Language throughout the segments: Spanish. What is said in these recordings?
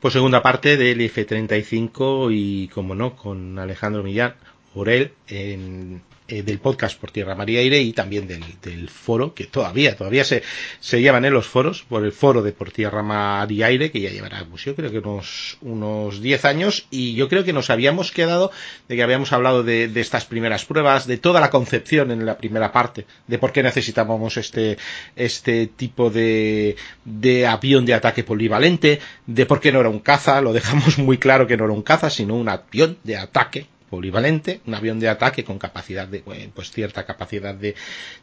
Pues segunda parte del F-35 y, como no, con Alejandro Millán, Orel, en, eh, del podcast por Tierra María Aire y también del, foro, que todavía, todavía se, se llevan en los foros, por el foro de por Tierra María Aire, que ya llevará, pues yo creo que unos, unos 10 años, y yo creo que nos habíamos quedado de que habíamos hablado de, de estas primeras pruebas, de toda la concepción en la primera parte, de por qué necesitábamos este, este tipo de, de avión de ataque polivalente, de por qué no era un caza, lo dejamos muy claro que no era un caza, sino un avión de ataque polivalente, un avión de ataque con capacidad de, pues cierta capacidad de,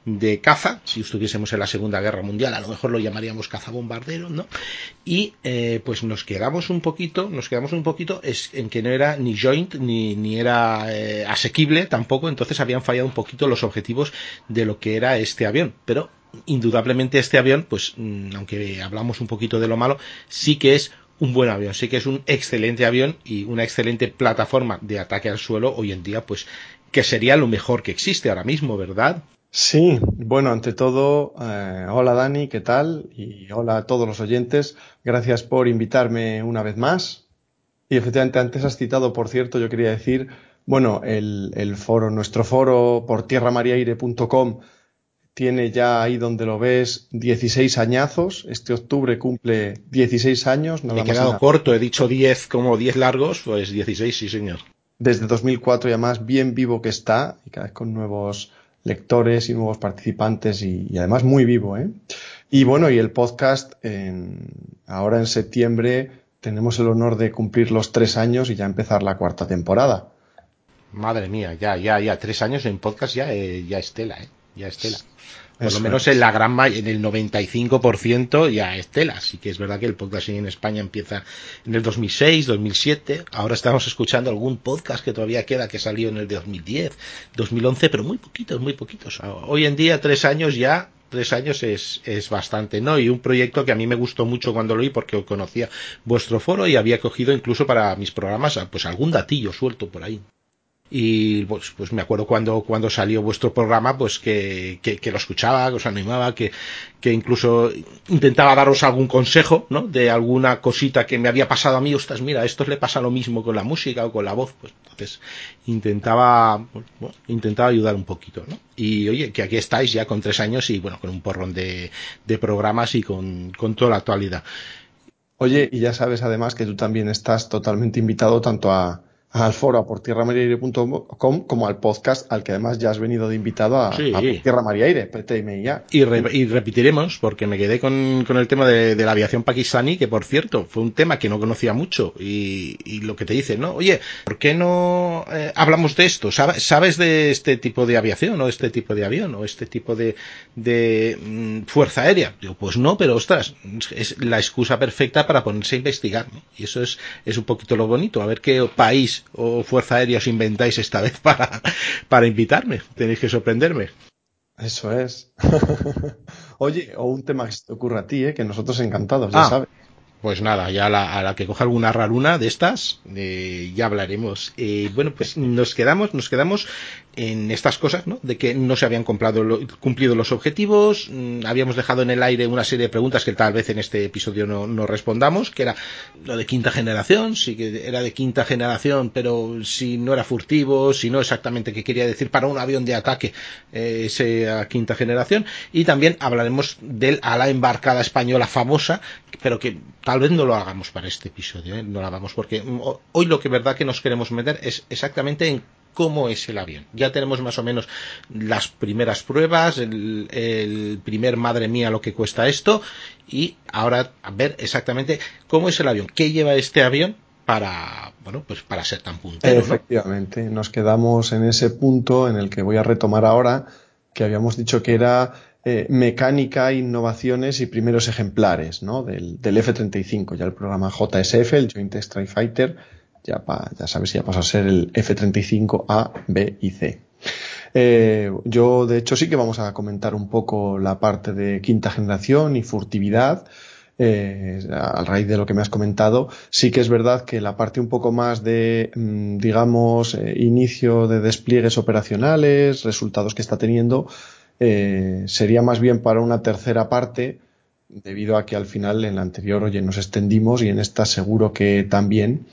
de caza, si estuviésemos en la Segunda Guerra Mundial, a lo mejor lo llamaríamos caza bombardero, ¿no? Y eh, pues nos quedamos un poquito, nos quedamos un poquito es, en que no era ni joint ni, ni era eh, asequible tampoco, entonces habían fallado un poquito los objetivos de lo que era este avión, pero indudablemente este avión, pues mm, aunque hablamos un poquito de lo malo, sí que es un buen avión, sí que es un excelente avión y una excelente plataforma de ataque al suelo hoy en día, pues que sería lo mejor que existe ahora mismo, ¿verdad? Sí, bueno, ante todo, eh, hola Dani, ¿qué tal? Y hola a todos los oyentes, gracias por invitarme una vez más. Y efectivamente, antes has citado, por cierto, yo quería decir, bueno, el, el foro, nuestro foro por tierramariaire.com tiene ya ahí donde lo ves 16 añazos. Este octubre cumple 16 años. Nada he quedado corto, he dicho 10 como 10 largos, pues 16, sí señor. Desde 2004 ya más bien vivo que está y cada vez con nuevos lectores y nuevos participantes y, y además muy vivo. ¿eh? Y bueno, y el podcast en, ahora en septiembre tenemos el honor de cumplir los tres años y ya empezar la cuarta temporada. Madre mía, ya, ya, ya, tres años en podcast ya, eh, ya estela, ¿eh? Ya estela. Por lo menos en la gran en el 95% ya es tela. Así que es verdad que el podcasting en España empieza en el 2006, 2007. Ahora estamos escuchando algún podcast que todavía queda que salió en el 2010, 2011, pero muy poquitos, muy poquitos. Hoy en día, tres años ya tres años es, es bastante, ¿no? Y un proyecto que a mí me gustó mucho cuando lo oí porque conocía vuestro foro y había cogido incluso para mis programas pues algún datillo suelto por ahí y pues, pues me acuerdo cuando, cuando salió vuestro programa pues que, que, lo escuchaba, que os animaba, que, que incluso intentaba daros algún consejo, ¿no? De alguna cosita que me había pasado a mí, ostras, mira, esto le pasa lo mismo con la música o con la voz, pues entonces intentaba, bueno, intentaba ayudar un poquito, ¿no? Y oye, que aquí estáis ya con tres años y bueno, con un porrón de, de programas y con, con toda la actualidad. Oye, y ya sabes además que tú también estás totalmente invitado tanto a, al foro a por tierramariaire.com como al podcast al que además ya has venido de invitado a, sí. a Tierra María Aire, PTM ya. Y, re, y, repetiremos, porque me quedé con, con el tema de, de, la aviación pakistaní, que por cierto, fue un tema que no conocía mucho, y, y lo que te dicen, ¿no? Oye, ¿por qué no eh, hablamos de esto? ¿Sabes, ¿Sabes de este tipo de aviación, o este tipo de avión, o este tipo de, de mm, fuerza aérea? Digo, pues no, pero ostras, es la excusa perfecta para ponerse a investigar, ¿no? Y eso es, es un poquito lo bonito, a ver qué país o Fuerza Aérea os inventáis esta vez para, para invitarme. Tenéis que sorprenderme. Eso es. Oye, o un tema que se te ocurra a ti, ¿eh? que nosotros encantados, ya ah, sabes. Pues nada, ya a la, a la que coja alguna raruna de estas, eh, ya hablaremos. Eh, bueno, pues nos quedamos, nos quedamos en estas cosas, ¿no? De que no se habían cumplido, lo, cumplido los objetivos, mmm, habíamos dejado en el aire una serie de preguntas que tal vez en este episodio no, no, respondamos, que era lo de quinta generación, sí que era de quinta generación, pero si no era furtivo, si no exactamente qué quería decir para un avión de ataque eh, esa quinta generación, y también hablaremos del ala embarcada española famosa, pero que tal vez no lo hagamos para este episodio, ¿eh? no lo hagamos porque hoy lo que verdad que nos queremos meter es exactamente en cómo es el avión. Ya tenemos más o menos las primeras pruebas, el, primer madre mía lo que cuesta esto y ahora a ver exactamente cómo es el avión, qué lleva este avión para bueno pues para ser tan puntero. Efectivamente, ¿no? nos quedamos en ese punto en el que voy a retomar ahora que habíamos dicho que era eh, mecánica, innovaciones y primeros ejemplares ¿no? del, del F-35, ya el programa JSF, el Joint Strike Fighter, ya, pa, ya sabes, ya pasó a ser el F-35A, B y C. Eh, yo, de hecho, sí que vamos a comentar un poco la parte de quinta generación y furtividad. Eh, a raíz de lo que me has comentado, sí que es verdad que la parte un poco más de, mm, digamos, eh, inicio de despliegues operacionales, resultados que está teniendo, eh, sería más bien para una tercera parte debido a que al final en la anterior, oye, nos extendimos y en esta seguro que también.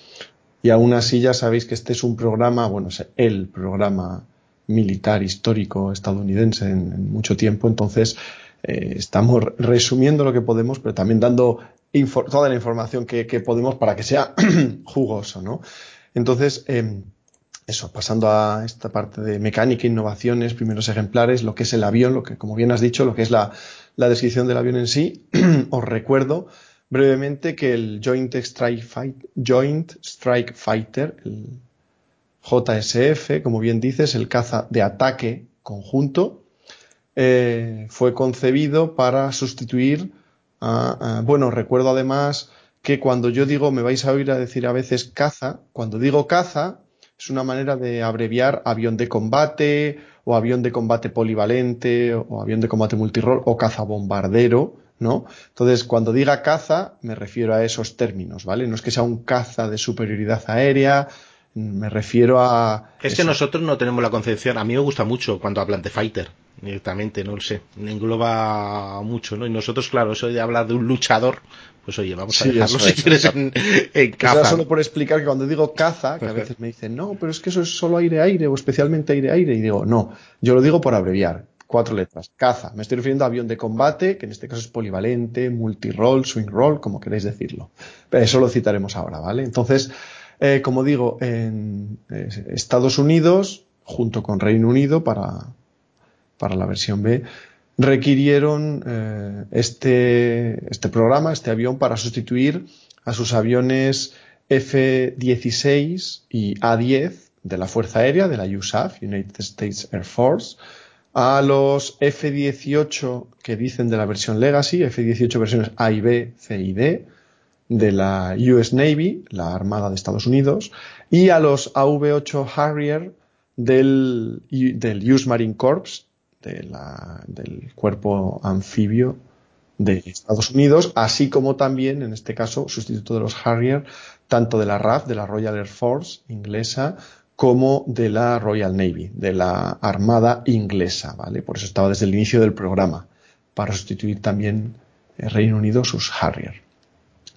Y aún así ya sabéis que este es un programa, bueno, es el programa militar histórico estadounidense en, mucho tiempo, entonces eh, estamos resumiendo lo que podemos, pero también dando toda la información que, podemos para que sea jugoso, ¿no? Entonces, em, eso, pasando a esta parte de mecánica, innovaciones, primeros ejemplares, lo que es el avión, lo que, como bien has dicho, lo que es la, descripción del avión en sí, os recuerdo brevemente que el Joint Strike, Fighter, el JSF, como bien dices, el caza de ataque conjunto, eh, fue concebido para sustituir a, bueno, recuerdo además que cuando yo digo, me vais a oír a decir a veces caza, cuando digo caza, es una manera de abreviar avión de combate o avión de combate polivalente o avión de combate multirol o caza bombardero, ¿no? Entonces, cuando diga caza, me refiero a esos términos, ¿vale? No es que sea un caza de superioridad aérea, me refiero a... Es que nosotros no tenemos la concepción, a mí me gusta mucho cuando hablan de fighter, directamente, no lo sé, engloba mucho, ¿no? Y nosotros, claro, eso de hablar de un luchador, pues oye, vamos a dejarlo si quieres en, caza. solo por explicar que cuando digo caza, que a veces me dicen, no, pero es que eso es solo aire-aire o especialmente aire-aire, y digo, no, yo lo digo por abreviar, cuatro letras, caza, me estoy refiriendo a avión de combate, que en este caso es polivalente, multi-roll, swing-roll, como queréis decirlo. Pero eso lo citaremos ahora, ¿vale? Entonces, eh, como digo, en eh, Estados Unidos, junto con Reino Unido, para, para la versión B, requirieron eh, este, este programa, este avión, para sustituir a sus aviones F-16 y A-10 de la Fuerza Aérea, de la USAF, United States Air Force, a los F-18 que dicen de la versión Legacy, F-18 versiones A y B, C y D, de la US Navy, la Armada de Estados Unidos, y a los AV-8 Harrier del, del US Marine Corps, del cuerpo anfibio de Estados Unidos, así como también, en este caso, sustituto de los Harrier, tanto de la RAF, de la Royal Air Force inglesa, como de la Royal Navy, de la Armada inglesa, ¿vale? Por eso estaba desde el inicio del programa, para sustituir también el Reino Unido sus Harrier.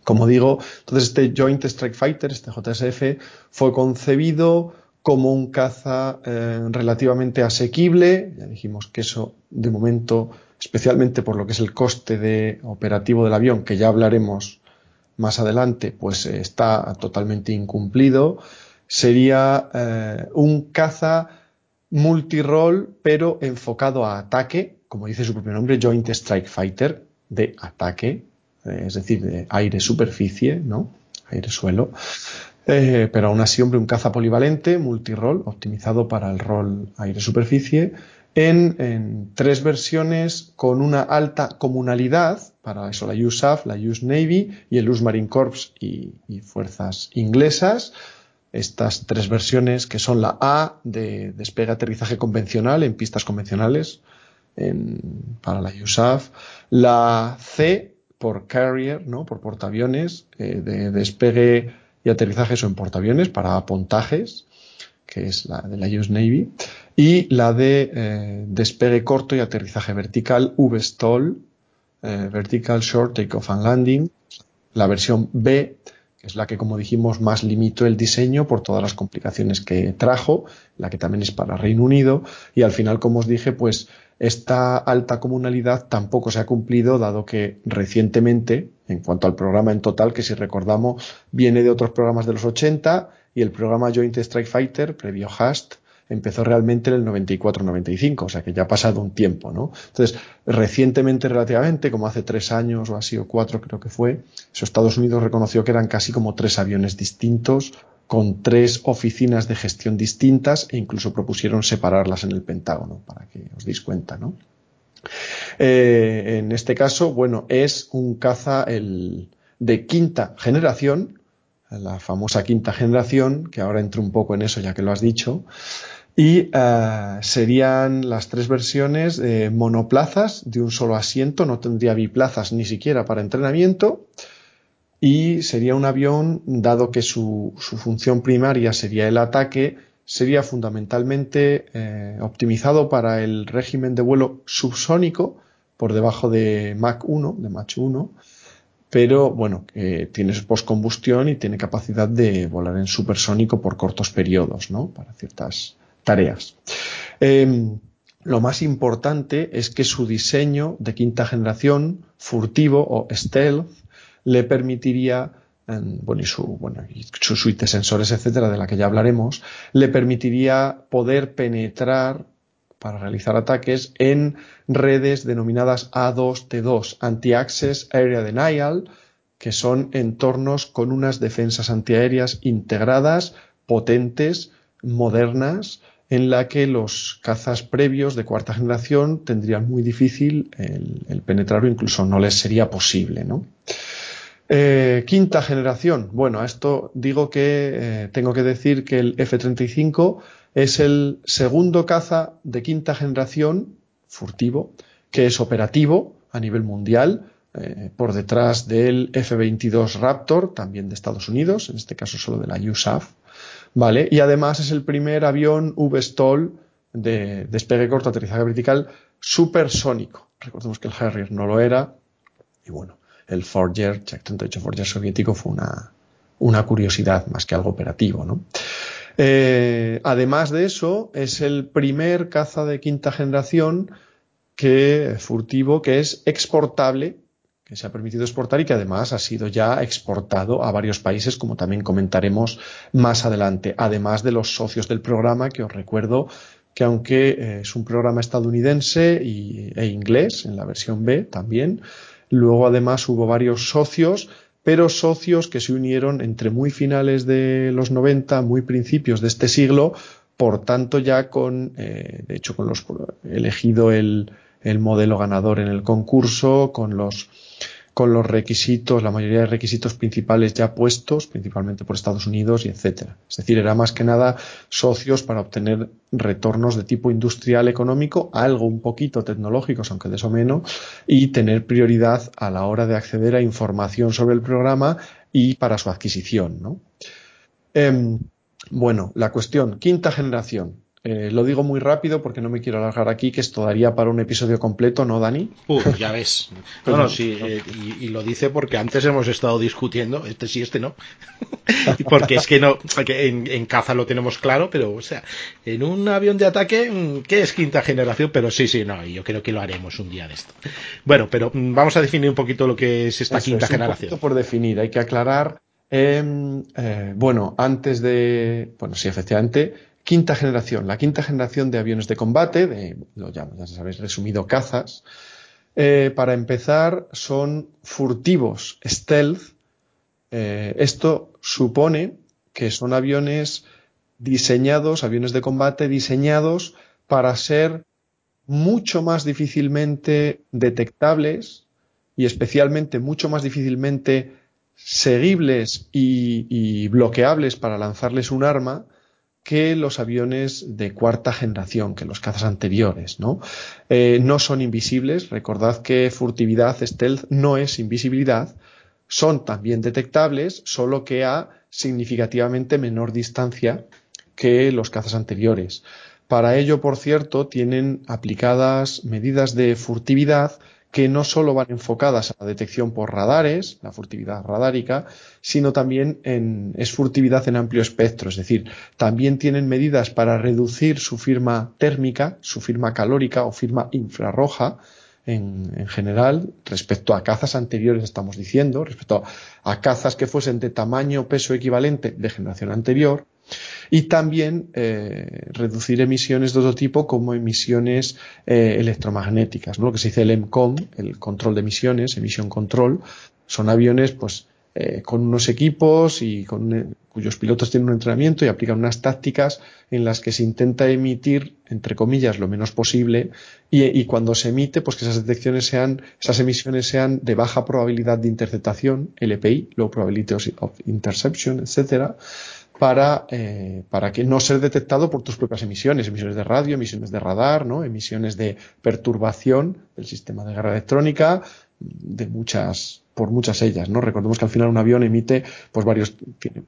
Como digo, entonces este Joint Strike Fighter, este JSF, fue concebido como un caza eh, relativamente asequible. Ya dijimos que eso, de momento, especialmente por lo que es el coste de operativo del avión, que ya hablaremos más adelante, pues eh, está totalmente incumplido. Sería eh, un caza multirol, pero enfocado a ataque, como dice su propio nombre, Joint Strike Fighter, de ataque, es decir, de aire-superficie, ¿no? Aire-suelo. Eh, pero aún así, hombre, un caza polivalente, multirol, optimizado para el rol aire-superficie, en, tres versiones con una alta comunalidad, para eso la USAF, la US Navy y el US Marine Corps y, fuerzas inglesas. Estas tres versiones que son la A de despegue-aterrizaje convencional en pistas convencionales para la USAF, la C por carrier, ¿no? por portaaviones, eh, de despegue y aterrizajes o en portaaviones para pontajes, que es la de la US Navy, y la de eh, despegue corto y aterrizaje vertical, VSTOL, eh, Vertical Short Takeoff and Landing, la versión B, es la que, como dijimos, más limitó el diseño por todas las complicaciones que trajo, la que también es para Reino Unido, y al final, como os dije, pues esta alta comunalidad tampoco se ha cumplido, dado que recientemente, en cuanto al programa en total, que si recordamos viene de otros programas de los 80 y el programa Joint Strike Fighter, previo HAST, empezó realmente en el 94-95, o sea que ya ha pasado un tiempo, ¿no? Entonces, recientemente relativamente, como hace tres años o así, o cuatro creo que fue, Estados Unidos reconoció que eran casi como tres aviones distintos, con tres oficinas de gestión distintas e incluso propusieron separarlas en el Pentágono, para que os deis cuenta, ¿no? Eh, en este caso, bueno, es un caza el, de quinta generación, la famosa quinta generación, que ahora entro un poco en eso ya que lo has dicho, y eh, serían las tres versiones de monoplazas de un solo asiento, no tendría biplazas ni siquiera para entrenamiento, y sería un avión, dado que su, función primaria sería el ataque, sería fundamentalmente eh, optimizado para el régimen de vuelo subsónico, por debajo de Mach 1, de Mach 1, pero bueno, tiene postcombustión y tiene capacidad de volar en supersónico por cortos periodos, ¿no? Para ciertas tareas. Em, lo más importante es que su diseño de quinta generación, furtivo o stealth, le permitiría bueno, y su, bueno, y su suite de sensores, etcétera, de la que ya hablaremos, le permitiría poder penetrar para realizar ataques en redes denominadas A2T2, Anti-Access Area Denial, que son entornos con unas defensas antiaéreas integradas, potentes, modernas, en la que los cazas previos de cuarta generación tendrían muy difícil el, penetrar o incluso no les sería posible, ¿no? Eh, quinta generación. Bueno, a esto digo que eh, tengo que decir que el F-35 es el segundo caza de quinta generación furtivo que es operativo a nivel mundial eh, por detrás del F-22 Raptor, también de Estados Unidos, en este caso solo de la USAF, ¿vale? Y además es el primer avión V-STOL de despegue corto, aterrizaje vertical supersónico. Recordemos que el Harrier no lo era y bueno, el Forger, Jack 38 Forger soviético fue una, una curiosidad más que algo operativo, ¿no? Eh, además de eso, es el primer caza de quinta generación que furtivo que es exportable, que se ha permitido exportar y que además ha sido ya exportado a varios países, como también comentaremos más adelante, además de los socios del programa, que os recuerdo que aunque eh, es un programa estadounidense y, e inglés en la versión B también, Luego además hubo varios socios, pero socios que se unieron entre muy finales de los 90, muy principios de este siglo, por tanto ya con, eh, de hecho, con los elegido el, el modelo ganador en el concurso, con los con los requisitos, la mayoría de requisitos principales ya puestos, principalmente por Estados Unidos y etcétera. Es decir, era más que nada socios para obtener retornos de tipo industrial económico, algo un poquito tecnológicos, aunque de eso menos, y tener prioridad a la hora de acceder a información sobre el programa y para su adquisición. Em, bueno, la cuestión, quinta generación. Eh, lo digo muy rápido porque no me quiero alargar aquí, que esto daría para un episodio completo, ¿no, Dani? Uh, ya ves. No, no, sí, eh, y, lo dice porque antes hemos estado discutiendo, este sí, este no. porque es que no, en, en, caza lo tenemos claro, pero, o sea, en un avión de ataque, mm, ¿qué es quinta generación? Pero sí, sí, no, yo creo que lo haremos un día de esto. Bueno, pero mm, vamos a definir un poquito lo que es esta quinta generación. Un por definir, hay que aclarar. Em, eh, bueno, antes de. Bueno, sí, efectivamente quinta generación, la quinta generación de aviones de combate, de, lo ya sabéis, resumido, cazas. Eh, para empezar, son furtivos, stealth. Eh, esto supone que son aviones diseñados, aviones de combate diseñados para ser mucho más difícilmente detectables y especialmente mucho más difícilmente seguibles y bloqueables para lanzarles un arma que los aviones de cuarta generación, que los cazas anteriores, ¿no? Eh, no son invisibles. Recordad que furtividad, stealth, no es invisibilidad. Son también detectables, solo que a significativamente menor distancia que los cazas anteriores. Para ello, por cierto, tienen aplicadas medidas de furtividad que no solo van enfocadas a la detección por radares, la furtividad radárica, sino también en, es furtividad en amplio espectro, es decir, también tienen medidas para reducir su firma térmica, su firma calórica o firma infrarroja, en, en, general, respecto a cazas anteriores, estamos diciendo, respecto a cazas que fuesen de tamaño peso equivalente de generación anterior, y también eh, reducir emisiones de otro tipo como emisiones eh, electromagnéticas, ¿no? lo que se dice el EMCOM, el control de emisiones, emisión control, son aviones pues eh, con unos equipos y con cuyos pilotos tienen un entrenamiento y aplican unas tácticas en las que se intenta emitir entre comillas lo menos posible y, cuando se emite pues que esas detecciones sean esas emisiones sean de baja probabilidad de interceptación LPI low probability of interception etcétera para, eh, para que no ser detectado por tus propias emisiones, emisiones de radio, emisiones de radar, ¿no? emisiones de perturbación del sistema de guerra electrónica, de muchas, por muchas ellas, ¿no? Recordemos que al final un avión emite, pues varios,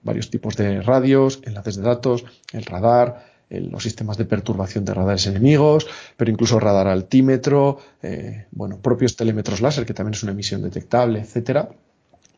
varios tipos de radios, enlaces de datos, el radar, los sistemas de perturbación de radares enemigos, pero incluso radar altímetro, eh, bueno, propios telémetros láser, que también es una emisión detectable, etcétera.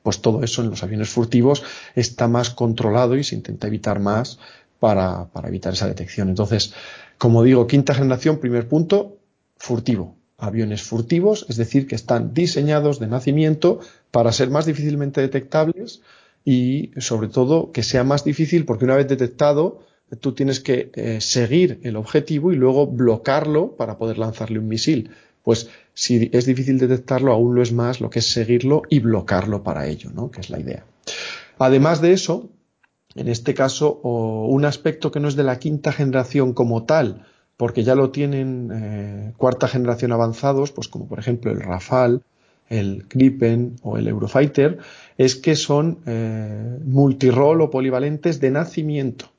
Pues todo eso en los aviones furtivos está más controlado y se intenta evitar más para, para evitar esa detección. Entonces, como digo, quinta generación, primer punto, furtivo. Aviones furtivos, es decir, que están diseñados de nacimiento para ser más difícilmente detectables y, sobre todo, que sea más difícil porque una vez detectado, tú tienes que eh, seguir el objetivo y luego bloquearlo para poder lanzarle un misil. Pues si es difícil detectarlo, aún lo es más lo que es seguirlo y bloquearlo para ello, ¿no? Que es la idea. Además de eso, en este caso, un aspecto que no es de la quinta generación como tal, porque ya lo tienen eh, cuarta generación avanzados, pues como por ejemplo el Rafale, el Gripen o el Eurofighter, es que son eh, o polivalentes de nacimiento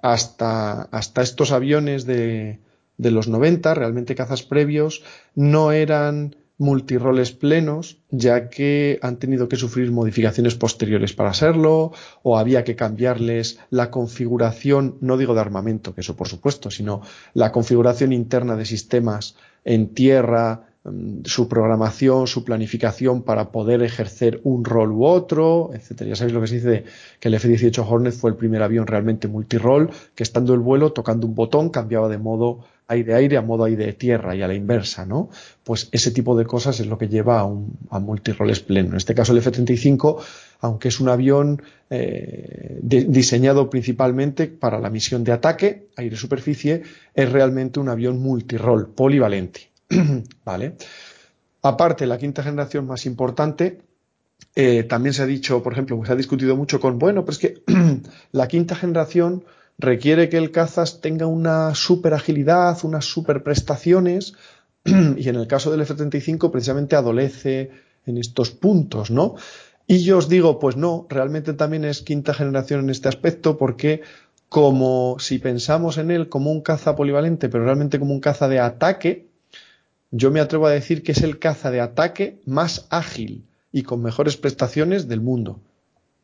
hasta, hasta estos aviones de, de los 90, realmente cazas previos, no eran multiroles plenos, ya que han tenido que sufrir modificaciones posteriores para serlo, o había que cambiarles la configuración, no digo de armamento, que eso por supuesto, sino la configuración interna de sistemas en tierra, su programación, su planificación para poder ejercer un rol u otro, etcétera. Ya sabéis lo que se dice que el F-18 Hornet fue el primer avión realmente multirol, que estando el vuelo, tocando un botón, cambiaba de modo aire-aire a modo aire-tierra y a la inversa, ¿no? Pues ese tipo de cosas es lo que lleva a, un, a multiroles pleno. En este caso el F-35, aunque es un avión eh, diseñado principalmente para la misión de ataque, aire-superficie, es realmente un avión multirol, polivalente. ¿Vale? Aparte, la quinta generación más importante, eh, también se ha dicho, por ejemplo, se ha discutido mucho con, bueno, pero es que la quinta generación requiere que el cazas tenga una super agilidad, unas super prestaciones, y en el caso del F-35 precisamente adolece en estos puntos, ¿no? Y yo os digo, pues no, realmente también es quinta generación en este aspecto porque como si pensamos en él como un caza polivalente, pero realmente como un caza de ataque, yo me atrevo a decir que es el caza de ataque más ágil y con mejores prestaciones del mundo.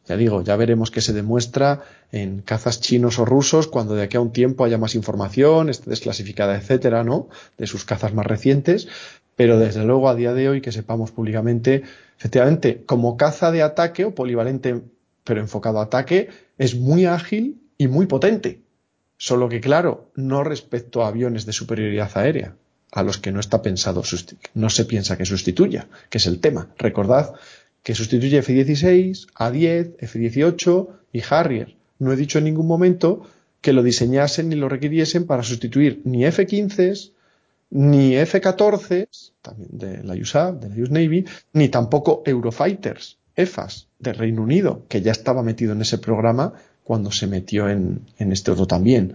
Ya digo, ya veremos qué se demuestra en cazas chinos o rusos cuando de aquí a un tiempo haya más información, esté desclasificada, etcétera, ¿no? De sus cazas más recientes. Pero desde luego a día de hoy que sepamos públicamente, efectivamente, como caza de ataque o polivalente, pero enfocado a ataque, es muy ágil y muy potente. Solo que, claro, no respecto a aviones de superioridad aérea a los que no está pensado, no se piensa que sustituya, que es el tema. Recordad que sustituye F-16, A-10, F-18 y Harrier. No he dicho en ningún momento que lo diseñasen ni lo requiriesen para sustituir ni F-15, ni F-14, también de la USA, de la US Navy, ni tampoco Eurofighters, EFAS, de Reino Unido, que ya estaba metido en ese programa cuando se metió en, en este otro también.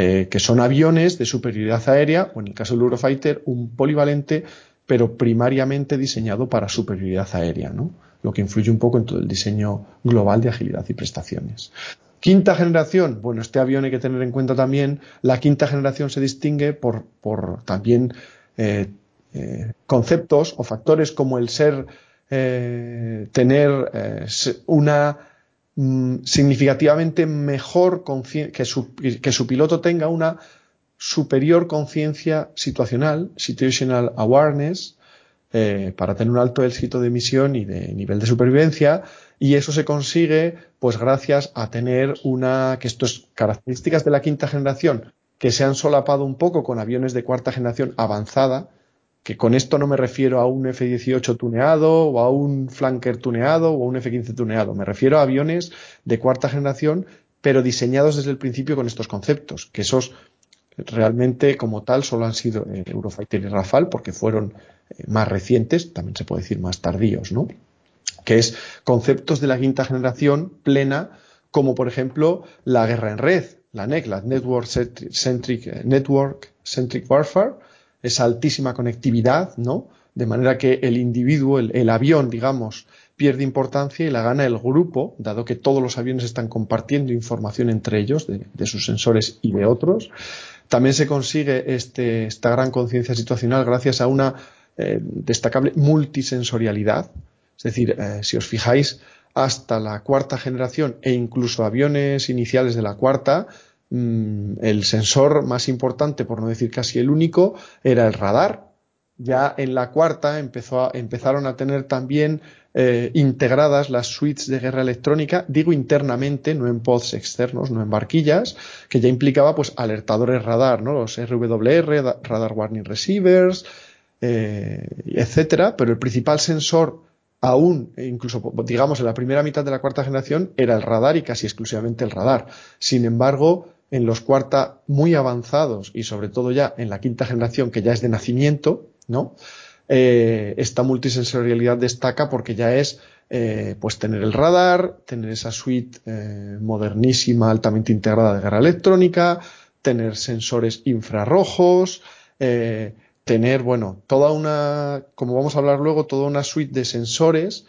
Eh, que son aviones de superioridad aérea, o en el caso del Eurofighter, un polivalente, pero primariamente diseñado para superioridad aérea, ¿no? lo que influye un poco en todo el diseño global de agilidad y prestaciones. Quinta generación, bueno, este avión hay que tener en cuenta también, la quinta generación se distingue por, por también eh, eh, conceptos o factores como el ser, tener una Mm, significativamente mejor que su, que su piloto tenga una superior conciencia situacional, situational awareness, eh, para tener un alto éxito de misión y de nivel de supervivencia, y eso se consigue pues gracias a tener una, que esto es características de la quinta generación, que se han solapado un poco con aviones de cuarta generación avanzada, que con esto no me refiero a un F-18 tuneado o a un flanker tuneado o a un F-15 tuneado, me refiero a aviones de cuarta generación, pero diseñados desde el principio con estos conceptos, que esos realmente como tal solo han sido eh, Eurofighter y Rafale porque fueron eh, más recientes, también se puede decir más tardíos, ¿no? Que es conceptos de la quinta generación plena, como por ejemplo la guerra en red, la NEC, la Network Centric, eh, Network Centric Warfare, esa altísima conectividad, ¿no? De manera que el individuo, el, avión, digamos, pierde importancia y la gana el grupo, dado que todos los aviones están compartiendo información entre ellos, de, sus sensores y de otros. También se consigue este, esta gran conciencia situacional gracias a una eh, destacable multisensorialidad. Es decir, eh, si os fijáis, hasta la cuarta generación e incluso aviones iniciales de la cuarta, el sensor más importante, por no decir casi el único, era el radar. Ya en la cuarta empezó empezaron a tener también eh, integradas las suites de guerra electrónica, digo internamente, no en pods externos, no en barquillas, que ya implicaba pues alertadores radar. Los RWR, Radar Warning Receivers, eh, etcétera, pero el principal sensor aún, e incluso digamos en la primera mitad de la cuarta generación, era el radar y casi exclusivamente el radar. Sin embargo, en los cuarta muy avanzados y sobre todo ya en la quinta generación, que ya es de nacimiento, ¿no? Eh, esta multisensorialidad destaca porque ya es eh, pues tener el radar, tener esa suite eh, modernísima, altamente integrada de guerra electrónica, tener sensores infrarrojos, tener, bueno, toda una, como vamos a hablar luego, toda una suite de sensores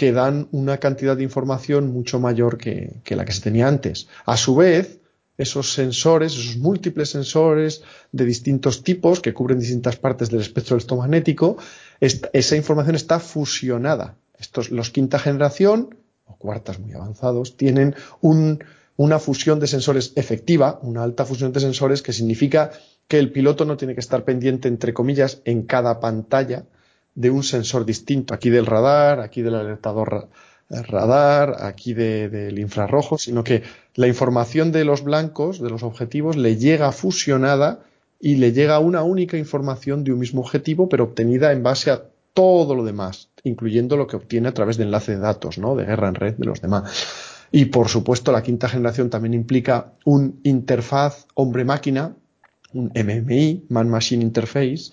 que dan una cantidad de información mucho mayor que, la que se tenía antes. A su vez, esos sensores, esos múltiples sensores de distintos tipos que cubren distintas partes del espectro electromagnético, esa información está fusionada. Estos, los quinta generación, o cuartas muy avanzados, tienen una fusión de sensores efectiva, una alta fusión de sensores que significa que el piloto no tiene que estar pendiente, entre comillas, en cada pantalla de un sensor distinto, aquí del radar, aquí del alertador radar, aquí del infrarrojo, sino que la información de los blancos, de los objetivos, le llega fusionada y le llega una única información de un mismo objetivo, pero obtenida en base a todo lo demás, incluyendo lo que obtiene a través de enlace de datos, ¿no? De guerra en red de los demás. Y por supuesto, la quinta generación también implica un interfaz hombre-máquina un MMI, Man Machine Interface,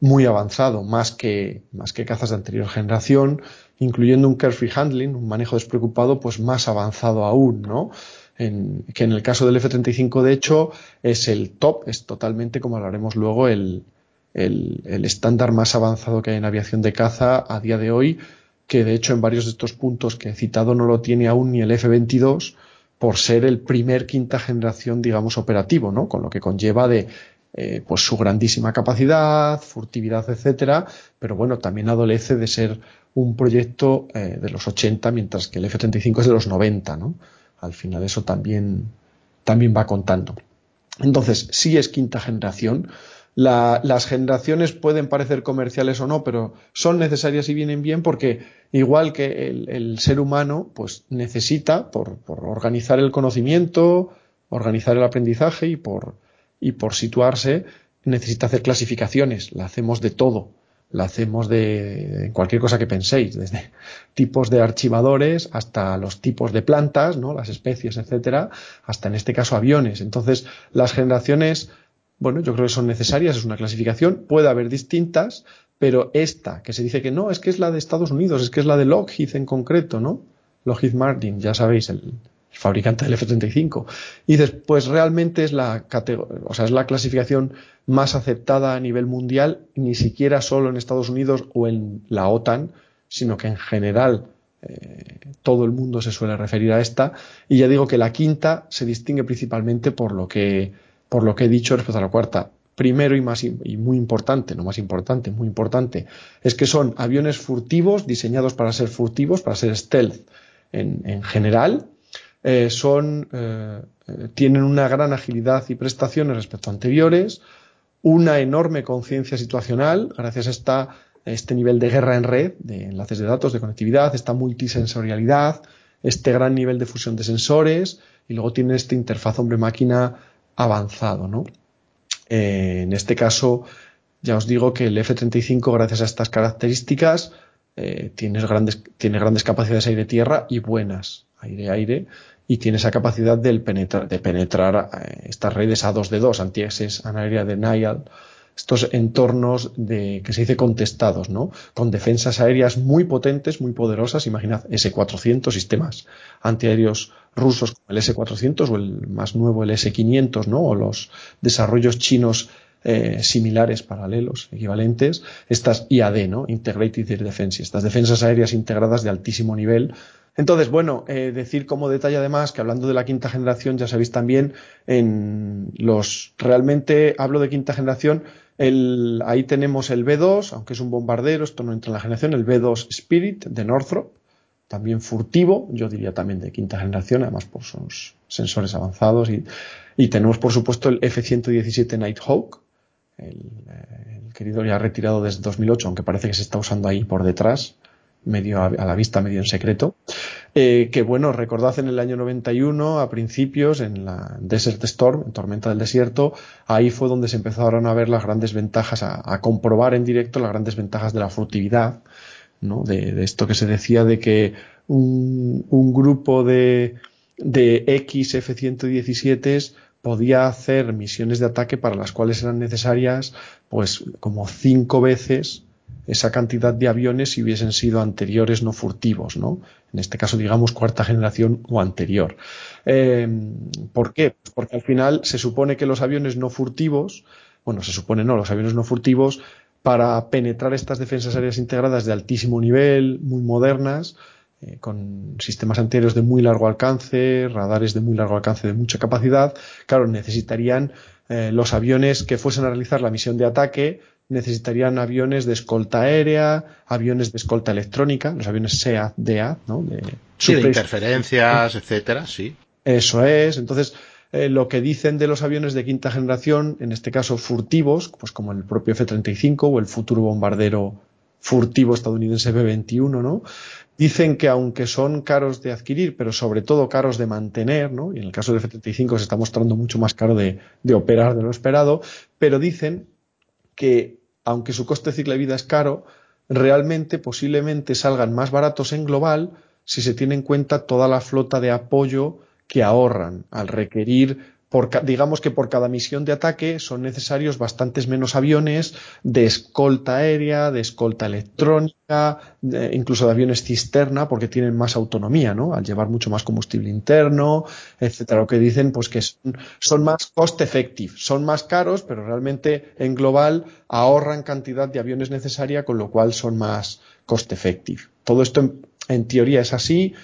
muy avanzado, más que, más que cazas de anterior generación, incluyendo un carefree handling, un manejo despreocupado, pues más avanzado aún, ¿no? En, que en el caso del F-35, de hecho, es el top, es totalmente, como hablaremos luego, el, el, estándar más avanzado que hay en aviación de caza a día de hoy, que de hecho en varios de estos puntos que he citado no lo tiene aún ni el F-22, por ser el primer quinta generación, digamos, operativo, ¿no? Con lo que conlleva de eh, pues su grandísima capacidad, furtividad, etcétera, pero bueno, también adolece de ser un proyecto eh, de los 80, mientras que el F-35 es de los 90, ¿no? Al final eso también, también va contando. Entonces, sí es quinta generación, las generaciones pueden parecer comerciales o no, pero son necesarias y vienen bien porque igual que el, ser humano, pues necesita, por, organizar el conocimiento, organizar el aprendizaje y por, y por situarse, necesita hacer clasificaciones. La hacemos de todo. La hacemos de, cualquier cosa que penséis, desde tipos de archivadores hasta los tipos de plantas, ¿no? las especies, etcétera, hasta en este caso aviones. Entonces, las generaciones bueno, yo creo que son necesarias, es una clasificación, puede haber distintas, pero esta, que se dice que no, es que es la de Estados Unidos, es que es la de Lockheed en concreto, ¿no? Lockheed Martin, ya sabéis, el, fabricante del F-35. Y dices, pues realmente es la, o sea, es la clasificación más aceptada a nivel mundial, ni siquiera solo en Estados Unidos o en la OTAN, sino que en general eh, todo el mundo se suele referir a esta. Y ya digo que la quinta se distingue principalmente por lo que por lo que he dicho respecto a la cuarta. Primero y, más, y muy importante, no más importante, muy importante, es que son aviones furtivos, diseñados para ser furtivos, para ser stealth en, general. Eh, son, eh, tienen una gran agilidad y prestaciones respecto a anteriores, una enorme conciencia situacional, gracias a esta, este nivel de guerra en red, de enlaces de datos, de conectividad, esta multisensorialidad, este gran nivel de fusión de sensores, y luego tiene esta interfaz hombre-máquina avanzado, ¿no? Eh, en este caso, ya os digo que el F-35, gracias a estas características, eh, tiene, grandes, tiene grandes capacidades aire-tierra y buenas aire-aire y tiene esa capacidad de penetrar, de penetrar eh, estas redes A2D2, anti-access anaérea denial, estos entornos de, que se dice contestados, ¿no? Con defensas aéreas muy potentes, muy poderosas. Imaginad S-400, sistemas antiaéreos rusos como el S-400 o el más nuevo, el S-500, ¿no? O los desarrollos chinos eh, similares, paralelos, equivalentes, estas IAD, ¿no? Integrated Air Defense, estas defensas aéreas integradas de altísimo nivel. Entonces, bueno, eh, decir como detalle además que hablando de la quinta generación, ya sabéis también, en los, realmente hablo de quinta generación, el, ahí tenemos el B2, aunque es un bombardero, esto no entra en la generación, el B2 Spirit de Northrop, también furtivo, yo diría también de quinta generación, además por sus sensores avanzados. Y, y tenemos, por supuesto, el F-117 Nighthawk, el, el, querido ya retirado desde 2008, aunque parece que se está usando ahí por detrás, medio a, la vista, medio en secreto. Eh, que bueno, recordad en el año 91, a principios, en la Desert Storm, en Tormenta del Desierto, ahí fue donde se empezaron a ver las grandes ventajas, a, comprobar en directo las grandes ventajas de la furtividad, ¿no? De, esto que se decía de que un, grupo de, de X F-117 podía hacer misiones de ataque para las cuales eran necesarias, pues, como cinco veces esa cantidad de aviones si hubiesen sido anteriores no furtivos, ¿no? En este caso, digamos, cuarta generación o anterior. Eh, ¿Por qué? Porque al final se supone que los aviones no furtivos, bueno, se supone no, los aviones no furtivos, para penetrar estas defensas aéreas integradas de altísimo nivel, muy modernas, eh, con sistemas antiaéreos de muy largo alcance, radares de muy largo alcance de mucha capacidad, claro, necesitarían eh, los aviones que fuesen a realizar la misión de ataque necesitarían aviones de escolta aérea, aviones de escolta electrónica, los aviones SEAD, ¿no? De, sí, de interferencias, etcétera, sí. Eso es. Entonces, eh, lo que dicen de los aviones de quinta generación, en este caso furtivos, pues como el propio F-35 o el futuro bombardero furtivo estadounidense B-21, ¿no? Dicen que aunque son caros de adquirir, pero sobre todo caros de mantener, ¿no? Y en el caso del F-35 se está mostrando mucho más caro de, de operar de lo esperado, pero dicen que, aunque su coste de ciclo de vida es caro, realmente posiblemente salgan más baratos en global si se tiene en cuenta toda la flota de apoyo que ahorran al requerir digamos que por cada misión de ataque son necesarios bastantes menos aviones de escolta aérea, de escolta electrónica, incluso de aviones cisterna, porque tienen más autonomía, ¿no? Al llevar mucho más combustible interno, etcétera. Lo que dicen, pues que son, más cost effective, son más caros, pero realmente en global ahorran cantidad de aviones necesaria, con lo cual son más cost effective. Todo esto en teoría es así,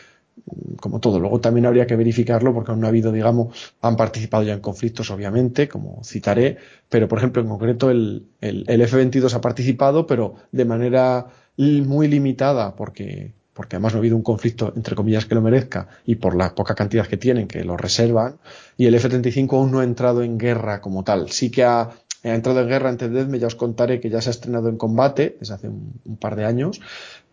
como todo. Luego también habría que verificarlo porque aún no ha habido, digamos, han participado ya en conflictos, obviamente, como citaré, pero por ejemplo, en concreto el, el, el F-22 ha participado, pero de manera muy limitada porque, porque además no ha habido un conflicto, entre comillas, que lo merezca y por la poca cantidad que tienen, que lo reservan, y el F-35 aún no ha entrado en guerra como tal. Sí que ha, ha entrado en guerra, entendedme, ya os contaré que ya se ha estrenado en combate desde hace un, un par de años,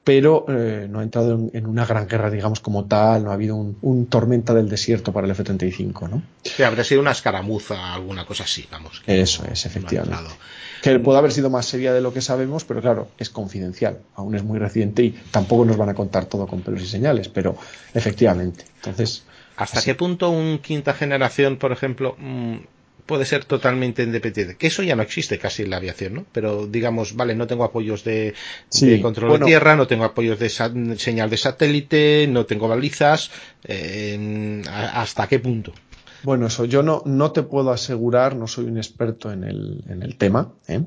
pero eh, no ha entrado en, en, una gran guerra, digamos, como tal, no ha habido un, un tormenta del desierto para el F-35, ¿no? Sí, habría sido una escaramuza, alguna cosa así, vamos. Eso no, es, efectivamente. No que puede haber sido más seria de lo que sabemos, pero claro, es confidencial, aún es muy reciente y tampoco nos van a contar todo con pelos y señales, pero efectivamente. Entonces. ¿Hasta así. qué punto un quinta generación, por ejemplo, mmm, puede ser totalmente independiente. Que eso ya no existe casi en la aviación, ¿no? Pero digamos, vale, no tengo apoyos de, sí, de control bueno, de tierra, no tengo apoyos de señal de satélite, no tengo balizas. Eh, ¿Hasta qué punto? Bueno, eso yo no, no te puedo asegurar, no soy un experto en el, en el tema, ¿eh?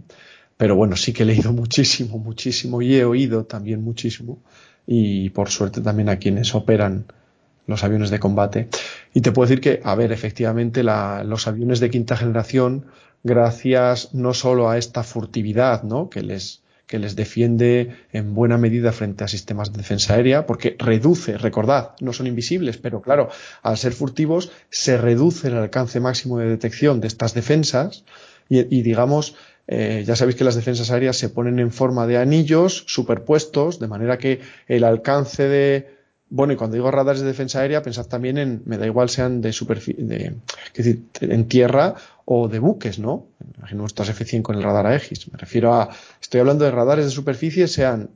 pero bueno, sí que he leído muchísimo, muchísimo y he oído también muchísimo y por suerte también a quienes operan los aviones de combate. Y te puedo decir que, a ver, efectivamente, la, los aviones de quinta generación, gracias no solo a esta furtividad, ¿no? Que les, que les defiende en buena medida frente a sistemas de defensa aérea, porque reduce, recordad, no son invisibles, pero claro, al ser furtivos se reduce el alcance máximo de detección de estas defensas y, y digamos, eh, ya sabéis que las defensas aéreas se ponen en forma de anillos superpuestos, de manera que el alcance de, bueno, y cuando digo radares de defensa aérea, pensad también en, me da igual sean de superficie, de, decir, en tierra o de buques, ¿no? Imagino estas F100 con el radar Aegis. Me refiero a, estoy hablando de radares de superficie, sean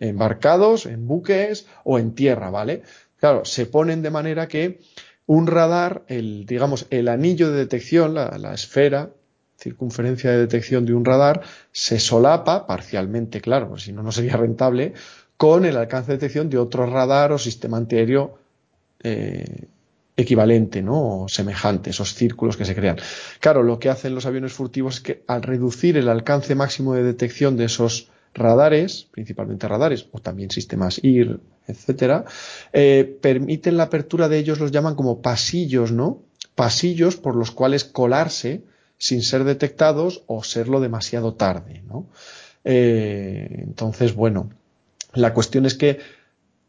embarcados, en buques o en tierra, ¿vale? Claro, se ponen de manera que un radar, el, digamos, el anillo de detección, la, la esfera, circunferencia de detección de un radar, se solapa, parcialmente, claro, si no, no sería rentable, con el alcance de detección de otro radar o sistema antiaéreo eh, equivalente, ¿no? O semejante, esos círculos que se crean. Claro, lo que hacen los aviones furtivos es que al reducir el alcance máximo de detección de esos radares, principalmente radares, o también sistemas IR, etcétera, eh, permiten la apertura de ellos, los llaman como pasillos, ¿no? Pasillos por los cuales colarse sin ser detectados o serlo demasiado tarde, ¿no? Eh, entonces, bueno, la cuestión es que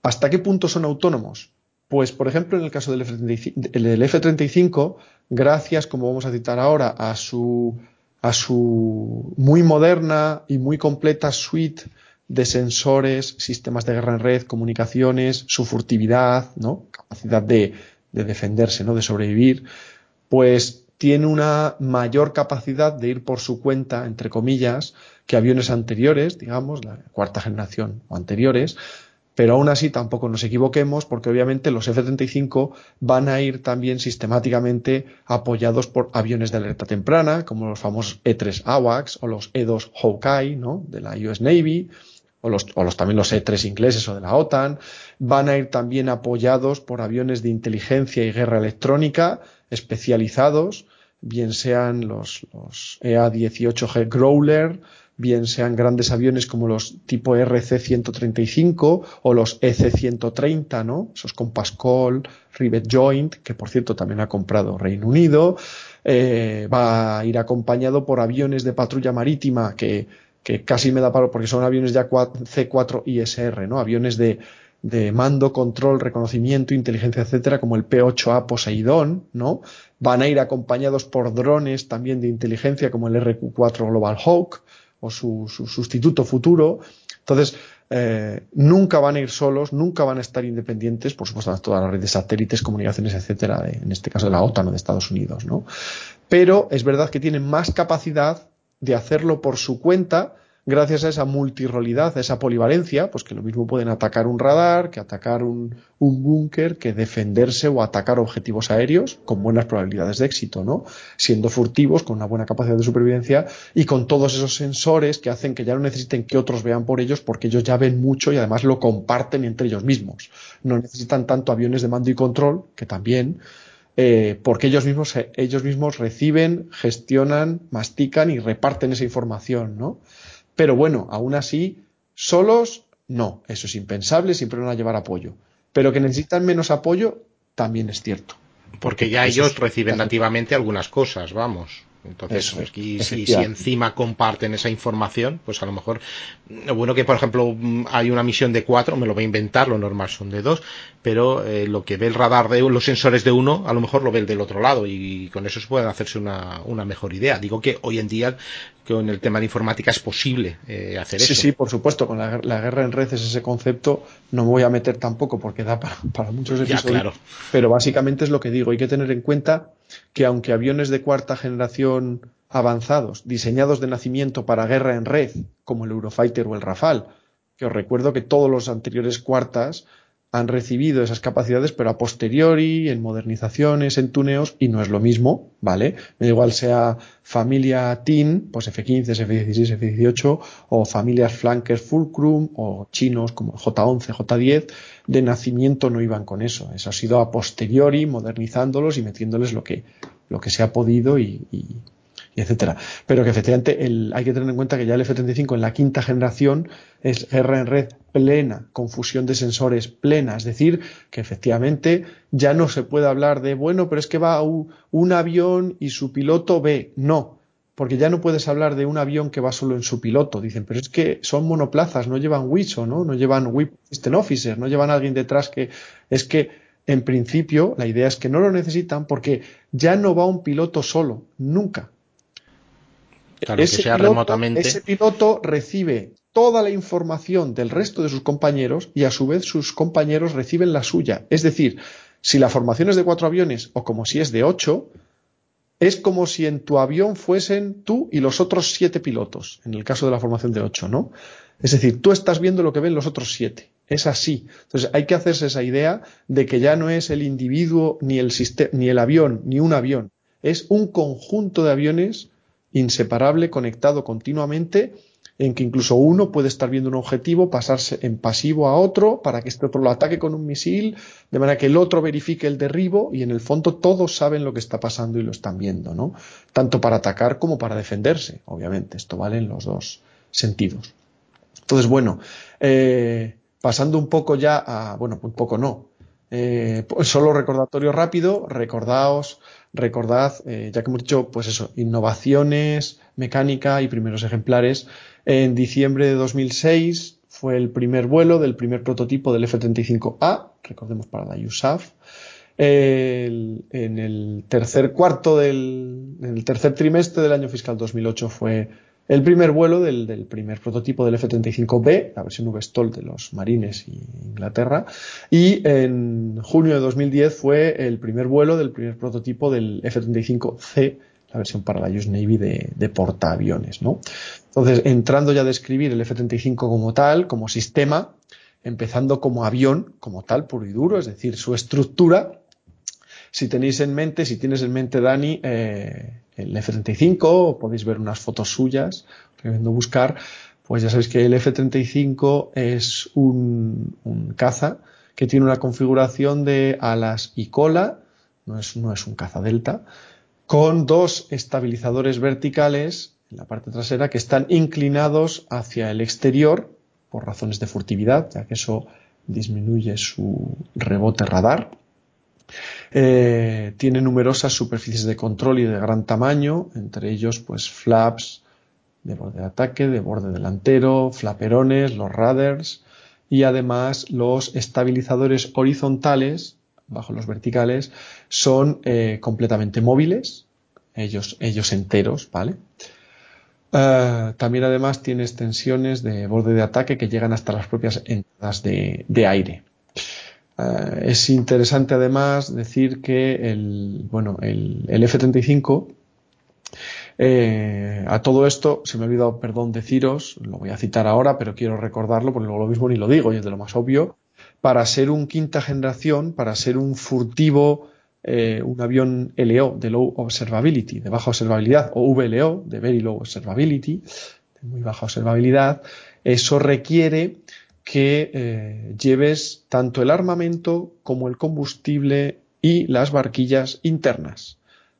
¿Hasta qué punto son autónomos? Pues, por ejemplo, en el caso del F-35, gracias, como vamos a citar ahora, a su, a su muy moderna y muy completa suite de sensores, sistemas de guerra en red, comunicaciones, su furtividad, ¿no? capacidad de, de defenderse, ¿no? de sobrevivir, pues tiene una mayor capacidad de ir por su cuenta, entre comillas, que aviones anteriores, digamos, la cuarta generación o anteriores, pero aún así tampoco nos equivoquemos porque obviamente los F-35 van a ir también sistemáticamente apoyados por aviones de alerta temprana, como los famosos E-3 AWACS o los E-2 Hawkeye, ¿no? De la US Navy, o los, o los, también los E-3 ingleses o de la OTAN, van a ir también apoyados por aviones de inteligencia y guerra electrónica especializados, bien sean los, los EA-18G Growler, bien sean grandes aviones como los tipo RC-135 o los EC-130, ¿no? Esos con Pascal, Rivet Joint, que por cierto también ha comprado Reino Unido, eh, va a ir acompañado por aviones de patrulla marítima que, que casi me da palo porque son aviones ya C4 ISR, ¿no? Aviones de, de mando, control, reconocimiento, inteligencia, etcétera, como el P8A Poseidón, ¿no? Van a ir acompañados por drones también de inteligencia como el RQ4 Global Hawk o su, sustituto futuro. Entonces, eh, nunca van a ir solos, nunca van a estar independientes, por supuesto, toda la red de satélites, comunicaciones, etcétera, en este caso de la OTAN o de Estados Unidos, ¿no? Pero es verdad que tienen más capacidad de hacerlo por su cuenta gracias a esa multirolidad, a esa polivalencia, pues que lo mismo pueden atacar un radar, que atacar un, búnker, que defenderse o atacar objetivos aéreos con buenas probabilidades de éxito, ¿no? Siendo furtivos, con una buena capacidad de supervivencia y con todos esos sensores que hacen que ya no necesiten que otros vean por ellos porque ellos ya ven mucho y además lo comparten entre ellos mismos. No necesitan tanto aviones de mando y control, que también, eh, porque ellos mismos, ellos mismos reciben, gestionan, mastican y reparten esa información, ¿no? Pero bueno, aún así, solos, no, eso es impensable, siempre van a llevar apoyo. Pero que necesitan menos apoyo, también es cierto. Porque ya ellos reciben nativamente algunas cosas, vamos. Entonces, pues, si, encima comparten esa información, pues a lo mejor, bueno que por ejemplo hay una misión de cuatro, me lo voy a inventar, lo normal son de dos, pero eh, lo que ve el radar de los sensores de uno, a lo mejor lo ve el del otro lado y, con eso se puede hacerse una, una, mejor idea. Digo que hoy en día con el tema de informática es posible eh, hacer eso. Sí, sí, por supuesto, con la, guerra en redes ese concepto, no me voy a meter tampoco porque da para, muchos episodios, pero básicamente es lo que digo, hay que tener en cuenta que aunque aviones de cuarta generación avanzados, diseñados de nacimiento para guerra en red, como el Eurofighter o el Rafale, que os recuerdo que todos los anteriores cuartas han recibido esas capacidades, pero a posteriori, en modernizaciones, en tuneos, y no es lo mismo, ¿vale? Igual sea familia TIN, pues F-15, F-16, F-18, o familias Flankers Fulcrum, o chinos como J-11, J-10, de nacimiento no iban con eso. Eso ha sido a posteriori, modernizándolos y metiéndoles lo que, lo que se ha podido y, etcétera. Pero que efectivamente hay que tener en cuenta que ya el F-35 en la quinta generación es guerra en red plena, confusión de sensores plena, es decir, que efectivamente ya no se puede hablar de, bueno, pero es que va un, avión y su piloto ve, no, porque ya no puedes hablar de un avión que va solo en su piloto. Dicen, pero es que son monoplazas, no llevan WISO, ¿no? No llevan WIP Officer, no llevan a alguien detrás que es que en principio la idea es que no lo necesitan porque ya no va un piloto solo, nunca ese, piloto, remotamente. ese piloto recibe toda la información del resto de sus compañeros y a su vez sus compañeros reciben la suya. Es decir, si la formación es de cuatro aviones o como si es de ocho, es como si en tu avión fuesen tú y los otros siete pilotos, en el caso de la formación de ocho, ¿no? Es decir, tú estás viendo lo que ven los otros siete. Es así. Entonces hay que hacerse esa idea de que ya no es el individuo ni el, ni el avión, ni un avión. Es un conjunto de aviones inseparable, conectado continuamente, en que incluso uno puede estar viendo un objetivo, pasarse en pasivo a otro para que este otro lo ataque con un misil, de manera que el otro verifique el derribo y en el fondo todos saben lo que está pasando y lo están viendo, ¿no? Tanto para atacar como para defenderse, obviamente. Esto vale en los dos sentidos. Entonces, bueno, eh, pasando un poco ya a, bueno, un poco no, eh, pues solo recordatorio rápido, recordaos recordad, eh, ya que hemos dicho, pues eso, innovaciones, mecánica y primeros ejemplares. En diciembre de 2006 fue el primer vuelo del primer prototipo del F-35A, recordemos para la USAF. en el tercer cuarto del en el tercer trimestre del año fiscal 2008 fue el primer vuelo del, primer prototipo del F-35B, la versión V-STOL de los Marines y Inglaterra, y en junio de 2010 fue el primer vuelo del primer prototipo del F-35C, la versión para la US Navy de, de portaaviones. ¿no? Entonces, entrando ya a describir el F-35 como tal, como sistema, empezando como avión, como tal, puro y duro, es decir, su estructura, si tenéis en mente, si tienes en mente, Dani, eh, el F-35, podéis ver unas fotos suyas, recomiendo buscar, pues ya sabéis que el F-35 es un, caza que tiene una configuración de alas y cola, no es, no es un caza delta, con dos estabilizadores verticales en la parte trasera que están inclinados hacia el exterior por razones de furtividad, ya que eso disminuye su rebote radar. Eh, tiene numerosas superficies de control y de gran tamaño, entre ellos pues flaps de borde de ataque, de borde delantero, flaperones, los radars y además los estabilizadores horizontales bajo los verticales son eh, completamente móviles, ellos, ellos enteros, ¿vale? Eh, también además tiene extensiones de borde de ataque que llegan hasta las propias entradas de aire. Eh, es interesante además decir que el, bueno, el, F-35 eh, a todo esto, se me ha olvidado, perdón, deciros, lo voy a citar ahora, pero quiero recordarlo porque luego lo mismo ni lo digo y es de lo más obvio. Para ser un quinta generación, para ser un furtivo, eh, un avión LO de Low Observability, de baja observabilidad, o VLO de Very Low Observability, de muy baja observabilidad, eso requiere que eh, lleves tanto el armamento como el combustible y las barquillas internas,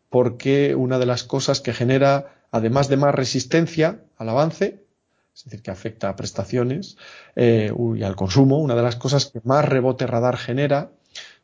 porque una de las cosas que genera, además de más resistencia al avance, es decir, que afecta a prestaciones eh, y al consumo, una de las cosas que más rebote radar genera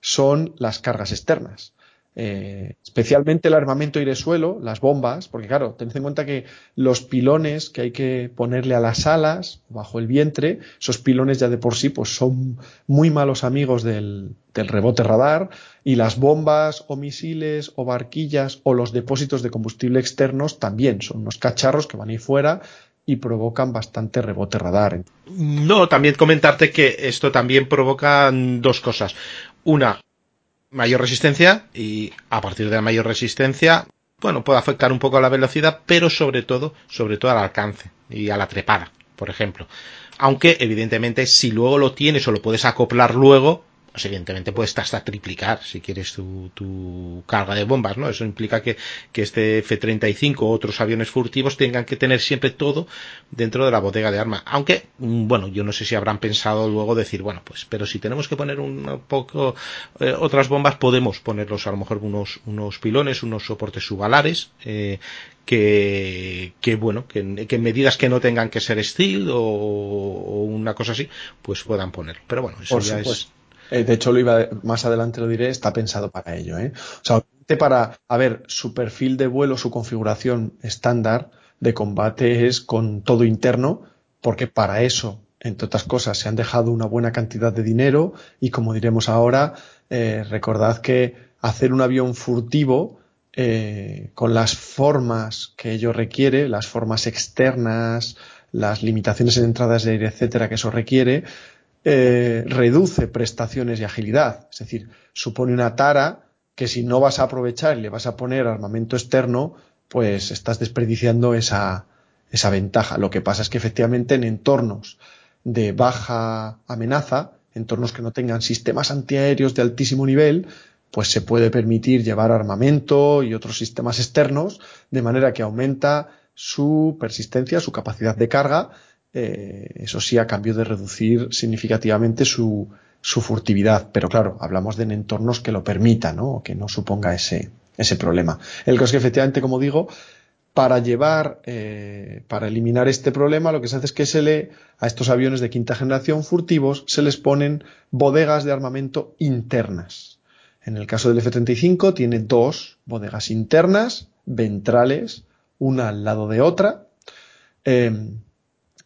son las cargas externas. Eh, especialmente el armamento aire-suelo, las bombas, porque claro, tened en cuenta que los pilones que hay que ponerle a las alas, bajo el vientre, esos pilones ya de por sí pues son muy malos amigos del, del rebote radar y las bombas o misiles o barquillas o los depósitos de combustible externos también son unos cacharros que van ahí fuera y provocan bastante rebote radar. No, también comentarte que esto también provoca dos cosas. Una, mayor resistencia y a partir de la mayor resistencia, bueno, puede afectar un poco a la velocidad, pero sobre todo, sobre todo al alcance y a la trepada, por ejemplo. Aunque, evidentemente, si luego lo tienes o lo puedes acoplar luego, pues evidentemente puedes hasta triplicar si quieres tu, carga de bombas, ¿no? Eso implica que, este F-35 u otros aviones furtivos tengan que tener siempre todo dentro de la bodega de arma. Aunque, mm, bueno, yo no sé si habrán pensado luego decir, bueno, pues, pero si tenemos que poner un poco eh, otras bombas, podemos ponerlos a lo mejor unos, unos pilones, unos soportes subalares, eh, que, que bueno, que, en medidas que no tengan que ser steel o, una cosa así, pues puedan poner. Pero bueno, eso ya es eh, de hecho, lo iba más adelante lo diré, está pensado para ello. ¿eh? O sea, para, a ver, su perfil de vuelo, su configuración estándar de combate es con todo interno, porque para eso, entre otras cosas, se han dejado una buena cantidad de dinero y como diremos ahora, eh, recordad que hacer un avión furtivo eh, con las formas que ello requiere, las formas externas, las limitaciones en entradas de aire, etcétera, que eso requiere, eh, reduce prestaciones y agilidad. Es decir, supone una tara que si no vas a aprovechar y le vas a poner armamento externo, pues estás desperdiciando esa, esa ventaja. Lo que pasa es que efectivamente en entornos de baja amenaza, entornos que no tengan sistemas antiaéreos de altísimo nivel, pues se puede permitir llevar armamento y otros sistemas externos, de manera que aumenta su persistencia, su capacidad de carga eh, eso sí, a cambio de reducir significativamente su, furtividad. Pero claro, hablamos de entornos que lo permitan, ¿no? O que no suponga ese, ese problema. El caso es que efectivamente, como digo, para llevar, eh, para eliminar este problema, lo que se hace es que se le, a estos aviones de quinta generación furtivos, se les ponen bodegas de armamento internas. En el caso del F-35 tiene dos bodegas internas, ventrales, una al lado de otra. Eh,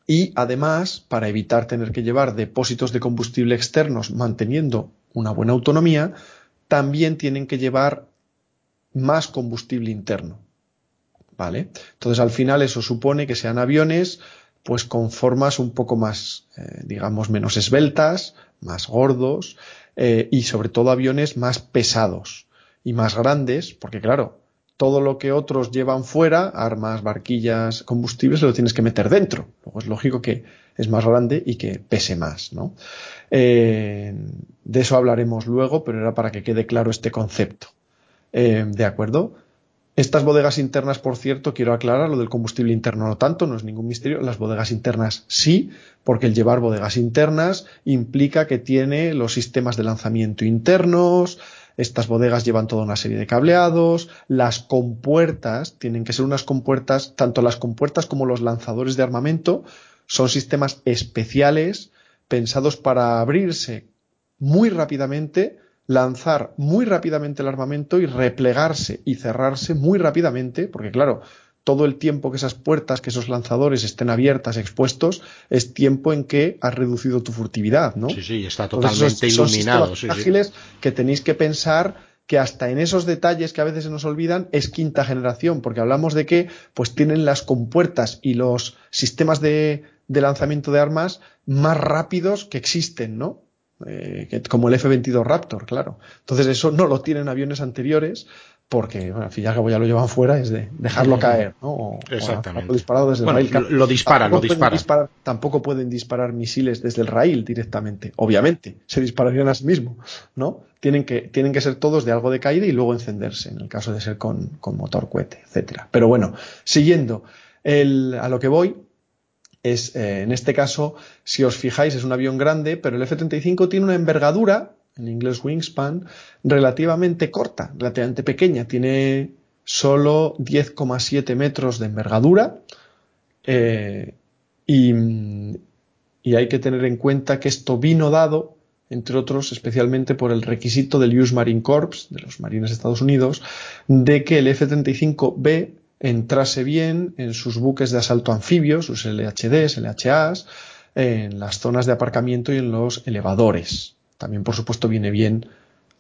y además, para evitar tener que llevar depósitos de combustible externos manteniendo una buena autonomía, también tienen que llevar más combustible interno. ¿Vale? Entonces al final eso supone que sean aviones pues con formas un poco más, eh, digamos, menos esbeltas, más gordos eh, y sobre todo aviones más pesados y más grandes, porque claro, todo lo que otros llevan fuera, armas, barquillas, combustibles, lo tienes que meter dentro. Luego es lógico que es más grande y que pese más, ¿no? Eh, de eso hablaremos luego, pero era para que quede claro este concepto. Eh, ¿De acuerdo? Estas bodegas internas, por cierto, quiero aclarar, lo del combustible interno no tanto, no es ningún misterio. Las bodegas internas sí, porque el llevar bodegas internas implica que tiene los sistemas de lanzamiento internos, estas bodegas llevan toda una serie de cableados, las compuertas tienen que ser unas compuertas, tanto las compuertas como los lanzadores de armamento son sistemas especiales pensados para abrirse muy rápidamente, lanzar muy rápidamente el armamento y replegarse y cerrarse muy rápidamente, porque claro, todo el tiempo que esas puertas, que esos lanzadores estén abiertas, expuestos, es tiempo en que has reducido tu furtividad, ¿no? Sí, sí, está totalmente iluminado. Son ágiles que tenéis que pensar que hasta en esos detalles que a veces se nos olvidan es quinta generación, porque hablamos de que pues tienen las compuertas y los sistemas de, lanzamiento de armas más rápidos que existen, ¿no? Eh, como el F-22 Raptor, claro. Entonces eso no lo tienen aviones anteriores porque, bueno, al fin y al cabo ya lo llevan fuera, es de dejarlo caer, ¿no? Exactamente. disparado desde el rail. Lo disparan, lo disparan. tampoco pueden disparar misiles desde el rail directamente, obviamente. Se dispararían a sí mismo, ¿no? Tienen que, tienen que ser todos de algo de caída y luego encenderse, en el caso de ser con, con motor cohete, etcétera. Pero bueno, siguiendo, el, a lo que voy, es, eh, en este caso, si os fijáis, es un avión grande, pero el F-35 tiene una envergadura en inglés wingspan, relativamente corta, relativamente pequeña. Tiene solo 10,7 metros de envergadura eh, y, y, hay que tener en cuenta que esto vino dado, entre otros, especialmente por el requisito del US Marine Corps, de los marines de Estados Unidos, de que el F-35B entrase bien en sus buques de asalto anfibios, sus LHDs, LHAs, en las zonas de aparcamiento y en los elevadores. También, por supuesto, viene bien,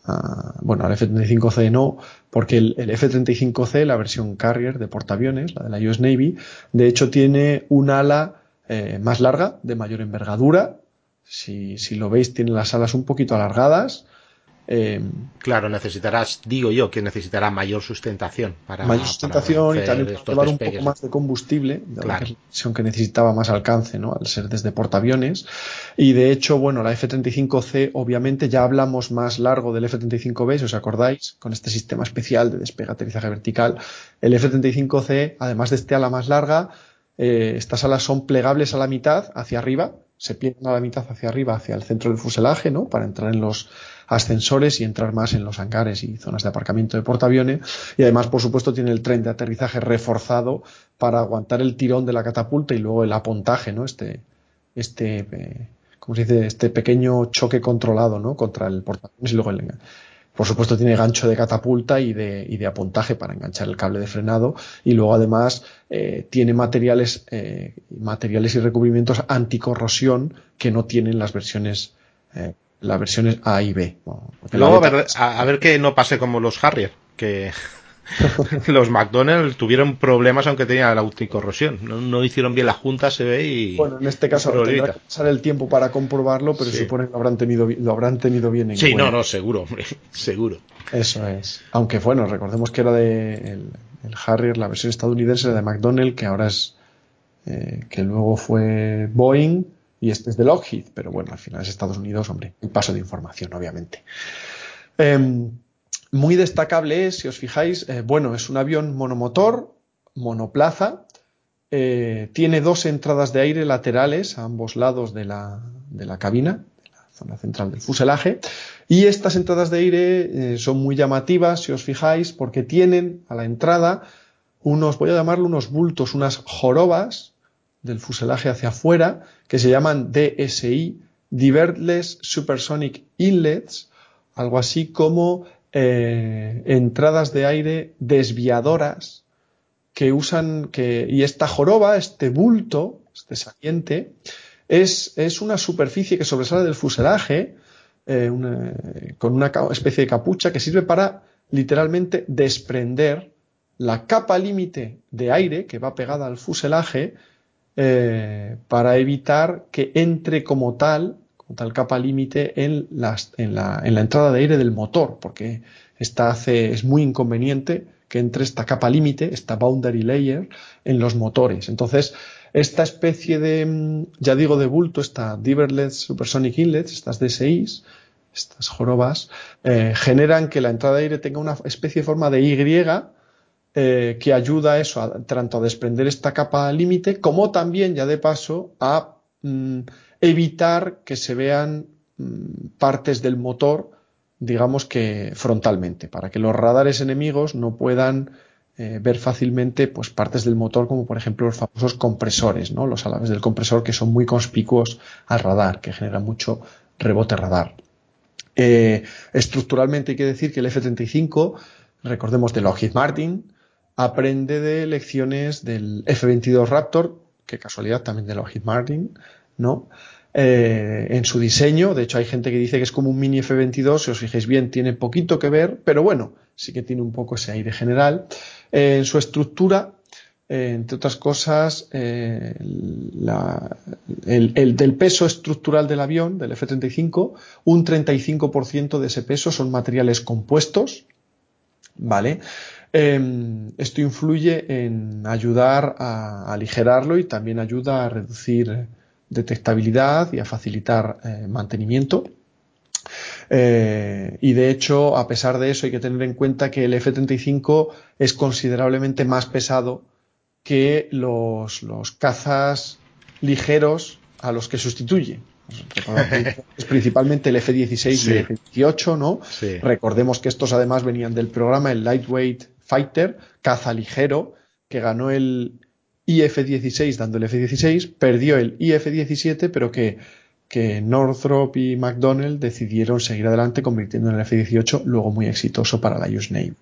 uh, bueno, al F-35C no, porque el, F-35C, la versión carrier de portaaviones, la de la US Navy, de hecho tiene un ala eh, más larga, de mayor envergadura. Si, si lo veis, tiene las alas un poquito alargadas eh, claro, necesitarás, digo yo, que necesitará mayor sustentación para. Mayor sustentación y también llevar un poco más de combustible, claro. que necesitaba más alcance, ¿no? Al ser desde portaaviones. Y de hecho, bueno, la F-35C, obviamente, ya hablamos más largo del F-35B, si os acordáis, con este sistema especial de despegue aterrizaje vertical. El F-35C, además de este ala más larga, eh, estas alas son plegables a la mitad, hacia arriba, se pliegan a la mitad hacia arriba, hacia el centro del fuselaje, ¿no? Para entrar en los ascensores y entrar más en los hangares y zonas de aparcamiento de portaaviones. Y además, por supuesto, tiene el tren de aterrizaje reforzado para aguantar el tirón de la catapulta y luego el apontaje, ¿no? Este, este, eh, ¿cómo se dice? Este pequeño choque controlado, ¿no? Contra el portaaviones y luego el, por supuesto tiene gancho de catapulta y de, y de, apontaje para enganchar el cable de frenado y luego además eh, tiene materiales, eh, materiales y recubrimientos anticorrosión que no tienen las versiones eh, las versiones A y B. Luego a ver, a, ver que no pase como los Harrier, que los McDonald's tuvieron problemas aunque tenían la anticorrosión. No, no, hicieron bien la junta, se ve y. Bueno, en este caso tendrá que pasar el tiempo para comprobarlo, pero supone que lo habrán tenido, lo habrán tenido bien en Sí, no, no, seguro, hombre, seguro. Eso es. Aunque bueno, recordemos que era de el, Harrier, la versión estadounidense de McDonnell, que ahora es. Eh, que luego fue Boeing y este es de Lockheed, pero bueno, al final es Estados Unidos, hombre, un paso de información, obviamente. Em, muy destacable es, si os fijáis, eh, bueno, es un avión monomotor, monoplaza, eh, tiene dos entradas de aire laterales a ambos lados de la, de la cabina, de la zona central del fuselaje, y estas entradas de aire eh, son muy llamativas, si os fijáis, porque tienen a la entrada unos, voy a llamarlo unos bultos, unas jorobas, del fuselaje hacia afuera, que se llaman DSI, Divertless Supersonic Inlets, algo así como eh, entradas de aire desviadoras que usan que y esta joroba, este bulto, este saliente, es, es una superficie que sobresale del fuselaje eh, con una especie de capucha que sirve para literalmente desprender la capa límite de aire que va pegada al fuselaje eh, para evitar que entre como tal, como tal capa límite en, en, la, en la entrada de aire del motor, porque esta hace, es muy inconveniente que entre esta capa límite, esta boundary layer, en los motores. Entonces, esta especie de, mm, ya digo, de bulto, esta Diverless Supersonic Inlets, estas DSIs, estas jorobas, eh, generan que la entrada de aire tenga una especie de forma de Y eh, que ayuda a eso, tanto a desprender esta capa límite, como también, ya de paso, a mm, evitar que se vean mm, partes del motor digamos que frontalmente, para que los radares enemigos no puedan eh, ver fácilmente pues, partes del motor, como por ejemplo los famosos compresores, ¿no? los alaves del compresor que son muy conspicuos al radar, que generan mucho rebote radar. Eh, estructuralmente hay que decir que el F-35, recordemos de Lockheed Martin, aprende de lecciones del F-22 Raptor, que casualidad también de Lockheed Martin, ¿no? Eh, en su diseño. De hecho, hay gente que dice que es como un mini F22. Si os fijáis bien, tiene poquito que ver, pero bueno, sí que tiene un poco ese aire general. Eh, en su estructura, eh, entre otras cosas, el, del peso estructural del avión, del F-35, un 35% de ese peso son materiales compuestos, ¿vale? Em, esto influye en ayudar a aligerarlo y también ayuda a reducir detectabilidad y a facilitar eh, mantenimiento. Eh, y de hecho, a pesar de eso, hay que tener en cuenta que el F-35 es considerablemente más pesado que los, los cazas ligeros a los que sustituye. Es principalmente el F-16 y el F-18, ¿no? Recordemos que estos además venían del programa el Lightweight Fighter, caza ligero, que ganó el, IF-16 dando el F-16, perdió el IF-17, pero que, Northrop y McDonnell decidieron seguir adelante convirtiendo en el F-18, luego muy exitoso para la US Navy.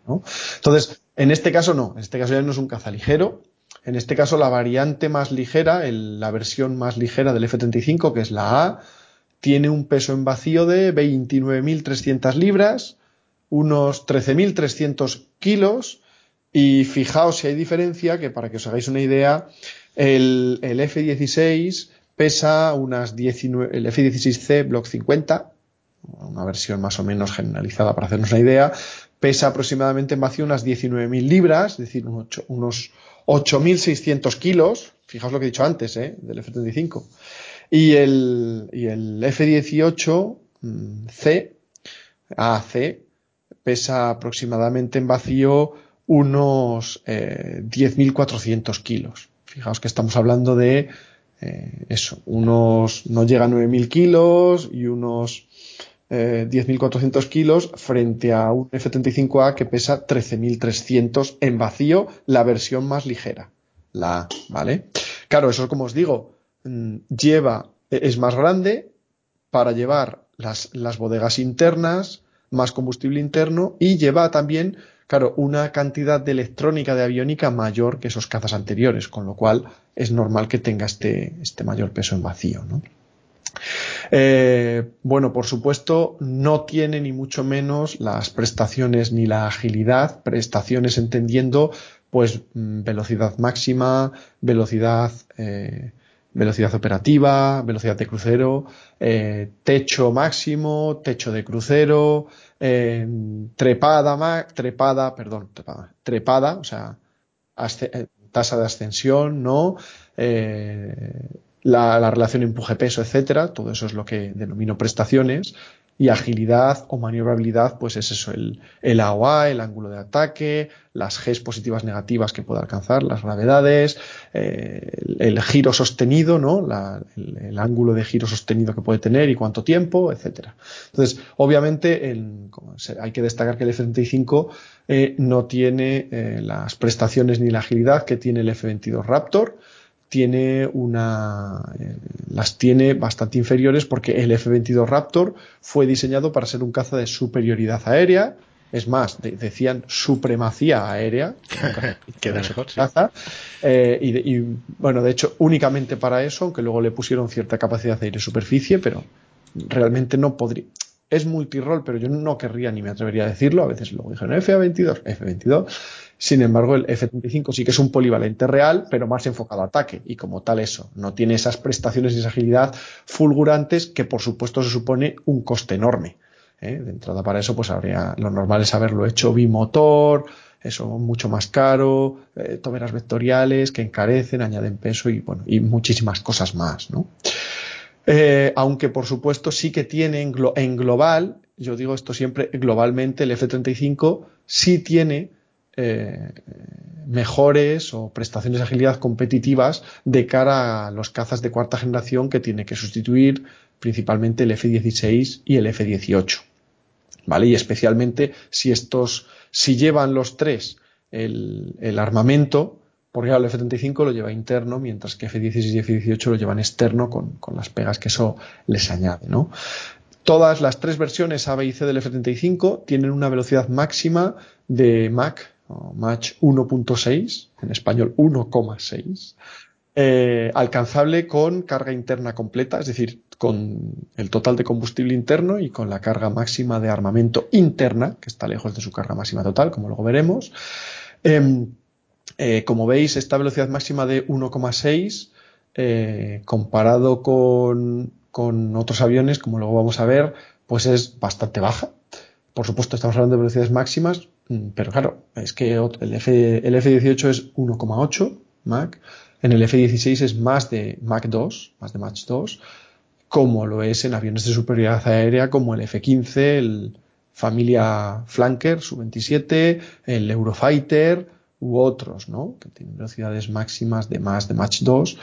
Entonces, en este caso no, en este caso ya no es un caza ligero, en este caso la variante más ligera, la versión más ligera del F-35, que es la A, tiene un peso en vacío de 29.300 libras, unos 13.300 kilos, y fijaos si hay diferencia, que para que os hagáis una idea, el, F-16 pesa unas 19, el F-16C Block 50, una versión más o menos generalizada para hacernos una idea, pesa aproximadamente en vacío unas 19.000 libras, es decir, unos 8.600 kilos, fijaos lo que he dicho antes, ¿eh? del F-35. Y el, y el F-18C, mm, AC, pesa aproximadamente en vacío unos 10.400 eh, kilos. Fijaos que estamos hablando de eh, eso, unos no llega a 9.000 kilos y unos 10.400 eh, kilos frente a un F-35A que pesa 13.300 en vacío, la versión más ligera. La, ¿vale? Claro, eso como os digo, mm, lleva, es más grande para llevar las, las bodegas internas, más combustible interno y lleva también claro, una cantidad de electrónica de aviónica mayor que esos cazas anteriores, con lo cual es normal que tenga este, este mayor peso en vacío. ¿no? Eh, bueno, por supuesto, no tiene ni mucho menos las prestaciones ni la agilidad, prestaciones entendiendo pues mm, velocidad máxima, velocidad eh, velocidad operativa, velocidad de crucero, eh, techo máximo, techo de crucero, eh, trepada, trepada, perdón, trepada, o sea, eh, tasa de ascensión, ¿no? la, la, relación empuje-peso, etcétera, todo eso es lo que denomino prestaciones y agilidad o maniobrabilidad, pues es eso, el, el AOA, el ángulo de ataque, las Gs positivas negativas que puede alcanzar, las gravedades, eh, el, giro sostenido, ¿no? el, ángulo de giro sostenido que puede tener y cuánto tiempo, etcétera. Entonces, obviamente, hay que destacar que el F-35 eh, no tiene eh, las prestaciones ni la agilidad que tiene el F-22 Raptor, tiene una, eh, las tiene bastante inferiores porque el F-22 Raptor fue diseñado para ser un caza de superioridad aérea Es más, decían supremacía aérea. Queda mejor. Eh, y, bueno, de hecho, únicamente para eso, aunque luego le pusieron cierta capacidad de aire-superficie, pero realmente no podría. Es multirol, pero yo no querría ni me atrevería a decirlo. A veces luego dijeron F-22, F-22. Sin embargo, el F-35 sí que es un polivalente real, pero más enfocado a ataque. Y como tal, eso, no tiene esas prestaciones y esa agilidad fulgurantes que, por supuesto, se supone un coste enorme. ¿eh? De entrada para eso, pues habría, lo normal es haberlo hecho bimotor, eso mucho más caro, eh, toberas vectoriales que encarecen, añaden peso y, bueno, y muchísimas cosas más, ¿no? Eh, aunque por supuesto sí que tiene en, en, global, yo digo esto siempre globalmente, el F-35 sí tiene eh, mejores o prestaciones de agilidad competitivas de cara a los cazas de cuarta generación que tiene que sustituir principalmente el F-16 y el F-18. ¿Vale? Y especialmente si estos, si llevan los tres el, armamento, porque el F-35 lo lleva interno, mientras que F-16 y F-18 lo llevan externo con, con, las pegas que eso les añade, ¿no? Todas las tres versiones A, B y C del F-35 tienen una velocidad máxima de Mach Mach 1.6, en español 1,6, eh, alcanzable con carga interna completa, es decir, con el total de combustible interno y con la carga máxima de armamento interna, que está lejos de su carga máxima total, como luego veremos. Em, eh, como veis, esta velocidad máxima de 1,6, eh, comparado con, con otros aviones, como luego vamos a ver, pues es bastante baja. Por supuesto, estamos hablando de velocidades máximas, pero claro, es que el, F, el F18 es 1,8 Mach, en el F16 es más de Mach 2, más de Mach 2, como lo es en aviones de superioridad aérea como el F15, el familia Flanker, Su-27, el Eurofighter u otros, ¿no? Que tienen velocidades máximas de más de Mach 2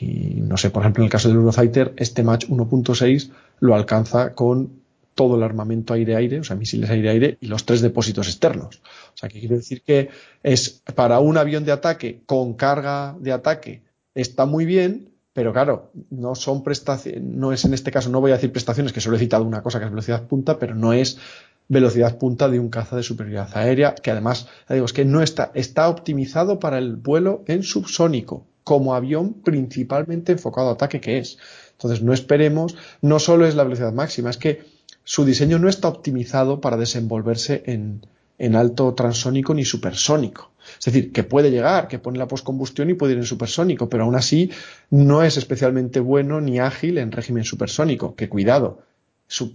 y no sé, por ejemplo, en el caso del Eurofighter, este Mach 1.6 lo alcanza con todo el armamento aire-aire, o sea, misiles aire-aire y los tres depósitos externos. O sea, que quiere decir que es para un avión de ataque con carga de ataque está muy bien, pero claro, no son prestaciones, no es en este caso, no voy a decir prestaciones, que solo he citado una cosa que es velocidad punta, pero no es velocidad punta de un caza de superioridad aérea, que además, digo, es que no está, está optimizado para el vuelo en subsónico, como avión principalmente enfocado a ataque que es. Entonces, no esperemos, no solo es la velocidad máxima, es que su diseño no está optimizado para desenvolverse en, alto transónico ni supersónico. Es decir, que puede llegar, que pone la postcombustión y puede ir en supersónico, pero aún así no es especialmente bueno ni ágil en régimen supersónico. Que cuidado,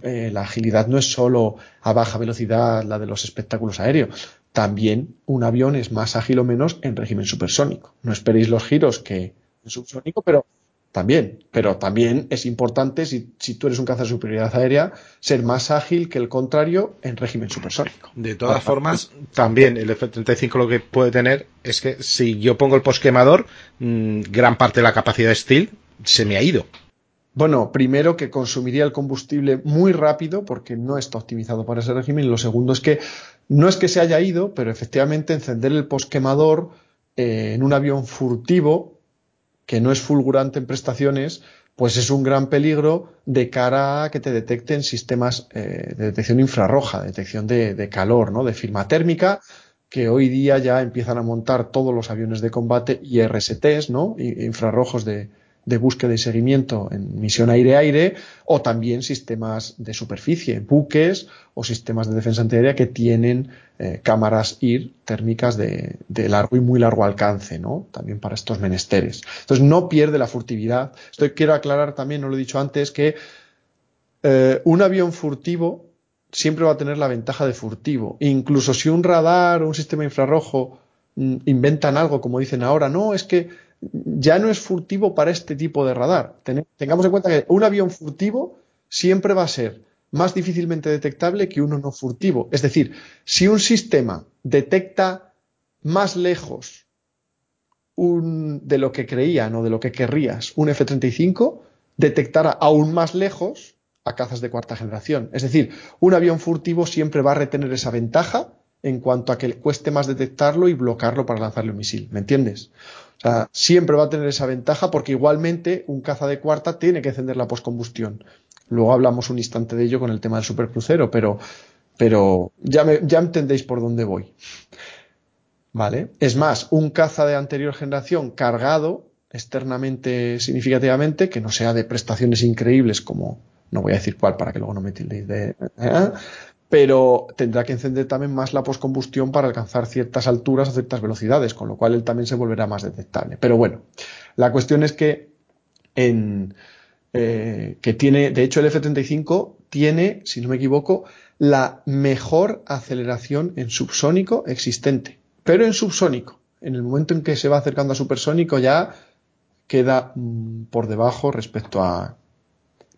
eh, la agilidad no es solo a baja velocidad la de los espectáculos aéreos. También un avión es más ágil o menos en régimen supersónico. No esperéis los giros que en subsónico, pero también, pero también es importante, si, si, tú eres un caza de superioridad aérea, ser más ágil que el contrario en régimen supersónico. De todas formas, también el F-35 lo que puede tener es que si yo pongo el posquemador, mmm, gran parte de la capacidad de steel se me ha ido. Bueno, primero que consumiría el combustible muy rápido porque no está optimizado para ese régimen. Y lo segundo es que no es que se haya ido, pero efectivamente encender el posquemador eh, en un avión furtivo que no es fulgurante en prestaciones, pues es un gran peligro de cara a que te detecten sistemas eh, de detección infrarroja, detección de, calor, ¿no? de firma térmica, que hoy día ya empiezan a montar todos los aviones de combate IRSTs, ¿no? infrarrojos de, de búsqueda y seguimiento en misión aire-aire o también sistemas de superficie, buques o sistemas de defensa antiaérea que tienen eh, cámaras IR térmicas de, largo y muy largo alcance, ¿no? También para estos menesteres. Entonces no pierde la furtividad. Esto quiero aclarar también, no lo he dicho antes, que eh, un avión furtivo siempre va a tener la ventaja de furtivo. Incluso si un radar o un sistema infrarrojo mm, inventan algo, como dicen ahora, no, es que ya no es furtivo para este tipo de radar. tengamos en cuenta que un avión furtivo siempre va a ser más difícilmente detectable que uno no furtivo. Es decir, si un sistema detecta más lejos de lo que creían o de lo que querrías un F-35, detectará aún más lejos a cazas de cuarta generación. Es decir, un avión furtivo siempre va a retener esa ventaja en cuanto a que le cueste más detectarlo y bloquearlo para lanzarle un misil. ¿Me entiendes? O sea, siempre va a tener esa ventaja porque igualmente un caza de cuarta tiene que encender la postcombustión. Luego hablamos un instante de ello con el tema del supercrucero, pero pero ya, me, ya entendéis por dónde voy. ¿Vale? Es más, un caza de anterior generación cargado externamente significativamente, que no sea de prestaciones increíbles como, no voy a decir cuál para que luego no me tildéis de... ¿eh? Pero tendrá que encender también más la poscombustión para alcanzar ciertas alturas o ciertas velocidades, con lo cual él también se volverá más detectable. Pero bueno, la cuestión es que en, eh, que tiene, de hecho el F-35 tiene, si no me equivoco, la mejor aceleración en subsónico existente. Pero en subsónico. En el momento en que se va acercando a supersónico ya queda mm, por debajo respecto a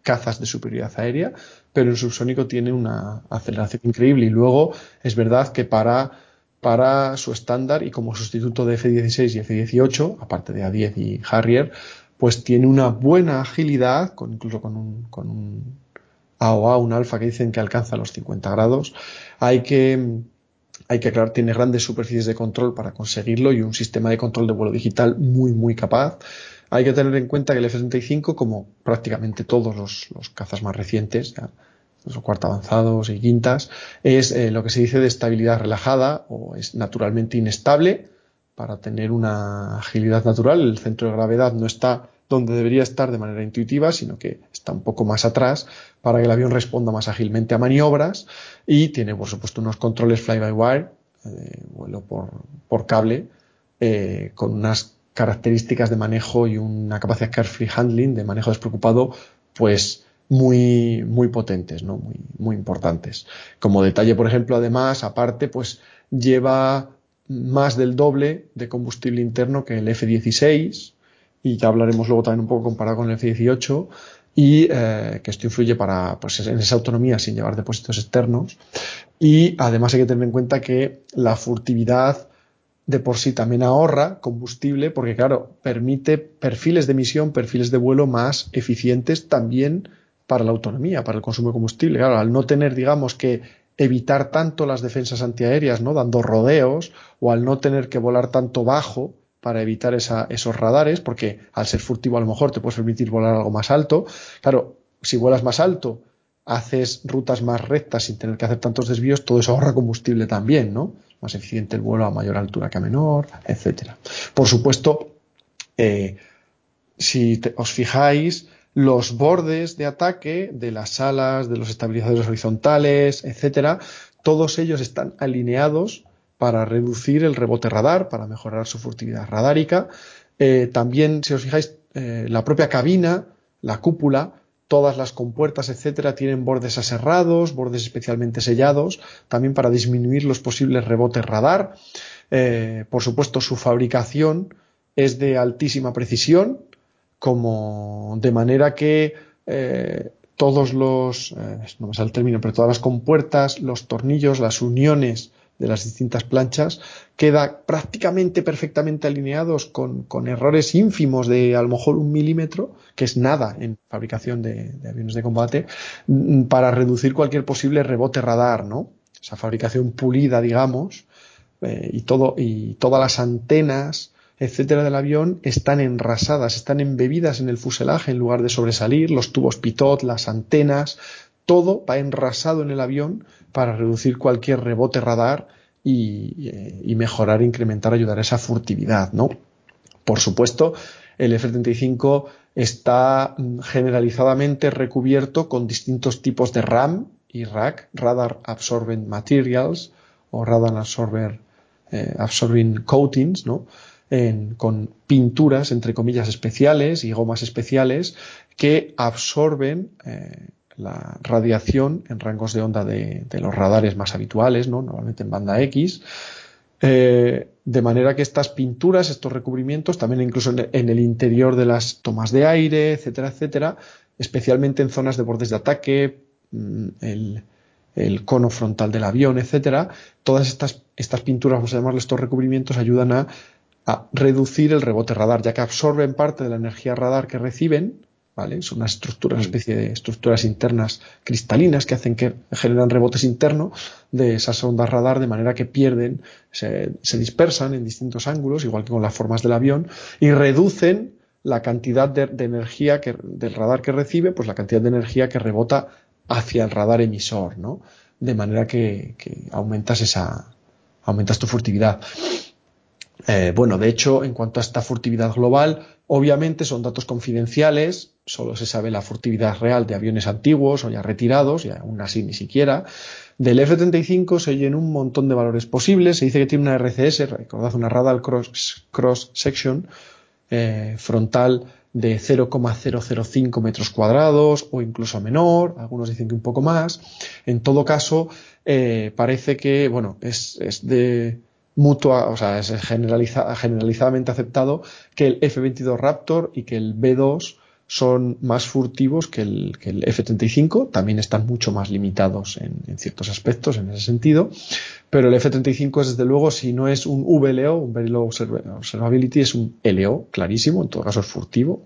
cazas de superioridad aérea, pero en subsónico tiene una aceleración increíble. Y luego es verdad que para, para su estándar y como sustituto de F-16 y F-18, aparte de A-10 y Harrier, pues tiene una buena agilidad, incluso con un, con un AOA, un alfa que dicen que alcanza los 50 grados. Hay que, hay que aclarar, tiene grandes superficies de control para conseguirlo y un sistema de control de vuelo digital muy, muy capaz. Hay que tener en cuenta que el F-35, como prácticamente todos los, cazas más recientes, ya, los cuarta avanzados y quintas, es eh, lo que se dice de estabilidad relajada o es naturalmente inestable para tener una agilidad natural. El centro de gravedad no está donde debería estar de manera intuitiva, sino que está un poco más atrás para que el avión responda más ágilmente a maniobras y tiene, por supuesto, unos controles fly-by-wire, eh, vuelo por, cable, eh, con unas características de manejo y una capacidad carefree handling, de manejo despreocupado, pues muy, muy potentes, ¿no? muy, muy importantes. Como detalle, por ejemplo, además, aparte, pues lleva más del doble de combustible interno que el F-16 y ya hablaremos luego también un poco comparado con el F-18 y eh, que esto influye para pues en esa autonomía sin llevar depósitos externos y además hay que tener en cuenta que la furtividad de por sí también ahorra combustible porque claro permite perfiles de emisión perfiles de vuelo más eficientes también para la autonomía para el consumo de combustible claro al no tener digamos que evitar tanto las defensas antiaéreas, ¿no? Dando rodeos o al no tener que volar tanto bajo para evitar esos radares, porque al ser furtivo a lo mejor te puedes permitir volar algo más alto. Claro, si vuelas más alto, haces rutas más rectas sin tener que hacer tantos desvíos, todo eso ahorra combustible también, ¿no? Más eficiente el vuelo a mayor altura que a menor, etcétera. Por supuesto, eh, si os fijáis, los bordes de ataque de las alas, de los estabilizadores horizontales, etcétera, todos ellos están alineados para reducir el rebote radar, para mejorar su furtividad radárica. Eh, también, si os fijáis, eh, la propia cabina, la cúpula, todas las compuertas, etcétera, tienen bordes aserrados, bordes especialmente sellados, también para disminuir los posibles rebotes radar. Eh, por supuesto, su fabricación es de altísima precisión, como de manera que eh, todos los, eh, no me sale el término, pero todas las compuertas, los tornillos, las uniones de las distintas planchas, queda prácticamente perfectamente alineados con, con, errores ínfimos de a lo mejor un milímetro, que es nada en fabricación de, aviones de combate, mm, para reducir cualquier posible rebote radar, ¿no? Esa fabricación pulida, digamos, eh, y todo, y todas las antenas, etcétera, del avión están enrasadas, están embebidas en el fuselaje en lugar de sobresalir, los tubos pitot, las antenas, todo va enrasado en el avión para reducir cualquier rebote radar y, eh, mejorar, incrementar, ayudar a esa furtividad, ¿no? Por supuesto, el F-35 está generalizadamente recubierto con distintos tipos de RAM y RAC, Radar Absorbent Materials o Radar Absorber, eh, Absorbing Coatings, ¿no? con pinturas, entre comillas, especiales y gomas especiales que absorben eh, la radiación en rangos de onda de, los radares más habituales, ¿no? normalmente en banda X. Eh, de manera que estas pinturas, estos recubrimientos, también incluso en el interior de las tomas de aire, etcétera, etcétera, especialmente en zonas de bordes de ataque, mm, el, cono frontal del avión, etcétera, todas estas, estas pinturas, vamos a llamarle estos recubrimientos, ayudan a reducir el rebote radar, ya que absorben parte de la energía radar que reciben, ¿vale? Son unas estructuras, una especie de estructuras internas cristalinas que hacen que generan rebotes internos de esas ondas radar de manera que pierden, se, dispersan en distintos ángulos, igual que con las formas del avión, y reducen la cantidad de, energía del radar que recibe, pues la cantidad de energía que rebota hacia el radar emisor, ¿no? de manera que, aumentas esa, aumentas tu furtividad. Eh, bueno, de hecho, en cuanto a esta furtividad global, obviamente son datos confidenciales, solo se sabe la furtividad real de aviones antiguos o ya retirados, y aún así ni siquiera. Del F-35 se oyen un montón de valores posibles, se dice que tiene una RCS, recordad una Radar Cross, Section eh, frontal de 0,005 metros cuadrados o incluso menor, algunos dicen que un poco más. En todo caso, eh, parece que, bueno, es, es de mutua, o sea, es generalizadamente aceptado que el F-22 Raptor y que el B-2 son más furtivos que el, que el F-35, también están mucho más limitados en, ciertos aspectos en ese sentido, pero el F-35 es desde luego, si no es un VLO, un Very Low Observability, es un LO, clarísimo, en todo caso es furtivo.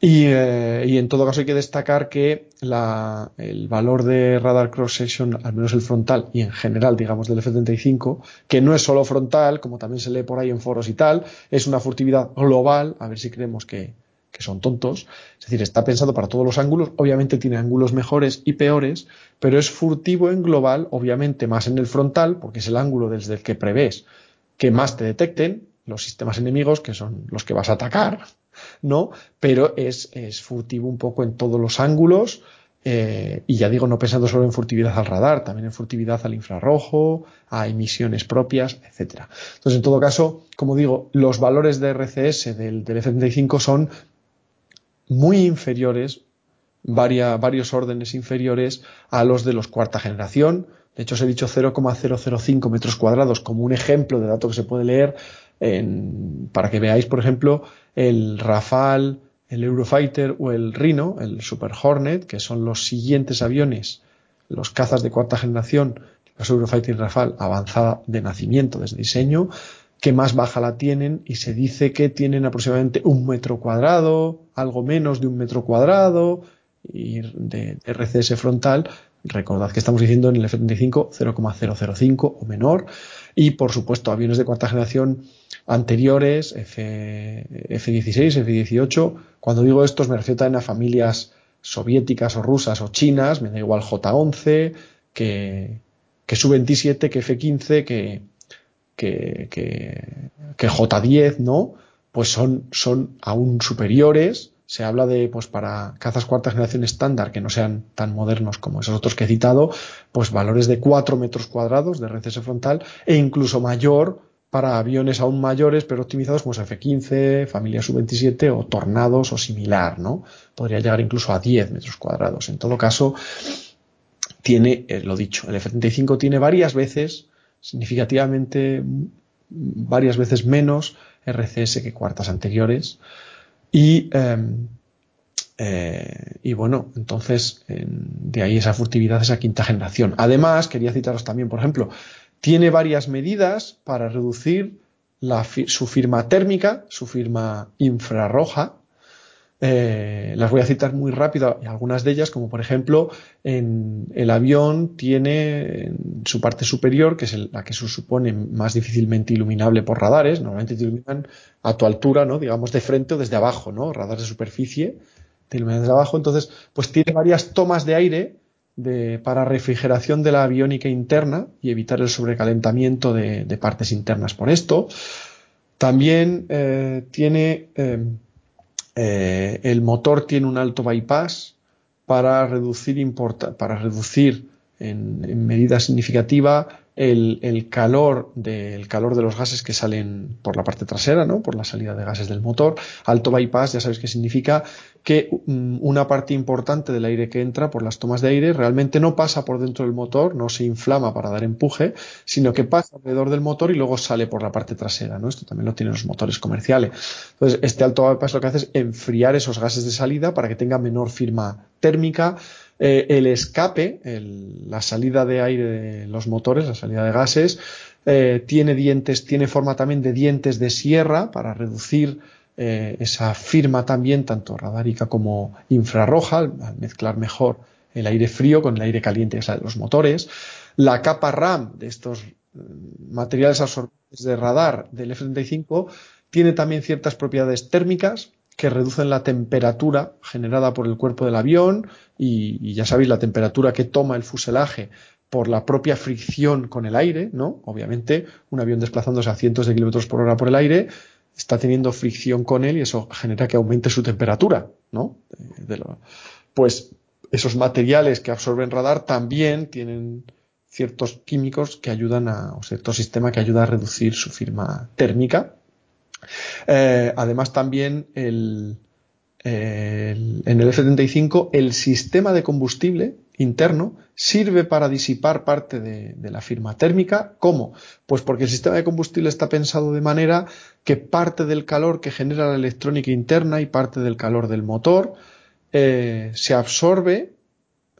Y, eh, y en todo caso hay que destacar que la, el valor de radar cross section, al menos el frontal y en general, digamos, del F-35, que no es solo frontal, como también se lee por ahí en foros y tal, es una furtividad global, a ver si creemos que, que son tontos. Es decir, está pensado para todos los ángulos. Obviamente tiene ángulos mejores y peores, pero es furtivo en global, obviamente más en el frontal, porque es el ángulo desde el que prevés que más te detecten los sistemas enemigos, que son los que vas a atacar, ¿no? Pero es, es furtivo un poco en todos los ángulos. Eh, y ya digo, no pensando solo en furtividad al radar, también en furtividad al infrarrojo, a emisiones propias, etcétera. Entonces, en todo caso, como digo, los valores de RCS del, del F-35 son muy inferiores, varios órdenes inferiores a los de los cuarta generación. De hecho, os he dicho 0,005 metros cuadrados como un ejemplo de dato que se puede leer para que veáis, por ejemplo, el Rafale, el Eurofighter o el Rhino, el Super Hornet, que son los siguientes aviones, los cazas de cuarta generación, los Eurofighter y Rafale avanzada de nacimiento desde diseño, que más baja la tienen y se dice que tienen aproximadamente un metro cuadrado, algo menos de un metro cuadrado y de RCS frontal. Recordad que estamos diciendo en el F-35 0,005 o menor y por supuesto aviones de cuarta generación anteriores, F, F-16, F-18. Cuando digo estos me refiero también a familias soviéticas o rusas o chinas, me da igual J-11 que, que Su-27, que F-15, que, que, que, J10, ¿no? Pues son, son aún superiores. Se habla de, pues para cazas cuarta generación estándar, que no sean tan modernos como esos otros que he citado, pues valores de 4 metros cuadrados de RCS frontal e incluso mayor para aviones aún mayores, pero optimizados como F-15, familia Su-27 o Tornados o similar, ¿no? Podría llegar incluso a 10 metros cuadrados. En todo caso, tiene, eh, lo dicho, el F-35 tiene varias veces significativamente varias veces menos RCS que cuartas anteriores. Y, em, eh, y bueno, entonces de ahí esa furtividad, esa quinta generación. Además, quería citaros también, por ejemplo, tiene varias medidas para reducir su firma térmica, su firma infrarroja, eh, las voy a citar muy rápido, algunas de ellas, como por ejemplo, en el avión tiene en su parte superior, que es la que se supone más difícilmente iluminable por radares, normalmente te iluminan a tu altura, ¿no? digamos de frente o desde abajo, ¿no? radar de superficie, te iluminan desde abajo, entonces, pues tiene varias tomas de aire de, para refrigeración de la aviónica interna y evitar el sobrecalentamiento de, partes internas por esto. También eh, tiene eh, eh, el motor tiene un alto bypass para reducir, para reducir en, en medida significativa el, calor del calor de los gases que salen por la parte trasera, ¿no? por la salida de gases del motor. Alto bypass, ya sabéis que significa que mm, una parte importante del aire que entra por las tomas de aire realmente no pasa por dentro del motor, no se inflama para dar empuje, sino que pasa alrededor del motor y luego sale por la parte trasera. ¿no? Esto también lo tienen los motores comerciales. Entonces, este alto bypass lo que hace es enfriar esos gases de salida para que tenga menor firma térmica eh, el escape, la salida de aire de los motores, la salida de gases, eh, tiene dientes, tiene forma también de dientes de sierra para reducir eh, esa firma también, tanto radárica como infrarroja, al, mezclar mejor el aire frío con el aire caliente de los motores. La capa RAM de estos mm, materiales absorbentes de radar del F-35 tiene también ciertas propiedades térmicas que reducen la temperatura generada por el cuerpo del avión y, ya sabéis la temperatura que toma el fuselaje por la propia fricción con el aire, ¿no? Obviamente, un avión desplazándose a cientos de kilómetros por hora por el aire está teniendo fricción con él y eso genera que aumente su temperatura, ¿no? pues esos materiales que absorben radar también tienen ciertos químicos que ayudan a, o cierto sistema que ayuda a reducir su firma térmica. Eh, además, también el, en el F-35 el sistema de combustible interno sirve para disipar parte de, la firma térmica. ¿Cómo? Pues porque el sistema de combustible está pensado de manera que parte del calor que genera la electrónica interna y parte del calor del motor eh, se absorbe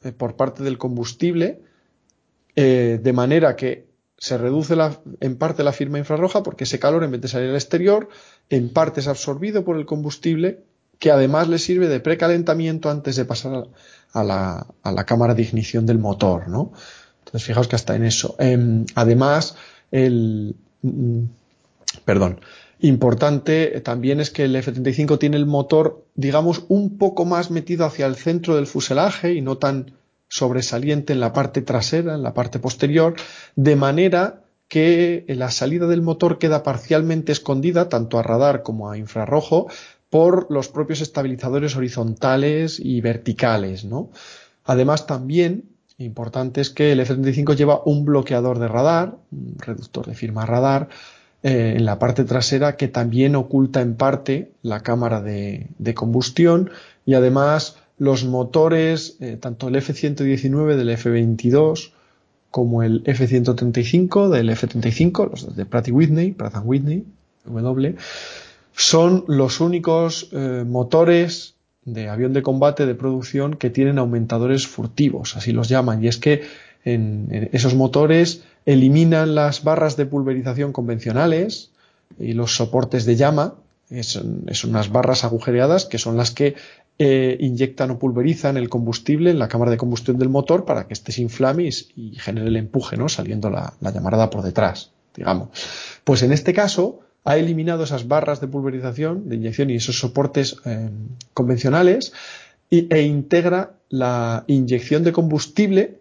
eh, por parte del combustible de manera que se reduce en parte la firma infrarroja porque ese calor en vez de salir al exterior en parte es absorbido por el combustible que además le sirve de precalentamiento antes de pasar a la, a la cámara de ignición del motor, ¿no? Entonces, fijaos que hasta en eso. Em, además, el, mm, perdón, importante también es que el F-35 tiene el motor, digamos, un poco más metido hacia el centro del fuselaje y no tan sobresaliente en la parte trasera, en la parte posterior, de manera que la salida del motor queda parcialmente escondida tanto a radar como a infrarrojo por los propios estabilizadores horizontales y verticales, ¿no? Además, también importante es que el F-35 lleva un bloqueador de radar, un reductor de firma radar, eh, en la parte trasera que también oculta en parte la cámara de, combustión y además los motores, eh, tanto el F-119 del F-22 como el F-135 del F-35, los de Pratt Whitney, Pratt Whitney, W, son los únicos eh, motores de avión de combate de producción que tienen aumentadores furtivos, así los llaman. Y es que en, esos motores eliminan las barras de pulverización convencionales y los soportes de llama, son, unas barras agujereadas que son las que eh, inyectan o pulverizan el combustible en la cámara de combustión del motor para que éste se inflame y, genere el empuje, ¿no? Saliendo la, la llamarada por detrás, digamos. Pues en este caso, ha eliminado esas barras de pulverización, de inyección y esos soportes eh, convencionales e integra la inyección de combustible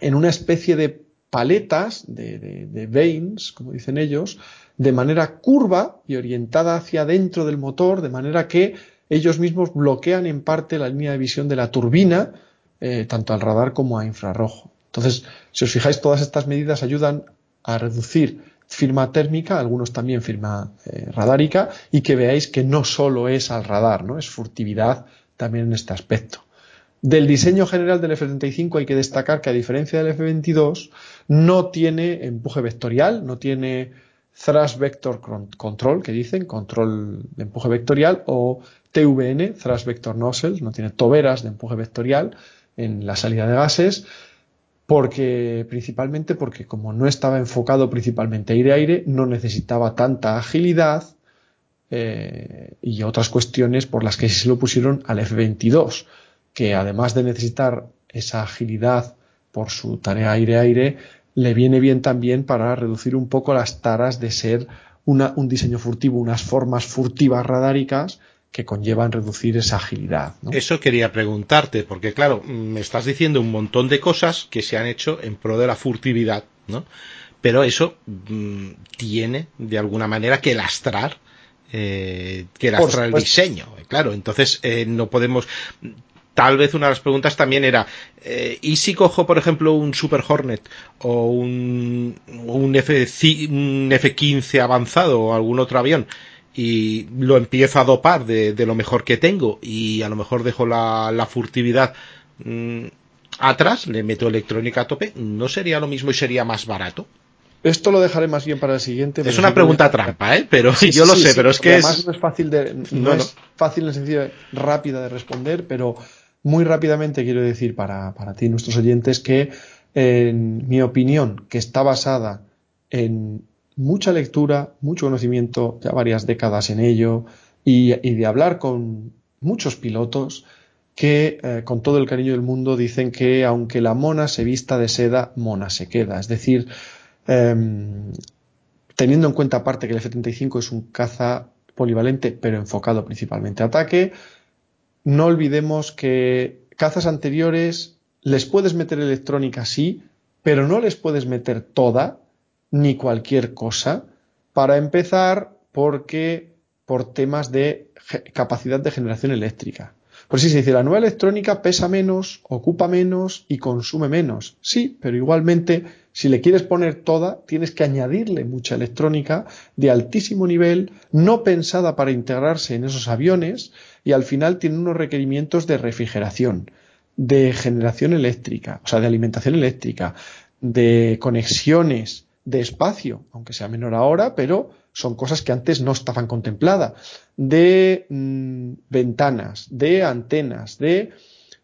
en una especie de paletas, de, de, vanes, como dicen ellos, de manera curva y orientada hacia adentro del motor, de manera que ellos mismos bloquean en parte la línea de visión de la turbina, eh, tanto al radar como a infrarrojo. Entonces, si os fijáis, todas estas medidas ayudan a reducir firma térmica, algunos también firma eh, radárica, y que veáis que no solo es al radar, ¿no? Es furtividad también en este aspecto. Del diseño general del F-35 hay que destacar que a diferencia del F-22 no tiene empuje vectorial, no tiene thrust vector control, que dicen, control de empuje vectorial, o TVN, thrust vector nozzle, no tiene toberas de empuje vectorial en la salida de gases, porque principalmente porque como no estaba enfocado principalmente aire-aire, no necesitaba tanta agilidad eh, y otras cuestiones por las que se lo pusieron al F-22, que además de necesitar esa agilidad por su tarea aire-aire, le viene bien también para reducir un poco las taras de ser un diseño furtivo, unas formas furtivas radáricas que conllevan reducir esa agilidad. Eso quería preguntarte, porque claro, me estás diciendo un montón de cosas que se han hecho en pro de la furtividad, ¿no? Pero eso mm, tiene, de alguna manera, que lastrar, eh, que lastrar el diseño. Claro, entonces eh, no podemos. Tal vez una de las preguntas también era, eh, ¿y si cojo, por ejemplo, un Super Hornet o un, un, F, un F-15 avanzado o algún otro avión? Y lo empiezo a dopar de, lo mejor que tengo y a lo mejor dejo la, furtividad mm, atrás, le meto electrónica a tope, ¿no sería lo mismo y sería más barato? Esto lo dejaré más bien para el siguiente. Es una pregunta trampa, ¿eh? Pero yo lo sé, pero es que además no es fácil de, no, es fácil en sentido rápida de responder, pero muy rápidamente quiero decir para, para ti, nuestros oyentes, que en mi opinión, que está basada en mucha lectura, mucho conocimiento, ya varias décadas en ello, y, de hablar con muchos pilotos que eh, con todo el cariño del mundo dicen que aunque la mona se vista de seda, mona se queda. Es decir, em, teniendo en cuenta aparte que el F-35 es un caza polivalente, pero enfocado principalmente a ataque, no olvidemos que cazas anteriores les puedes meter electrónica sí, pero no les puedes meter toda ni cualquier cosa. Para empezar, porque por temas de capacidad de generación eléctrica. Por si se dice, la nueva electrónica pesa menos, ocupa menos y consume menos. Sí, pero igualmente, si le quieres poner toda, tienes que añadirle mucha electrónica de altísimo nivel, no pensada para integrarse en esos aviones, y al final tiene unos requerimientos de refrigeración, de generación eléctrica, o sea, de alimentación eléctrica, de conexiones, de espacio, aunque sea menor ahora, pero son cosas que antes no estaban contempladas, de mm, ventanas, de antenas, de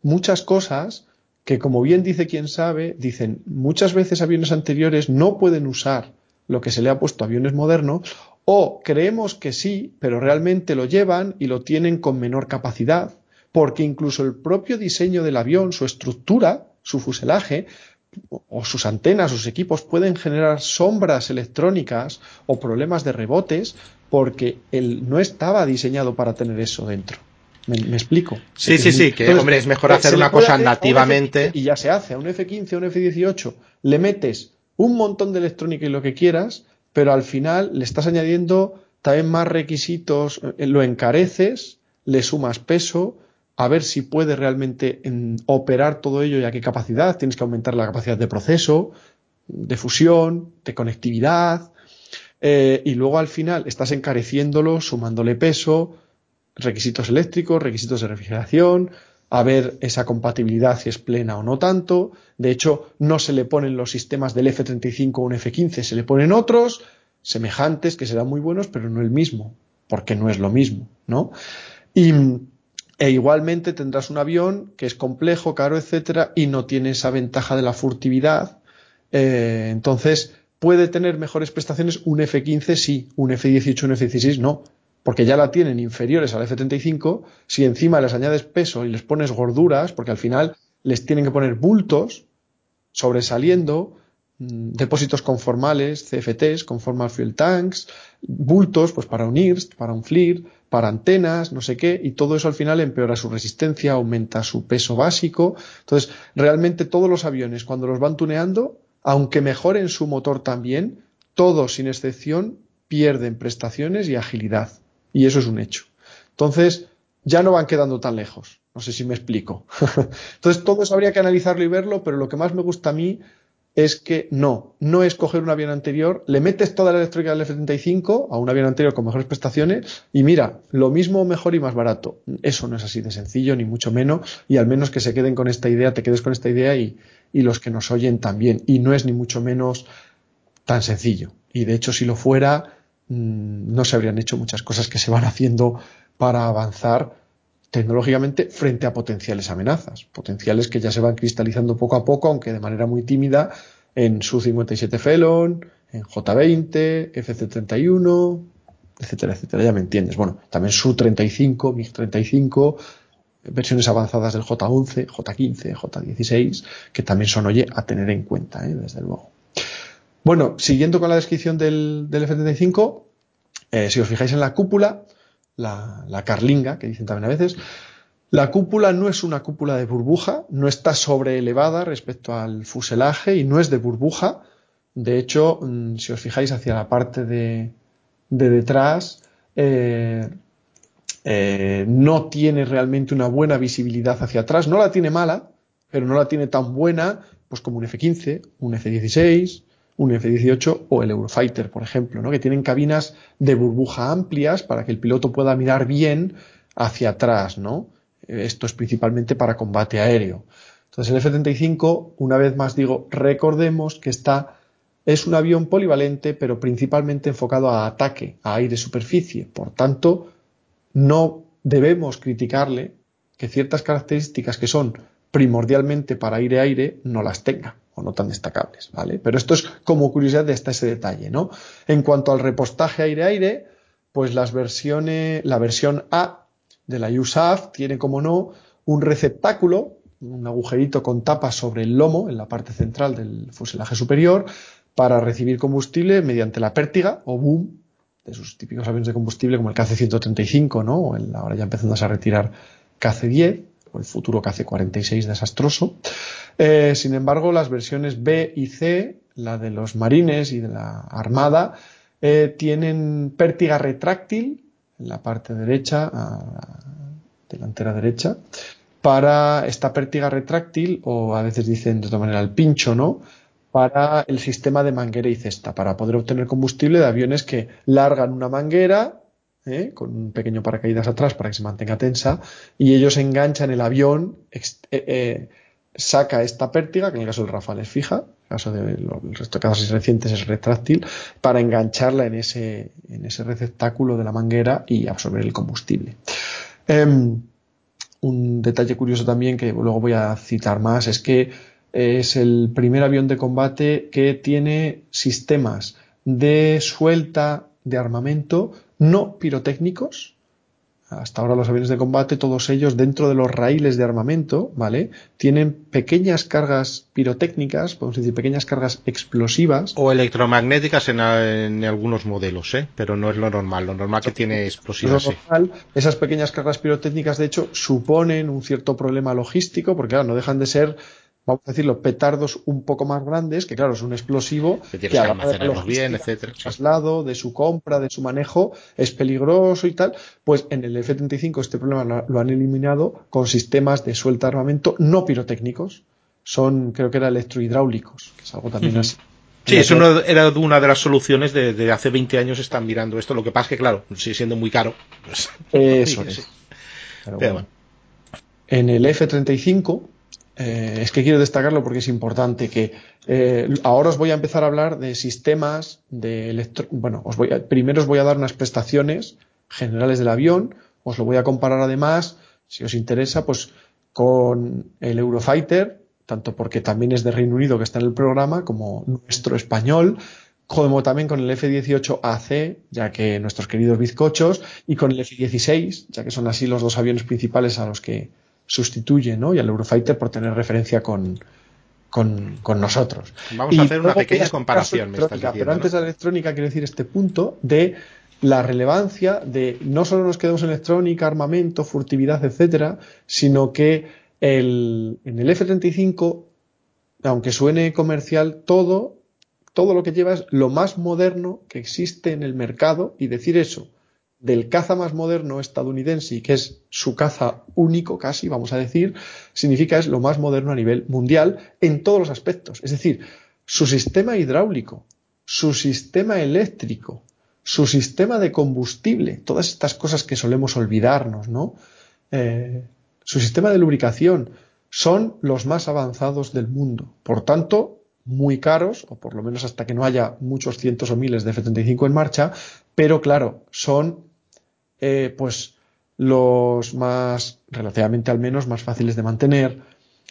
muchas cosas que, como bien dice quien sabe, dicen muchas veces aviones anteriores no pueden usar lo que se le ha puesto a aviones modernos o creemos que sí, pero realmente lo llevan y lo tienen con menor capacidad, porque incluso el propio diseño del avión, su estructura, su fuselaje, o sus antenas, sus equipos pueden generar sombras electrónicas o problemas de rebotes porque él no estaba diseñado para tener eso dentro. ¿Me, explico? Sí, sí, sí, que hombre, es mejor hacer una cosa nativamente. Y ya se hace a un F-15, a un F-18, le metes un montón de electrónica y lo que quieras, pero al final le estás añadiendo también más requisitos, eh, lo encareces, le sumas peso, a ver si puede realmente operar todo ello y a qué capacidad. Tienes que aumentar la capacidad de proceso, de fusión, de conectividad. Eh, y luego al final estás encareciéndolo, sumándole peso, requisitos eléctricos, requisitos de refrigeración, a ver esa compatibilidad si es plena o no tanto. De hecho, no se le ponen los sistemas del F-35 o un F-15, se le ponen otros semejantes que serán muy buenos, pero no el mismo, porque no es lo mismo, ¿no? Y, e igualmente tendrás un avión que es complejo, caro, etcétera, y no tiene esa ventaja de la furtividad. Eh, entonces, ¿puede tener mejores prestaciones un F-15? Sí, un F-18, un F-16 no, porque ya la tienen inferiores al F-35. Si encima les añades peso y les pones gorduras, porque al final les tienen que poner bultos sobresaliendo, Mm, depósitos conformales, CFTs, conformal fuel tanks, bultos, pues para un IRST, para un FLIR, para antenas, no sé qué, y todo eso al final empeora su resistencia, aumenta su peso básico. Entonces, realmente todos los aviones, cuando los van tuneando, aunque mejoren su motor también, todos sin excepción pierden prestaciones y agilidad. Y eso es un hecho. Entonces, ya no van quedando tan lejos. No sé si me explico. Entonces, todo eso habría que analizarlo y verlo, pero lo que más me gusta a mí es que no, no es coger un avión anterior, le metes toda la electrónica del F-35 a un avión anterior con mejores prestaciones y mira, lo mismo, mejor y más barato. Eso no es así de sencillo, ni mucho menos, y al menos que se queden con esta idea, te quedes con esta idea y, y los que nos oyen también. Y no es ni mucho menos tan sencillo. Y de hecho, si lo fuera, mm, no se habrían hecho muchas cosas que se van haciendo para avanzar tecnológicamente frente a potenciales amenazas, potenciales que ya se van cristalizando poco a poco, aunque de manera muy tímida, en Su-57 Felon, en J-20, FC-31, etcétera, etcétera, ya me entiendes. Bueno, también Su-35, MiG-35, versiones avanzadas del J-11, J-15, J-16, que también son, oye, a tener en cuenta, ¿eh? desde luego. Bueno, siguiendo con la descripción del, F-35, eh, si os fijáis en la cúpula, la, carlinga, que dicen también a veces. La cúpula no es una cúpula de burbuja, no está sobreelevada respecto al fuselaje y no es de burbuja. De hecho, mm, si os fijáis hacia la parte de, detrás, eh, eh, no tiene realmente una buena visibilidad hacia atrás. No la tiene mala, pero no la tiene tan buena pues como un F-15, un F-16, un F-18 o el Eurofighter, por ejemplo, ¿no? que tienen cabinas de burbuja amplias para que el piloto pueda mirar bien hacia atrás. ¿no? Esto es principalmente para combate aéreo. Entonces el F-35, una vez más digo, recordemos que está, es un avión polivalente, pero principalmente enfocado a ataque, a aire-superficie. Por tanto, no debemos criticarle que ciertas características que son primordialmente para aire-aire no las tenga no tan destacables, ¿vale? Pero esto es como curiosidad de hasta ese detalle, ¿no? En cuanto al repostaje aire-aire, pues las versiones, la versión A de la USAF tiene, como no, un receptáculo, un agujerito con tapa sobre el lomo, en la parte central del fuselaje superior, para recibir combustible mediante la pértiga o boom de sus típicos aviones de combustible como el KC-135, ¿no? O ahora ya empezando a retirar KC-10 o el futuro KC-46 desastroso. Eh, sin embargo, las versiones B y C, la de los marines y de la armada, eh, tienen pértiga retráctil en la parte derecha, delantera derecha, para esta pértiga retráctil, o a veces dicen de otra manera el pincho, ¿no? Para el sistema de manguera y cesta, para poder obtener combustible de aviones que largan una manguera ¿eh? con un pequeño paracaídas atrás para que se mantenga tensa y ellos enganchan el avión, saca esta pértiga, que en el caso del Rafale es fija, en el caso de los casos recientes es retráctil, para engancharla en ese, en ese receptáculo de la manguera y absorber el combustible. Em, un detalle curioso también que luego voy a citar más es que es el primer avión de combate que tiene sistemas de suelta de armamento no pirotécnicos. Hasta ahora los aviones de combate, todos ellos dentro de los raíles de armamento, ¿vale? Tienen pequeñas cargas pirotécnicas, podemos decir pequeñas cargas explosivas. O electromagnéticas en, algunos modelos, ¿eh? Pero no es lo normal. Lo normal que tiene explosivas. Normal, esas pequeñas cargas pirotécnicas, de hecho, suponen un cierto problema logístico, porque claro, no dejan de ser vamos a decirlo, petardos un poco más grandes, que claro, es un explosivo que, que almacenarlos bien, etcétera. traslado, de su compra, de su manejo, es peligroso y tal. Pues en el F-35 este problema lo, han eliminado con sistemas de suelta de armamento no pirotécnicos. Son, creo que era electrohidráulicos, que es algo también así. Sí, eso era una de las soluciones de, hace 20 años están mirando esto. Lo que pasa es que, claro, sigue siendo muy caro. Pues, eso es. En el F-35 eh, es que quiero destacarlo porque es importante que eh, ahora os voy a empezar a hablar de sistemas de electro bueno, os voy primero os voy a dar unas prestaciones generales del avión, os lo voy a comparar además, si os interesa, pues con el Eurofighter, tanto porque también es de Reino Unido que está en el programa, como nuestro español, como también con el F-18AC, ya que nuestros queridos bizcochos, y con el F-16, ya que son así los dos aviones principales a los que sustituye ¿no? y al Eurofighter por tener referencia con, con, nosotros. Vamos a hacer una pequeña comparación. pero antes de la electrónica quiero decir este punto de la relevancia de no solo nos quedamos en electrónica, armamento, furtividad, etcétera, sino que el, en el F-35, aunque suene comercial, todo, todo lo que lleva es lo más moderno que existe en el mercado y decir eso del caza más moderno estadounidense, y que es su caza único casi, vamos a decir, significa es lo más moderno a nivel mundial en todos los aspectos. Es decir, su sistema hidráulico, su sistema eléctrico, su sistema de combustible, todas estas cosas que solemos olvidarnos, ¿no? Eh, su sistema de lubricación son los más avanzados del mundo. Por tanto, muy caros, o por lo menos hasta que no haya muchos cientos o miles de F-35 en marcha, pero claro, son eh, pues los más, relativamente al menos, más fáciles de mantener,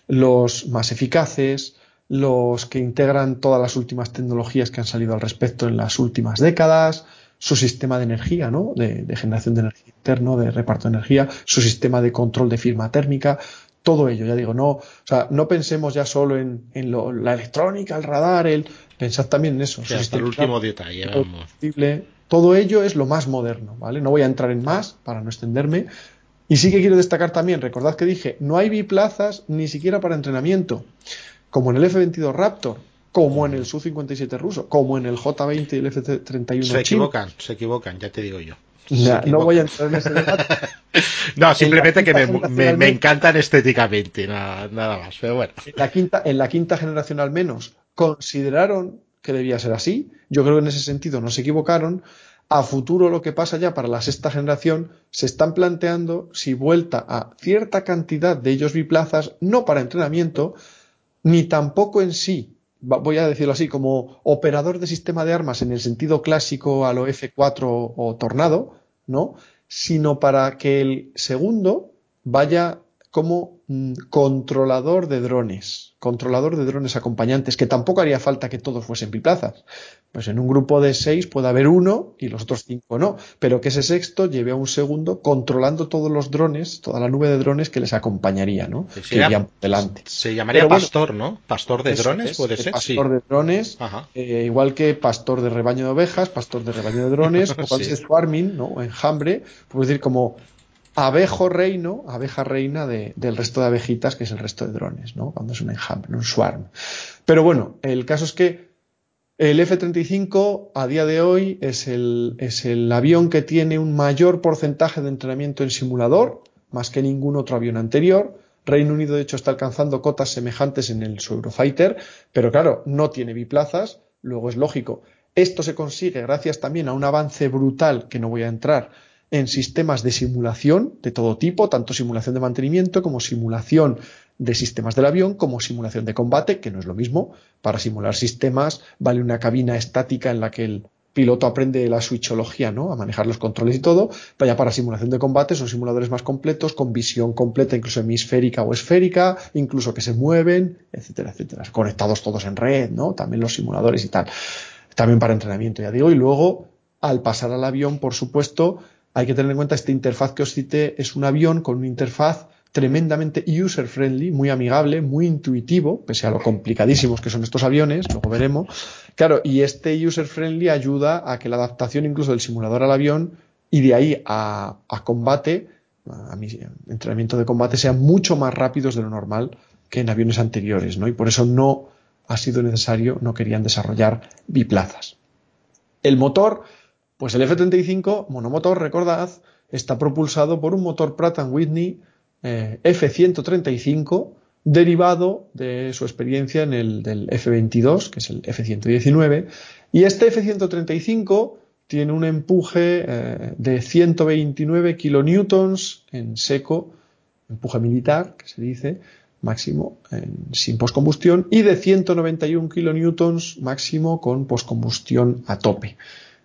los más eficaces, los que integran todas las últimas tecnologías que han salido al respecto en las últimas décadas, su sistema de energía, ¿no? De, generación de energía interno, de reparto de energía, su sistema de control de firma térmica, todo ello, ya digo, no, o sea, no pensemos ya solo en, la electrónica, el radar, el, pensad también en eso. hasta el último detalle, vamos. Todo ello es lo más moderno, ¿vale? No voy a entrar en más para no extenderme. Y sí que quiero destacar también, recordad que dije, no hay biplazas ni siquiera para entrenamiento, como en el F-22 Raptor, como en el Su-57 ruso, como en el J-20 y el F-31 Se equivocan, se equivocan, ya te digo yo. no voy a entrar en ese debate. no, simplemente que me, encantan estéticamente, nada, más. Pero bueno. la, quinta, en la quinta generación al menos, consideraron que debía ser así. Yo creo que en ese sentido no se equivocaron. A futuro lo que pasa ya para la sexta generación, se están planteando si vuelta a cierta cantidad de ellos biplazas, no para entrenamiento, ni tampoco en sí, voy a decirlo así, como operador de sistema de armas en el sentido clásico a lo F4 o Tornado, ¿no? Sino para que el segundo vaya como mm, controlador de drones, controlador de drones acompañantes, que tampoco haría falta que todos fuesen biplazas. Pues en un grupo de seis puede haber uno y los otros cinco no, pero que ese sexto lleve a un segundo controlando todos los drones, toda la nube de drones que les acompañaría, ¿no? que irían por delante. Se llamaría pastor, ¿no? Pastor de drones, puede ser. Pastor de drones, eh, igual que pastor de rebaño de ovejas, pastor de rebaño de drones, o es swarming, ¿no? O enjambre, puedo decir como abejo reino, abeja reina del resto de abejitas, que es el resto de drones, ¿no? Cuando es un enjambre, un swarm. Pero bueno, el caso es que el F-35 a día de hoy es el, es el avión que tiene un mayor porcentaje de entrenamiento en simulador, más que ningún otro avión anterior. Reino Unido, de hecho, está alcanzando cotas semejantes en el su Eurofighter, pero claro, no tiene biplazas, luego es lógico. Esto se consigue gracias también a un avance brutal que no voy a entrar en sistemas de simulación de todo tipo, tanto simulación de mantenimiento como simulación de sistemas del avión, como simulación de combate, que no es lo mismo. Para simular sistemas vale una cabina estática en la que el piloto aprende la switchología, ¿no? A manejar los controles y todo. Vaya para simulación de combate son simuladores más completos, con visión completa, incluso hemisférica o esférica, incluso que se mueven, etcétera, etcétera. Conectados todos en red, ¿no? También los simuladores y tal. También para entrenamiento, ya digo. Y luego, al pasar al avión, por supuesto, hay que tener en cuenta esta interfaz que os cité, es un avión con una interfaz tremendamente user friendly, muy amigable, muy intuitivo, pese a lo complicadísimos que son estos aviones, luego veremos. Claro, y este user friendly ayuda a que la adaptación incluso del simulador al avión y de ahí a, combate, a mi entrenamiento de combate, sean mucho más rápidos de lo normal que en aviones anteriores, ¿no? Y por eso no ha sido necesario, no querían desarrollar biplazas. El motor, pues el F-35, monomotor, recordad, está propulsado por un motor Pratt Whitney eh, F-135 derivado de su experiencia en el del F-22, que es el F-119, y este F-135 tiene un empuje eh, de 129 kilonewtons en seco, empuje militar, que se dice, máximo sin postcombustión, y de 191 kilonewtons máximo con postcombustión a tope.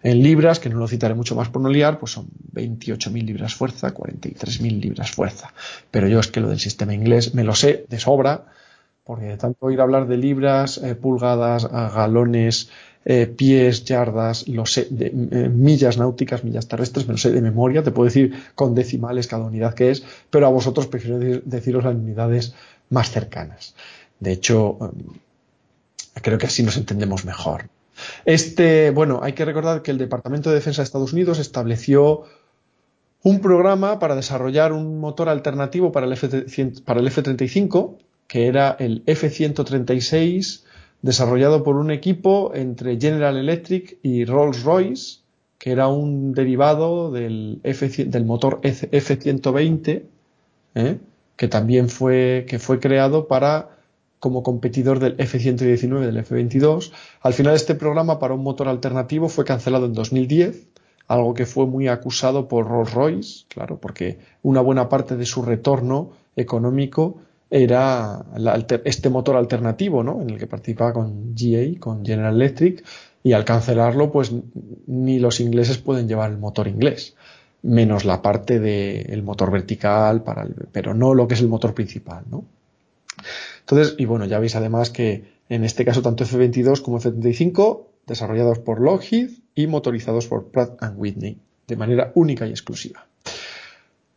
En libras, que no lo citaré mucho más por no liar, pues son 28.000 libras fuerza, 43.000 libras fuerza. Pero yo es que lo del sistema inglés me lo sé de sobra, porque de tanto oír hablar de libras, eh, pulgadas, galones, eh, pies, yardas, lo sé, de, eh, millas náuticas, millas terrestres, me lo sé de memoria, te puedo decir con decimales cada unidad que es, pero a vosotros prefiero deciros las unidades más cercanas. De hecho, creo que así nos entendemos mejor. Este, bueno, hay que recordar que el Departamento de Defensa de Estados Unidos estableció un programa para desarrollar un motor alternativo para el, F-35, que era el F-136, desarrollado por un equipo entre General Electric y Rolls-Royce, que era un derivado del, motor F-120, ¿eh? que también fue, que fue creado para como competidor del F-119 del F-22. Al final este programa para un motor alternativo fue cancelado en 2010, algo que fue muy acusado por Rolls-Royce, claro, porque una buena parte de su retorno económico era este motor alternativo, ¿no? En el que participaba con GA, con General Electric, y al cancelarlo, pues ni los ingleses pueden llevar el motor inglés, menos la parte del motor vertical, para pero no lo que es el motor principal, ¿no? Entonces, y bueno, ya veis además que en este caso tanto F-22 como F-35 desarrollados por Lockheed y motorizados por Pratt Whitney de manera única y exclusiva.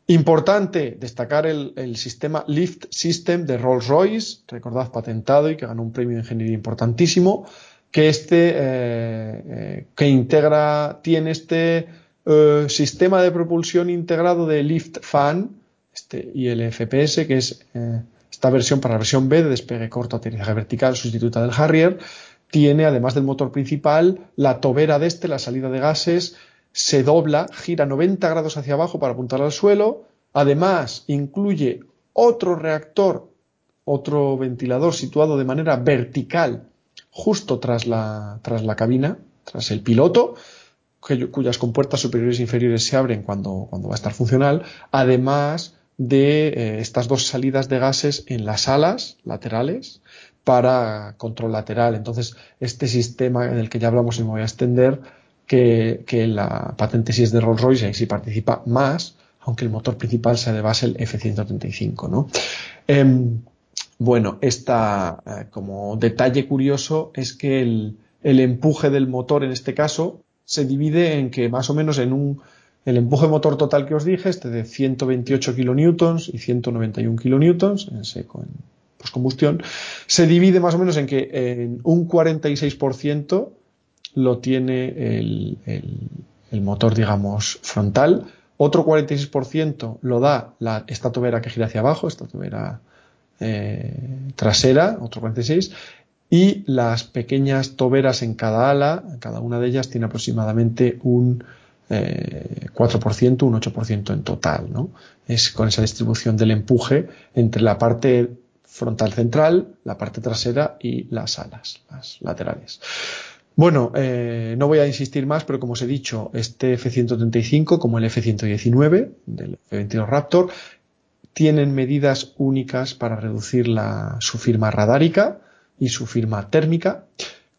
Importante destacar el, sistema Lift System de Rolls-Royce, recordad patentado y que ganó un premio de ingeniería importantísimo, que este eh, eh, que integra tiene este eh, sistema de propulsión integrado de Lift Fan este, y el FPS que es esta versión, para la versión B de despegue corto, aterrizaje vertical, sustituta del Harrier, tiene, además del motor principal, la tobera de este, la salida de gases, se dobla, gira 90 grados hacia abajo para apuntar al suelo. Además, incluye otro reactor, otro ventilador situado de manera vertical justo tras la, tras la cabina, tras el piloto, cuyas compuertas superiores e inferiores se abren cuando, cuando va a estar funcional. Además, de eh, estas dos salidas de gases en las alas laterales para control lateral. Entonces, este sistema del que ya hablamos y me voy a extender, que, la patente es de Rolls-Royce y sí participa más, aunque el motor principal sea de base el F-135. ¿no? Em, bueno, esta, eh, como detalle curioso, es que el, el empuje del motor en este caso se divide en que más o menos en un el empuje motor total que os dije, este de 128 kilonewtons y 191 kilonewtons en seco, en postcombustión, se divide más o menos en que en un 46% lo tiene el, motor, digamos, frontal, Otro 46% lo da la, esta tobera que gira hacia abajo, esta tobera eh, trasera, otro 46%, y las pequeñas toberas en cada ala, cada una de ellas tiene aproximadamente un 4%, eh, un 8% en total. ¿no? Es con esa distribución del empuje entre la parte frontal central, la parte trasera y las alas, las laterales. Bueno, eh, no voy a insistir más, pero como os he dicho, este F-135 como el F-119 del F-22 Raptor tienen medidas únicas para reducir su firma radárica y su firma térmica,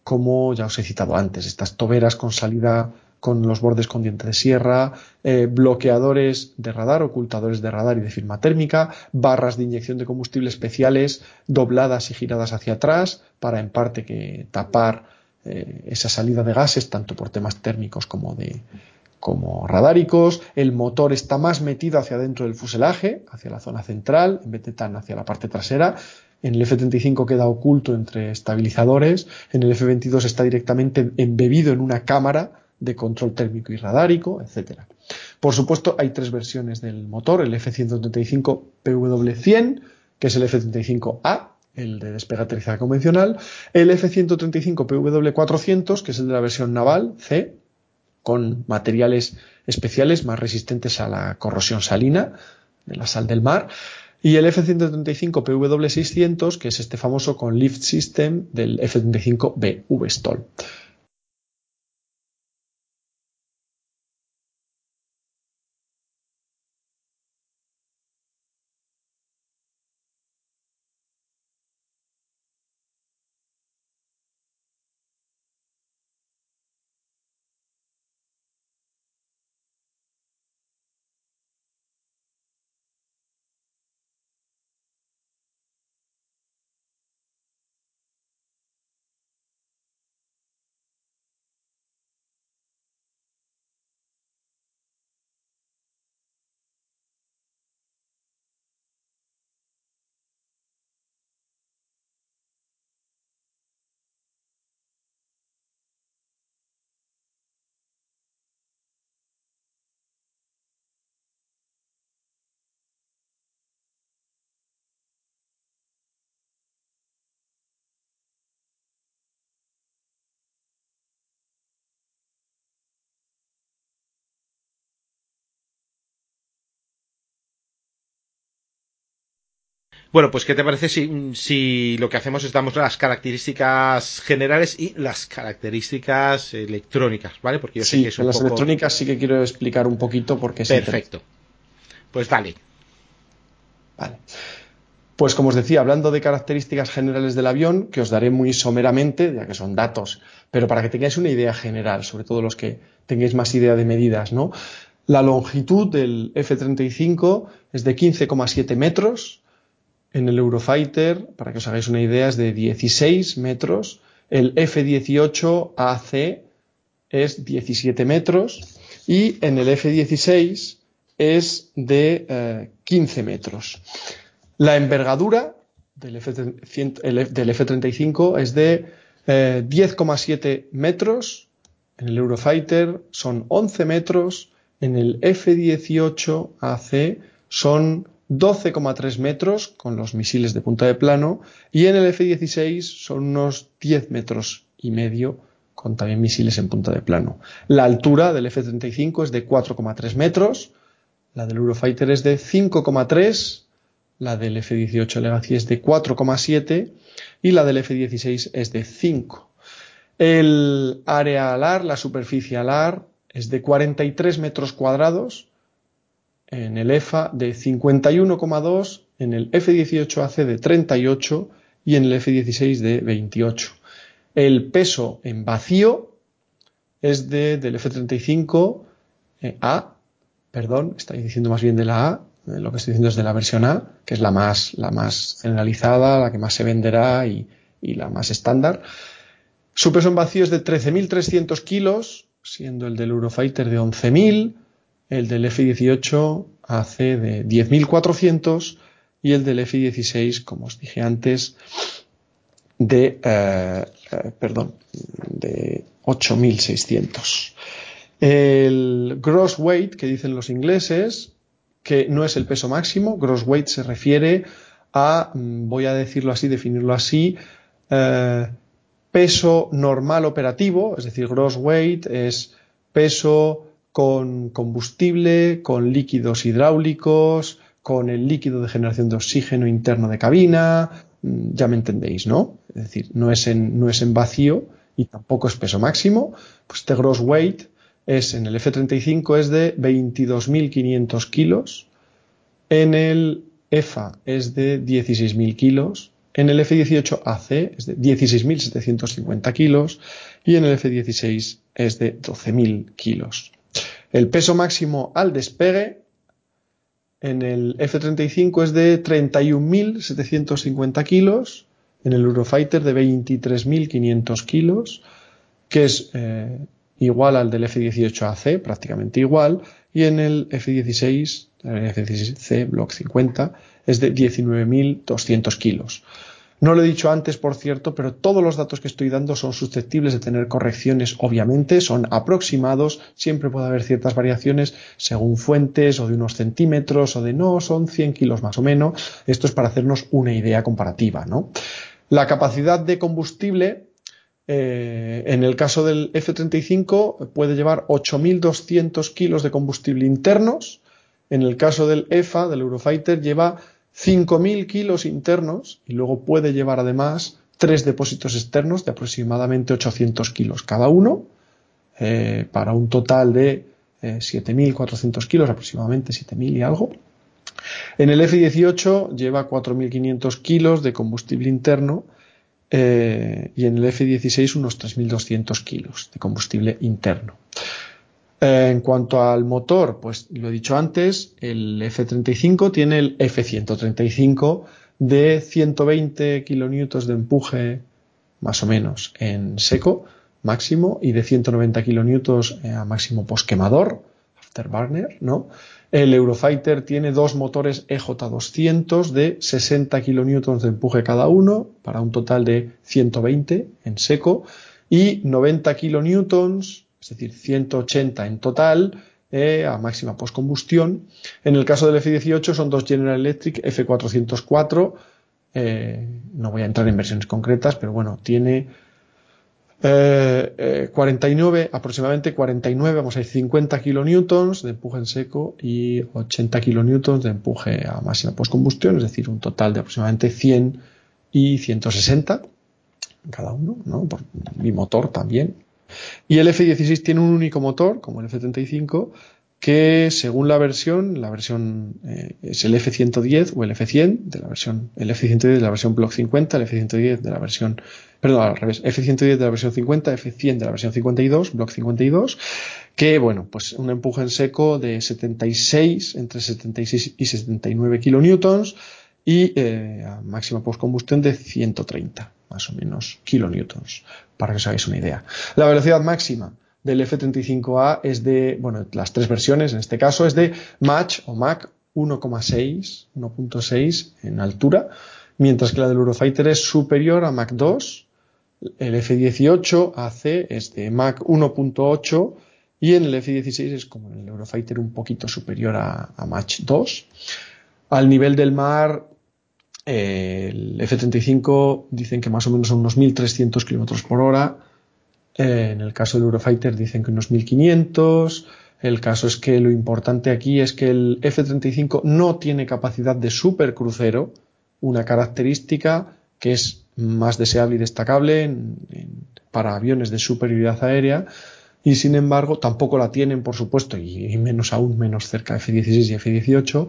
como ya os he citado antes, estas toberas con salida con los bordes con diente de sierra, eh, bloqueadores de radar, ocultadores de radar y de firma térmica, barras de inyección de combustible especiales dobladas y giradas hacia atrás para en parte que tapar eh, esa salida de gases tanto por temas térmicos como como radáricos, el motor está más metido hacia dentro del fuselaje, hacia la zona central, en vez de tan hacia la parte trasera. En el F-35 queda oculto entre estabilizadores, en el F-22 está directamente embebido en una cámara de control térmico y radárico, etc. Por supuesto, hay tres versiones del motor, el F-135 PW100, que es el F-35A, el de despegue aterrizaje convencional, el F-135 PW400, que es el de la versión naval, C, con materiales especiales más resistentes a la corrosión salina de la sal del mar, y el F-135 PW600, que es este famoso con Lift System del F-35B V-STOL. Bueno, pues ¿qué te parece si, si, lo que hacemos es damos las características generales y las características electrónicas, ¿vale? Porque yo sé que es un las electrónicas sí que quiero explicar un poquito porque es Perfecto. Pues dale. Vale. Pues como os decía, hablando de características generales del avión, que os daré muy someramente, ya que son datos, pero para que tengáis una idea general, sobre todo los que tengáis más idea de medidas, ¿no? La longitud del F-35 es de 15,7 metros, en el Eurofighter, para que os hagáis una idea, es de 16 metros. El F-18 AC es 17 metros. Y en el F-16 es de 15 eh, metros. La envergadura del F-35 es de 10,7 eh, metros. En el Eurofighter son 11 metros. En el F-18 AC son 12,3 metros con los misiles de punta de plano y en el F-16 son unos 10 metros y medio con también misiles en punta de plano. La altura del F-35 es de 4,3 metros, la del Eurofighter es de 5,3, la del F-18 Legacy es de 4,7 y la del F-16 es de 5. El área alar, la superficie alar, es de 43 metros cuadrados en el EFA de 51,2, en el F18AC de 38 y en el F16 de 28. El peso en vacío es de, del F35 eh, A, perdón, estáis diciendo más bien de la A, eh, lo que estoy diciendo es de la versión A, que es la más, la más generalizada, la que más se venderá y, y la más estándar. Su peso en vacío es de 13.300 kilos, siendo el del Eurofighter de 11.000 el del F-18 hace de 10.400 y el del F-16, como os dije antes, de, eh, eh, perdón, de 8.600. el gross weight que dicen los ingleses, que no es el peso máximo. Gross weight se refiere a, mm, voy a decirlo así, definirlo así, eh, peso normal operativo, es decir, gross weight es peso con combustible, con líquidos hidráulicos, con el líquido de generación de oxígeno interno de cabina, mm, ya me entendéis, ¿no? Es decir, no es en, vacío y tampoco es peso máximo, pues este gross weight es en el F-35 es de 22.500 kilos, en el EFA es de 16.000 kilos, en el F-18 AC es de 16.750 kilos y en el F-16 es de 12.000 kilos. El peso máximo al despegue en el F-35 es de 31.750 kilos, en el Eurofighter de 23.500 kilos, que es eh, igual al del F-18AC, prácticamente igual, y en el F-16, el F-16C Block 50, es de 19.200 kilos. No lo he dicho antes, por cierto, pero todos los datos que estoy dando son susceptibles de tener correcciones, obviamente, son aproximados, siempre puede haber ciertas variaciones según fuentes o de unos centímetros o de no, son 100 kilos más o menos. Esto es para hacernos una idea comparativa, ¿no? La capacidad de combustible, eh, en el caso del F-35, puede llevar 8.200 kilos de combustible internos. En el caso del EFA, del Eurofighter, lleva 5.000 kilos internos y luego puede llevar además tres depósitos externos de aproximadamente 800 kilos cada uno, eh, para un total de 7.400 eh, kilos, aproximadamente 7.000 y algo. En el F-18 lleva 4.500 kilos de combustible interno eh, y en el F-16 unos 3.200 kilos de combustible interno. Eh, en cuanto al motor, pues lo he dicho antes, el F35 tiene el F135 de 120 kilonewtons de empuje más o menos en seco máximo y de 190 kilonewtons a máximo posquemador, afterburner, ¿no? El Eurofighter tiene dos motores EJ200 de 60 kilonewtons de empuje cada uno para un total de 120 en seco y 90 kilonewtons es decir, 180 en total eh, a máxima postcombustión. En el caso del F-18 son dos General Electric F404. Eh, no voy a entrar en versiones concretas, pero bueno, tiene 49, eh, aproximadamente 49, vamos a decir 50 kilonewtons de empuje en seco y 80 kilonewtons de empuje a máxima postcombustión, es decir, un total de aproximadamente 100 y 160 cada uno, ¿no? Por mi motor también, y el F-16 tiene un único motor, como el F-35, que según la versión, la versión eh, es el F-110 o el F-100 de la versión, el F-110 de la versión Block 50, el F-110 de la versión, perdón, al revés, F-110 de la versión 50, F-100 de la versión 52, Block 52, que bueno, pues un empuje en seco de 76, entre 76 y 79 kilonewtons y eh, a máxima postcombustión de 130 más o menos kilonewtons, para que os hagáis una idea. La velocidad máxima del F-35A es de, bueno, las tres versiones en este caso es de Mach o Mach 1,6, 1.6 en altura, mientras que la del Eurofighter es superior a Mach 2. El F-18 AC es de Mach 1.8 y en el F-16 es como en el Eurofighter un poquito superior a, a Mach 2. Al nivel del mar el F-35 dicen que más o menos son unos 1.300 kilómetros por hora. Eh, en el caso del Eurofighter dicen que unos 1.500. El caso es que lo importante aquí es que el F-35 no tiene capacidad de supercrucero, una característica que es más deseable y destacable para aviones de superioridad aérea y sin embargo tampoco la tienen, por supuesto, y, menos aún menos cerca de F-16 y F-18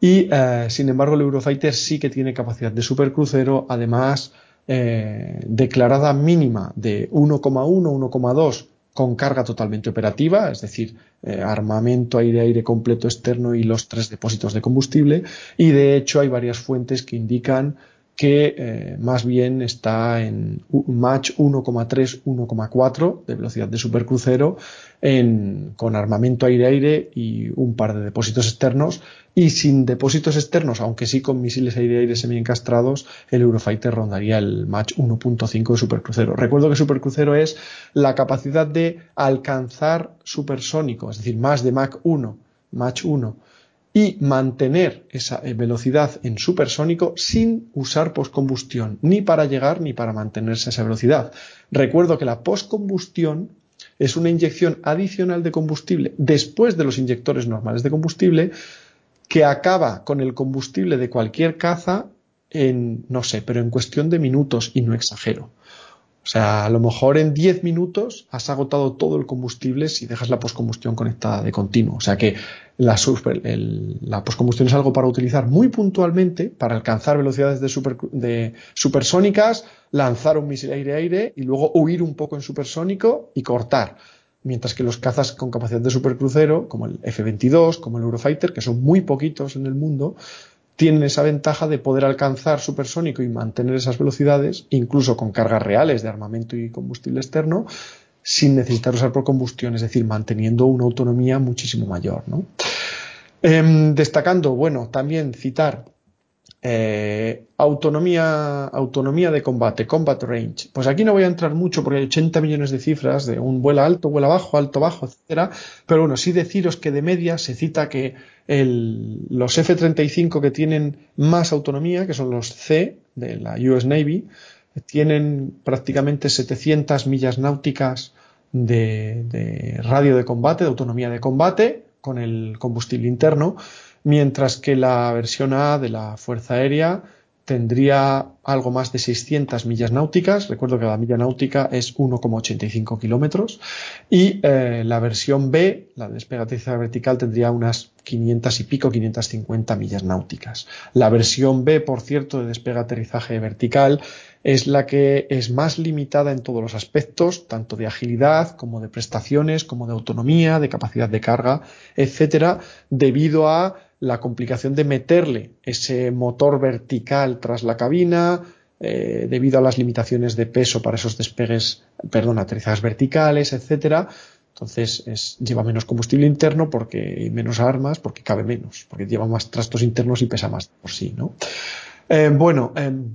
y eh, sin embargo, el Eurofighter sí que tiene capacidad de supercrucero, además eh, declarada mínima de 1,1, 1,2 con carga totalmente operativa, es decir, eh, armamento, aire-aire completo externo y los tres depósitos de combustible. Y de hecho hay varias fuentes que indican que más bien está en Mach 1,3, 1,4 de velocidad de supercrucero con armamento aire-aire y un par de depósitos externos y sin depósitos externos, aunque sí con misiles aire-aire semi-encastrados, el Eurofighter rondaría el Mach 1.5 de supercrucero. Recuerdo que supercrucero es la capacidad de alcanzar supersónico, es decir, más de Mach 1, Mach 1 y mantener esa eh, velocidad en supersónico sin usar postcombustión, ni para llegar ni para mantenerse a esa velocidad. Recuerdo que la postcombustión es una inyección adicional de combustible después de los inyectores normales de combustible que acaba con el combustible de cualquier caza en, no sé, pero en cuestión de minutos y no exagero. O sea, a lo mejor en 10 minutos has agotado todo el combustible si dejas la postcombustión conectada de continuo. O sea que la, la postcombustión es algo para utilizar muy puntualmente para alcanzar velocidades de, de supersónicas, lanzar un misil aire-aire y luego huir un poco en supersónico y cortar. Mientras que los cazas con capacidad de supercrucero, como el F-22, como el Eurofighter, que son muy poquitos en el mundo, tienen esa ventaja de poder alcanzar supersónico y mantener esas velocidades, incluso con cargas reales de armamento y combustible externo, sin necesitar usar por combustión, es decir, manteniendo una autonomía muchísimo mayor. Em, destacando, bueno, también citar eh, autonomía, autonomía de combate, combat range. Pues aquí no voy a entrar mucho porque hay 80 millones de cifras de un vuela alto, vuela bajo, alto, bajo, etcétera. Pero bueno, sí deciros que de media se cita que los F-35 que tienen más autonomía, que son los C de la US Navy, tienen prácticamente 700 millas náuticas de, de radio de combate, de autonomía de combate, con el combustible interno mientras que la versión A de la Fuerza Aérea tendría algo más de 600 millas náuticas. Recuerdo que la milla náutica es 1,85 kilómetros. Y eh, la versión B, la de despegue vertical, tendría unas 500 y pico, 550 millas náuticas. La versión B, por cierto, de despegue aterrizaje vertical, es la que es más limitada en todos los aspectos, tanto de agilidad como de prestaciones, como de autonomía, de capacidad de carga, etcétera, debido a la complicación de meterle ese motor vertical tras la cabina, eh, debido a las limitaciones de peso para esos despegues, perdón, aterrizajes verticales, etcétera. Entonces lleva menos combustible interno porque menos armas, porque cabe menos, porque lleva más trastos internos y pesa más por sí, ¿no? Eh, bueno, em,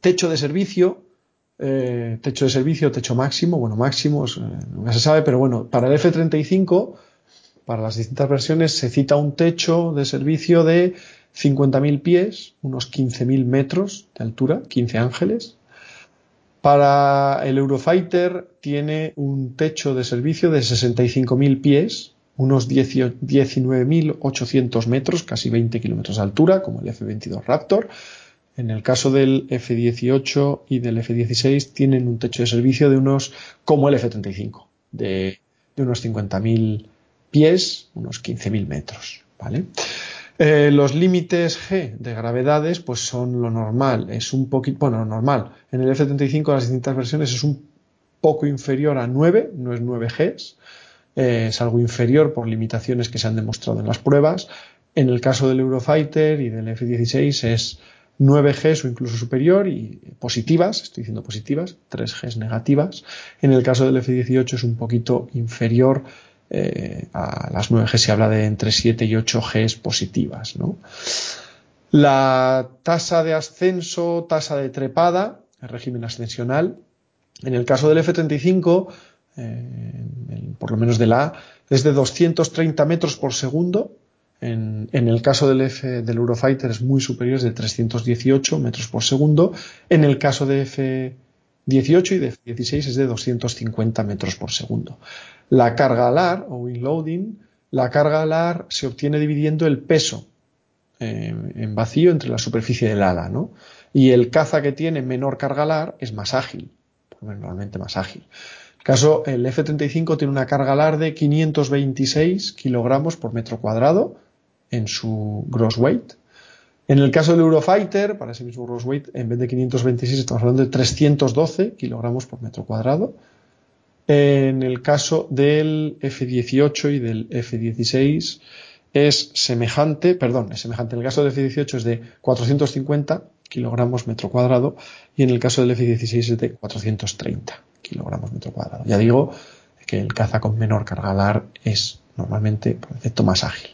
techo de servicio, eh, techo de servicio, techo máximo, bueno, máximo, nunca se sabe, pero bueno, para el F-35 para las distintas versiones se cita un techo de servicio de 50.000 pies, unos 15.000 metros de altura, 15 ángeles. Para el Eurofighter tiene un techo de servicio de 65.000 pies, unos 19.800 metros, casi 20 kilómetros de altura, como el F-22 Raptor. En el caso del F-18 y del F-16 tienen un techo de servicio de unos, como el F-35, de, unos 50.000 pies, unos 15.000 metros, ¿vale? Eh, los límites G de gravedades, pues son lo normal, es un poquito, bueno, lo normal. En el F-35 las distintas versiones es un poco inferior a 9, no es 9 Gs, eh, es algo inferior por limitaciones que se han demostrado en las pruebas. En el caso del Eurofighter y del F-16 es 9 Gs o incluso superior y positivas, estoy diciendo positivas, 3 Gs negativas. En el caso del F-18 es un poquito inferior eh, a las 9G se habla de entre 7 y 8 Gs positivas. La tasa de ascenso, tasa de trepada, el régimen ascensional, en el caso del F-35, eh, por lo menos de la A, es de 230 metros por segundo. En, el caso del F del Eurofighter es muy superior, es de 318 metros por segundo. En el caso de F 18 y de 16 es de 250 metros por segundo. La carga alar o wing loading, la carga alar se obtiene dividiendo el peso eh, en vacío entre la superficie del ala, ¿no? Y el caza que tiene menor carga alar es más ágil, normalmente más ágil. En caso, el F-35 tiene una carga alar de 526 kilogramos por metro cuadrado en su gross weight en el caso del Eurofighter, para ese mismo gross weight, en vez de 526 estamos hablando de 312 kilogramos por metro cuadrado. En el caso del F-18 y del F-16 es semejante, perdón, es semejante. En el caso del F-18 es de 450 kilogramos metro cuadrado y en el caso del F-16 es de 430 kilogramos metro cuadrado. Ya digo que el caza con menor carga alar es normalmente por efecto más ágil.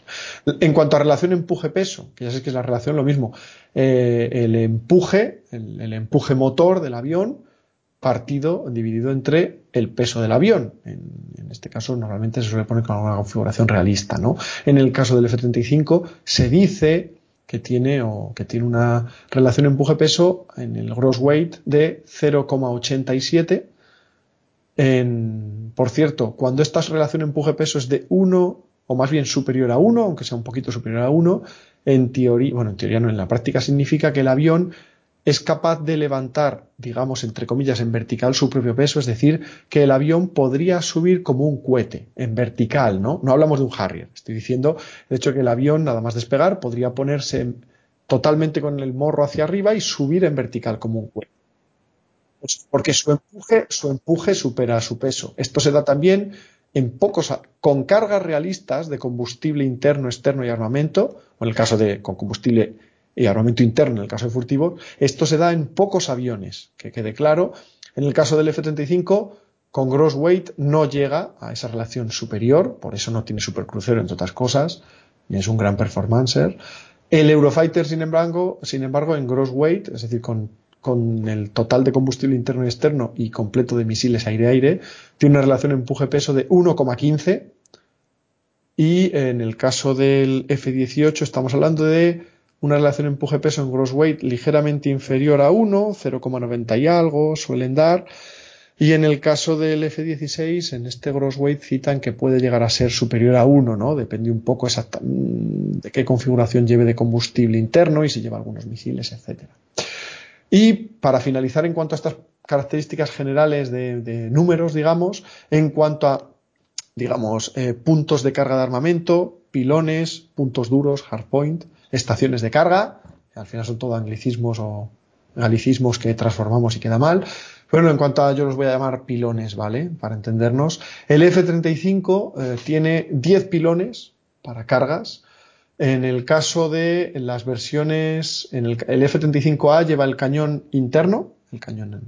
En cuanto a relación empuje-peso, que ya sé que es la relación lo mismo, eh, el empuje, el, empuje motor del avión partido, dividido entre el peso del avión. En, este caso normalmente se suele poner con una configuración realista, ¿no? En el caso del F-35 se dice que tiene o que tiene una relación empuje-peso en el gross weight de 0,87 por cierto, cuando esta relación empuje-peso es de 1 o más bien superior a 1, aunque sea un poquito superior a 1, en teoría, bueno, en teoría no, en la práctica significa que el avión es capaz de levantar, digamos, entre comillas, en vertical su propio peso, es decir, que el avión podría subir como un cohete, en vertical, ¿no? No hablamos de un Harrier, estoy diciendo, de hecho, que el avión, nada más despegar, podría ponerse totalmente con el morro hacia arriba y subir en vertical como un cohete. Pues porque su empuje, su empuje supera su peso. Esto se da también en pocos, con cargas realistas de combustible interno, externo y armamento, o en el caso de con combustible y armamento interno, en el caso de furtivo, esto se da en pocos aviones, que quede claro. En el caso del F-35, con gross weight no llega a esa relación superior, por eso no tiene supercrucero, entre otras cosas, y es un gran performancer. El Eurofighter, sin embargo, sin embargo, en gross weight, es decir, con con el total de combustible interno y externo y completo de misiles aire-aire, tiene una relación empuje-peso de 1,15 y en el caso del F-18 estamos hablando de una relación empuje-peso en gross weight ligeramente inferior a 1, 0,90 y algo suelen dar. Y en el caso del F-16, en este gross weight citan que puede llegar a ser superior a 1, ¿no? Depende un poco exacta, de qué configuración lleve de combustible interno y si lleva algunos misiles, etcétera. Y para finalizar, en cuanto a estas características generales de, números, digamos, en cuanto a, digamos, eh, puntos de carga de armamento, pilones, puntos duros, hardpoint, estaciones de carga, que al final son todo anglicismos o galicismos que transformamos y queda mal. Bueno, en cuanto a, yo los voy a llamar pilones, ¿vale? Para entendernos. El F-35 eh, tiene 10 pilones para cargas, en el caso de las versiones, en el, F-35A lleva el cañón interno, el cañón.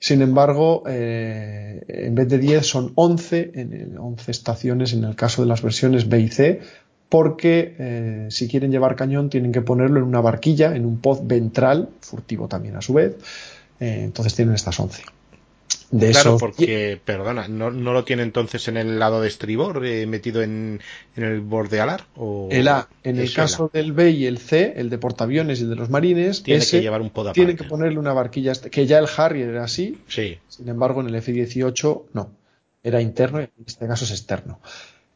Sin embargo, eh, en vez de 10 son 11, en 11 estaciones en el caso de las versiones B y C, porque eh, si quieren llevar cañón tienen que ponerlo en una barquilla, en un pod ventral, furtivo también a su vez. Eh, entonces tienen estas 11 claro, porque, perdona, ¿no, lo tiene entonces en el lado de estribor, eh, metido en, el borde alar? O el A, en el caso del B y el C, el de portaaviones y el de los marines, tiene que llevar un pod Tiene que ponerle una barquilla, que ya el Harrier era así, sí. sin embargo en el F-18 no, era interno y en este caso es externo.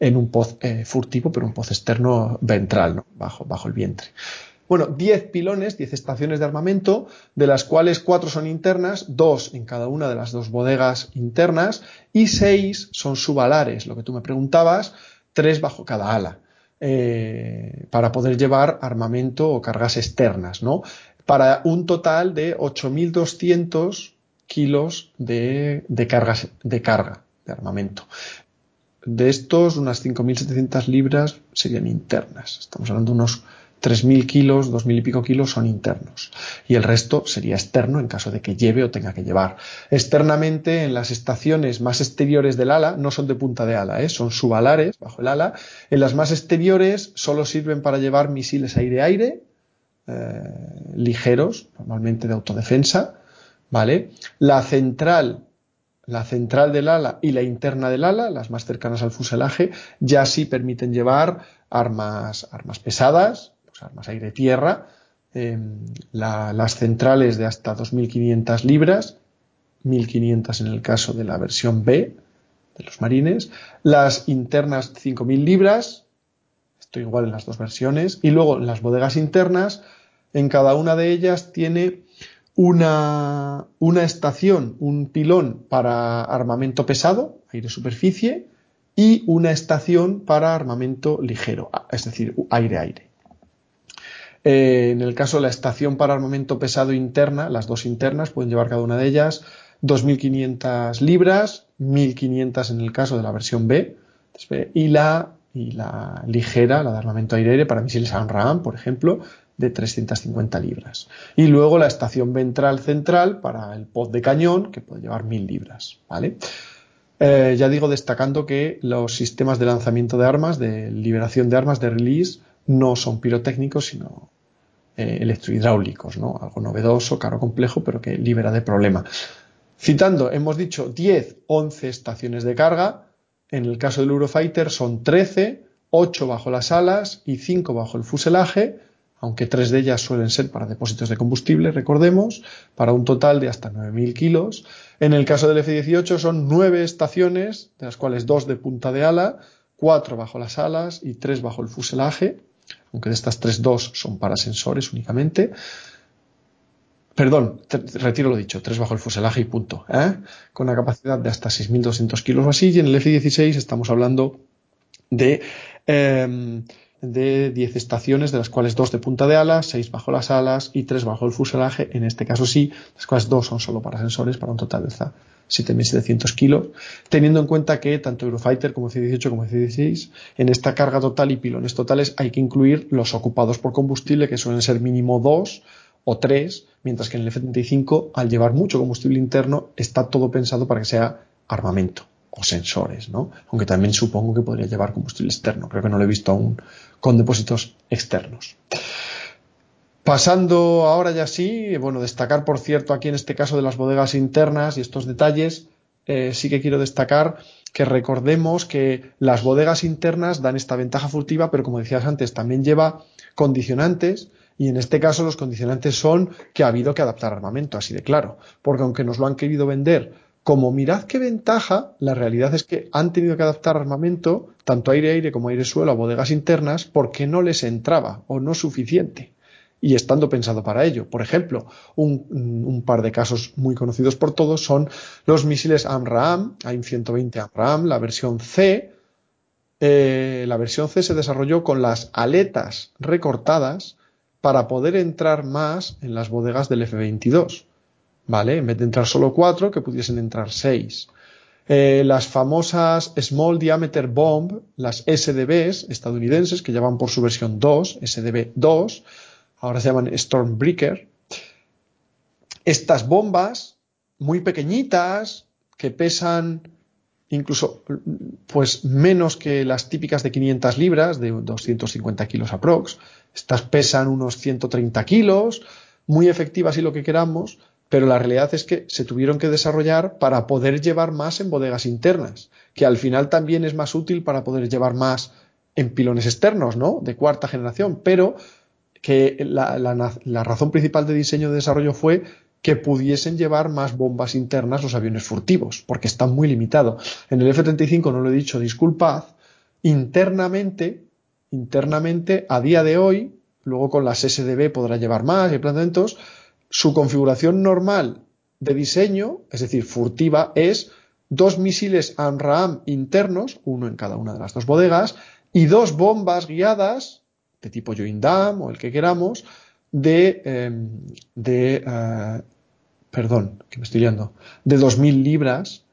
En un pod eh, furtivo, pero un pod externo ventral, bajo, bajo el vientre. Bueno, 10 pilones, 10 estaciones de armamento, de las cuales 4 son internas, 2 en cada una de las dos bodegas internas y 6 son subalares, lo que tú me preguntabas, 3 bajo cada ala, eh, para poder llevar armamento o cargas externas, ¿no? Para un total de 8.200 kilos de, cargas, de carga de armamento. De estos, unas 5.700 libras serían internas. Estamos hablando de unos 3.000 kilos, 2.000 y pico kilos son internos y el resto sería externo en caso de que lleve o tenga que llevar. Externamente, en las estaciones más exteriores del ala, no son de punta de ala, ¿eh? son subalares bajo el ala. En las más exteriores solo sirven para llevar misiles aire-aire, eh, ligeros, normalmente de autodefensa. ¿vale? La central la central del ala y la interna del ala, las más cercanas al fuselaje, ya sí permiten llevar armas, armas pesadas, armas aire-tierra, em, las centrales de hasta 2.500 libras, 1.500 en el caso de la versión B de los marines, las internas 5.000 libras, esto igual en las dos versiones, y luego las bodegas internas, en cada una de ellas tiene una, una estación, un pilón para armamento pesado, aire-superficie, y una estación para armamento ligero, es decir, aire-aire. Eh, en el caso de la estación para armamento pesado interna, las dos internas pueden llevar cada una de ellas 2.500 libras, 1.500 en el caso de la versión B, y la, y la ligera, la de armamento aire-aire para misiles AMRAAM, por ejemplo, de 350 libras. Y luego la estación ventral central para el pod de cañón, que puede llevar 1000 libras. ¿vale? Eh, ya digo, destacando que los sistemas de lanzamiento de armas, de liberación de armas, de release, no son pirotécnicos, sino eh, electrohidráulicos, ¿no? Algo novedoso, caro, complejo, pero que libera de problema. Citando, hemos dicho 10, 11 estaciones de carga. En el caso del Eurofighter son 13, 8 bajo las alas y 5 bajo el fuselaje, aunque tres de ellas suelen ser para depósitos de combustible, recordemos, para un total de hasta 9.000 kilos. En el caso del F-18 son 9 estaciones, de las cuales 2 de punta de ala, 4 bajo las alas y 3 bajo el fuselaje, aunque de estas 3, 2 son para sensores únicamente. Perdón, retiro lo dicho, 3 bajo el fuselaje y punto. ¿eh? Con una capacidad de hasta 6.200 kilos o así, y en el F-16 estamos hablando de... Eh, de 10 estaciones, de las cuales 2 de punta de alas, 6 bajo las alas y 3 bajo el fuselaje. En este caso sí, las cuales 2 son solo para sensores, para un total de 7.700 kilos, teniendo en cuenta que tanto Eurofighter como C-18 como C-16, en esta carga total y pilones totales hay que incluir los ocupados por combustible, que suelen ser mínimo 2 o 3, mientras que en el F-35, al llevar mucho combustible interno, está todo pensado para que sea armamento o sensores, ¿no? Aunque también supongo que podría llevar combustible externo. Creo que no lo he visto aún con depósitos externos. Pasando ahora ya sí, bueno, destacar por cierto aquí en este caso de las bodegas internas y estos detalles, eh, sí que quiero destacar que recordemos que las bodegas internas dan esta ventaja furtiva, pero como decías antes, también lleva condicionantes y en este caso los condicionantes son que ha habido que adaptar armamento, así de claro, porque aunque nos lo han querido vender como mirad qué ventaja, la realidad es que han tenido que adaptar armamento, tanto aire-aire como aire-suelo, a bodegas internas, porque no les entraba o no suficiente. Y estando pensado para ello. Por ejemplo, un, par de casos muy conocidos por todos son los misiles AMRAAM, AIM-120 AMRAAM, la versión C. Eh, la versión C se desarrolló con las aletas recortadas para poder entrar más en las bodegas del F-22 ¿vale? En vez de entrar solo cuatro, que pudiesen entrar seis. Eh, las famosas Small Diameter Bomb, las SDBs estadounidenses, que ya van por su versión 2, SDB 2, ahora se llaman Stormbreaker. Estas bombas, muy pequeñitas, que pesan incluso pues menos que las típicas de 500 libras, de 250 kilos aprox. Estas pesan unos 130 kilos, muy efectivas y lo que queramos, pero la realidad es que se tuvieron que desarrollar para poder llevar más en bodegas internas, que al final también es más útil para poder llevar más en pilones externos, ¿no? De cuarta generación, pero que la, razón principal de diseño y desarrollo fue que pudiesen llevar más bombas internas los aviones furtivos, porque están muy limitados. En el F-35, no lo he dicho, disculpad, internamente, internamente, a día de hoy, luego con las SDB podrá llevar más y planteamientos, su configuración normal de diseño, es decir, furtiva, es dos misiles AMRAAM internos, uno en cada una de las dos bodegas, y dos bombas guiadas, de tipo Joindam o el que queramos, de, em, de eh, perdón, que me estoy liando, de 2.000 libras,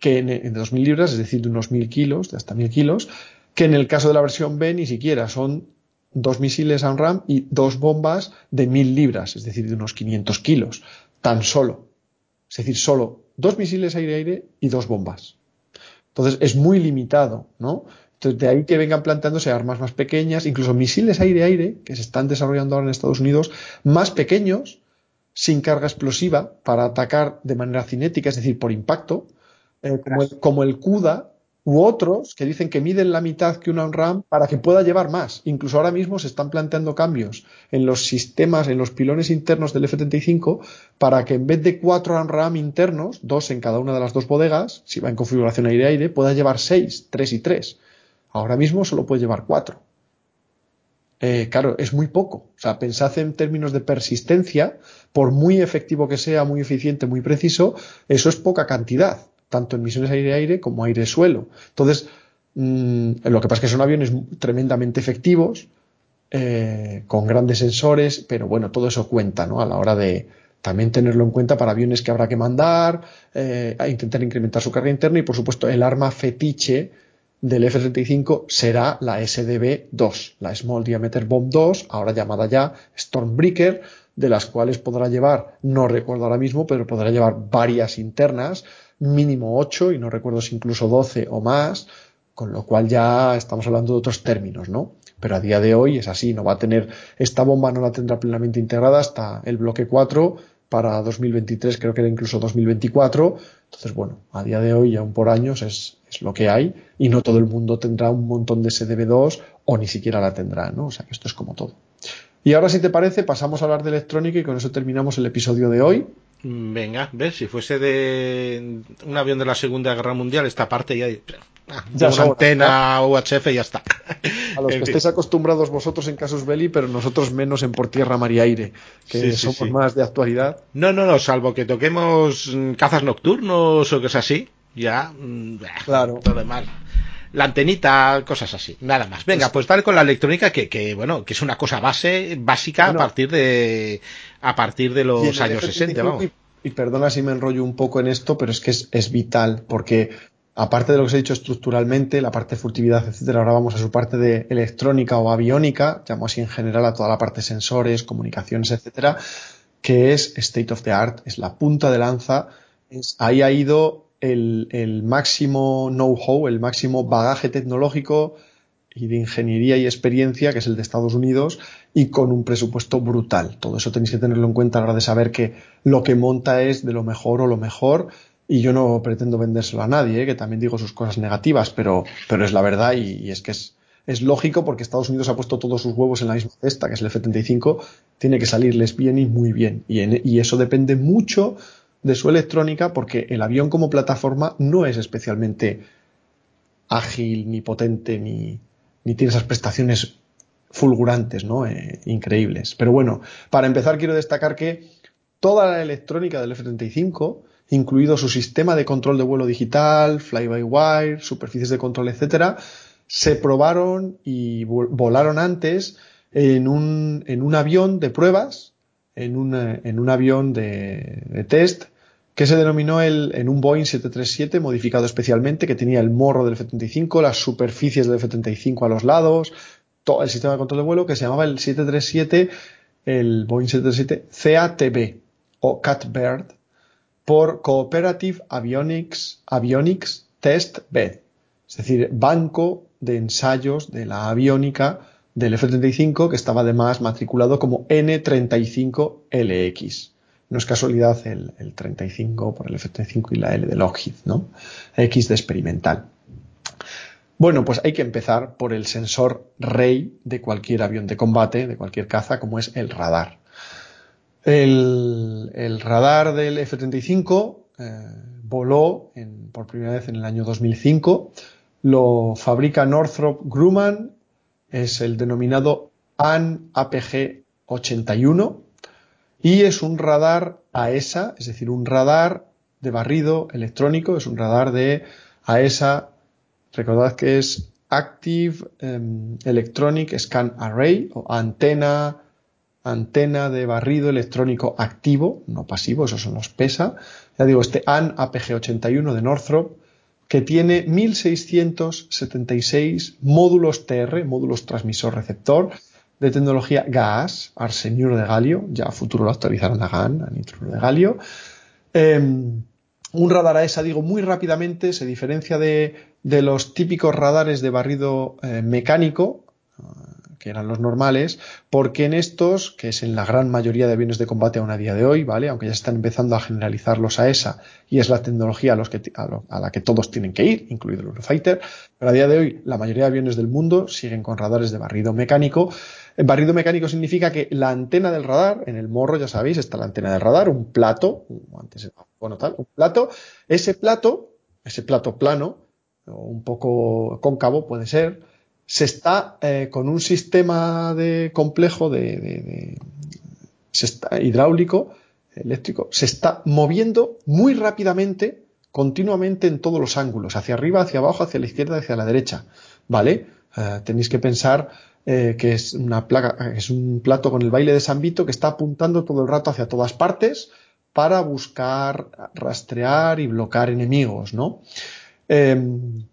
que en, de 2.000 libras, es decir, de unos 1.000 kilos, de hasta 1.000 kilos, que en el caso de la versión B ni siquiera son dos misiles AMRAAM y dos bombas de mil libras, es decir, de unos 500 kilos, tan solo. Es decir, solo dos misiles aire-aire y dos bombas. Entonces es muy limitado, ¿no? Entonces de ahí que vengan planteándose armas más pequeñas, incluso misiles aire-aire, que se están desarrollando ahora en Estados Unidos, más pequeños, sin carga explosiva, para atacar de manera cinética, es decir, por impacto, eh, como, el, como el CUDA, u otros que dicen que miden la mitad que una RAM para que pueda llevar más. Incluso ahora mismo se están planteando cambios en los sistemas, en los pilones internos del F-35 para que en vez de cuatro RAM internos, dos en cada una de las dos bodegas, si va en configuración aire-aire, pueda llevar seis, tres y tres. Ahora mismo solo puede llevar cuatro. Eh, claro, es muy poco. O sea, pensad en términos de persistencia, por muy efectivo que sea, muy eficiente, muy preciso, eso es poca cantidad tanto en misiones aire-aire como aire-suelo. Entonces, mm, lo que pasa es que son aviones tremendamente efectivos, eh, con grandes sensores, pero bueno, todo eso cuenta, ¿no? A la hora de también tenerlo en cuenta para aviones que habrá que mandar, eh, a intentar incrementar su carga interna y, por supuesto, el arma fetiche del F-35 será la SDB-2, la Small Diameter Bomb 2, ahora llamada ya Stormbreaker, de las cuales podrá llevar, no recuerdo ahora mismo, pero podrá llevar varias internas, mínimo 8 y no recuerdo si incluso 12 o más, con lo cual ya estamos hablando de otros términos, ¿no? Pero a día de hoy es así, no va a tener, esta bomba no la tendrá plenamente integrada hasta el bloque 4 para 2023, creo que era incluso 2024. Entonces, bueno, a día de hoy, aún por años, es, es lo que hay y no todo el mundo tendrá un montón de SDB2 o ni siquiera la tendrá, ¿no? O sea que esto es como todo. Y ahora, si te parece, pasamos a hablar de electrónica y con eso terminamos el episodio de hoy. Venga, ves, si fuese de un avión de la Segunda Guerra Mundial, esta parte ya, ah, ya una antena UHF y ya está. A los que estéis acostumbrados vosotros en Casus Belli, pero nosotros menos en Por Tierra, Mar y Aire, que somos más de actualidad. No, no, no, salvo que toquemos mm, cazas nocturnos o que sea así, ya, mm, claro. todo demás la antenita, cosas así, nada más. Venga, pues, tal con la electrónica que, que, bueno, que es una cosa base, básica a partir de a partir de los años 60, vamos. Y, perdona si me enrollo un poco en esto, pero es que es, es vital, porque aparte de lo que os he dicho estructuralmente, la parte de furtividad, etcétera, ahora vamos a su parte de electrónica o aviónica, llamo así en general a toda la parte de sensores, comunicaciones, etcétera, que es state of the art, es la punta de lanza. ahí ha ido el, máximo know-how, el máximo bagaje tecnológico y de ingeniería y experiencia, que es el de Estados Unidos, y con un presupuesto brutal. Todo eso tenéis que tenerlo en cuenta a la hora de saber que lo que monta es de lo mejor o lo mejor, y yo no pretendo vendérselo a nadie, ¿eh? que también digo sus cosas negativas, pero, pero es la verdad y, es que es, es lógico porque Estados Unidos ha puesto todos sus huevos en la misma cesta, que es el F-35, tiene que salirles bien y muy bien. Y, y eso depende mucho de su electrónica porque el avión como plataforma no es especialmente ágil, ni potente, ni, ni tiene esas prestaciones fulgurantes, ¿no? Eh, increíbles. Pero bueno, para empezar quiero destacar que toda la electrónica del F-35, incluido su sistema de control de vuelo digital, fly-by-wire, superficies de control, etcétera, se probaron y volaron antes en un, en un avión de pruebas, en un, en un avión de test que se denominó el, en un Boeing 737 modificado especialmente, que tenía el morro del F-35, las superficies del F-35 a los lados, todo el sistema de control de vuelo, que se llamaba el 737, el Boeing 737 CATB o CATBIRD, por Cooperative Avionics, Avionics Test Bed, es decir, banco de ensayos de la aviónica del F-35 que estaba además matriculado como N35LX. No es casualidad el, 35 por el F-35 y la L de Lockheed, ¿no? X de experimental. Bueno, pues hay que empezar por el sensor rey de cualquier avión de combate, de cualquier caza, como es el radar. El, radar del F-35 eh, voló por primera vez en el año 2005. Lo fabrica Northrop Grumman, es el denominado AN APG 81 y es un radar AESA, es decir, un radar de barrido electrónico, es un radar de AESA, recordad que es Active em, Electronic Scan Array o antena, antena de barrido electrónico activo, no pasivo, esos son los PESA. Ya digo, este AN APG81 de Northrop, que tiene 1676 módulos TR, módulos transmisor-receptor, de tecnología GAAS, arseniuro de galio, ya a futuro lo actualizaron a GAN, a nitruro de galio. Em, un radar AESA, digo, muy rápidamente, se diferencia de, los típicos radares de barrido eh, mecánico, que eran los normales, porque en estos, que es en la gran mayoría de aviones de combate aún a día de hoy, ¿vale? Aunque ya están empezando a generalizar los AESA y es la tecnología a, a, la que todos tienen que ir, incluido el Eurofighter, pero a día de hoy la mayoría de aviones del mundo siguen con radares de barrido mecánico. El barrido mecánico significa que la antena del radar, en el morro ya sabéis, está la antena del radar, un plato, antes, bueno tal, un plato, ese plato, ese plato plano, un poco cóncavo puede ser, se está eh, con un sistema de complejo de, hidráulico, eléctrico, se está moviendo muy rápidamente, continuamente en todos los ángulos, hacia arriba, hacia abajo, hacia la izquierda, hacia la derecha. ¿Vale? Eh, tenéis que pensar eh, que es una placa, es un plato con el baile de San Vito que está apuntando todo el rato hacia todas partes para buscar, rastrear y bloquear enemigos, ¿no? Em,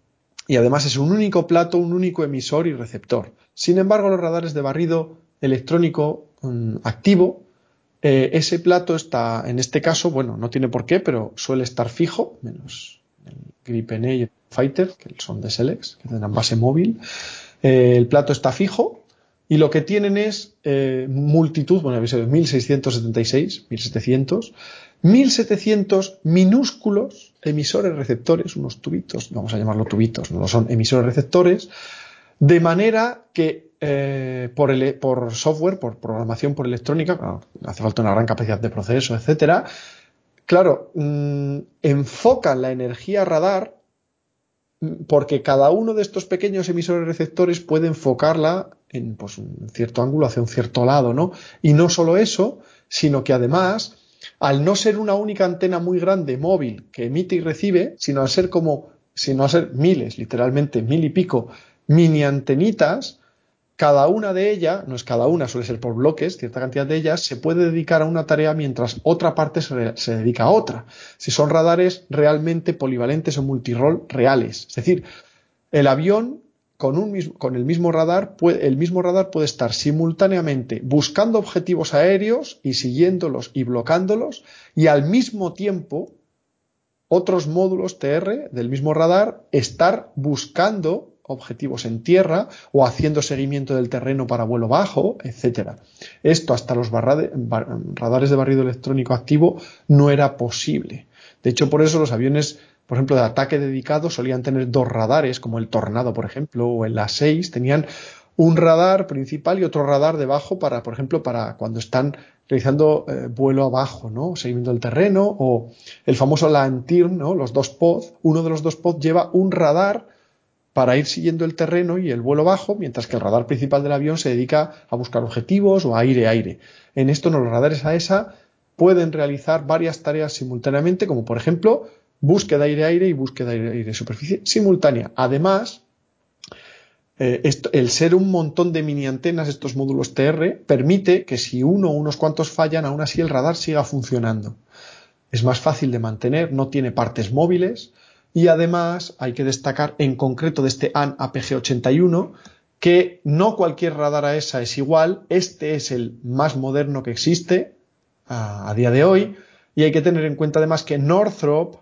y además es un único plato, un único emisor y receptor. Sin embargo, los radares de barrido electrónico mm, activo, eh, ese plato está, en este caso, bueno, no tiene por qué, pero suele estar fijo, menos el Gripen y el Fighter, que son de Selex, que tendrán base móvil. Eh, el plato está fijo y lo que tienen es eh, multitud, bueno, 1676, 1700, 1700 minúsculos emisores receptores, unos tubitos, vamos a llamarlo tubitos, no son emisores receptores, de manera que eh, por, por, software, por programación, por electrónica, hace falta una gran capacidad de proceso, etcétera, claro, mm, enfocan la energía radar porque cada uno de estos pequeños emisores receptores puede enfocarla en pues, un cierto ángulo hacia un cierto lado, ¿no? Y no solo eso, sino que además al no ser una única antena muy grande móvil que emite y recibe, sino al ser como, sino a ser miles, literalmente mil y pico, mini antenitas, cada una de ellas, no es cada una, suele ser por bloques, cierta cantidad de ellas, se puede dedicar a una tarea mientras otra parte se, se dedica a otra. Si son radares realmente polivalentes o multirol reales. Es decir, el avión con, el mismo radar, puede, el mismo radar puede estar simultáneamente buscando objetivos aéreos y siguiéndolos y bloqueándolos y al mismo tiempo otros módulos TR del mismo radar estar buscando objetivos en tierra o haciendo seguimiento del terreno para vuelo bajo, etcétera. Esto hasta los radares de barrido electrónico activo no era posible. De hecho, por eso los aviones por ejemplo, de ataque dedicado solían tener dos radares, como el Tornado, por ejemplo, o el A6, tenían un radar principal y otro radar debajo para, por ejemplo, para cuando están realizando eh, vuelo abajo, ¿no? Seguimiento del terreno, o el famoso Lantern, ¿no? Los dos pods, uno de los dos pods lleva un radar para ir siguiendo el terreno y el vuelo bajo, mientras que el radar principal del avión se dedica a buscar objetivos o aire-aire. En esto, los radares AESA pueden realizar varias tareas simultáneamente, como por ejemplo búsqueda aire-aire y búsqueda aire-superficie simultánea. Además, eh, el ser un montón de mini antenas, estos módulos TR, permite que si uno o unos cuantos fallan, aún así el radar siga funcionando. Es más fácil de mantener, no tiene partes móviles y además hay que destacar en concreto de este AN APG81 que no cualquier radar AESA es igual, este es el más moderno que existe a día de hoy y hay que tener en cuenta además que Northrop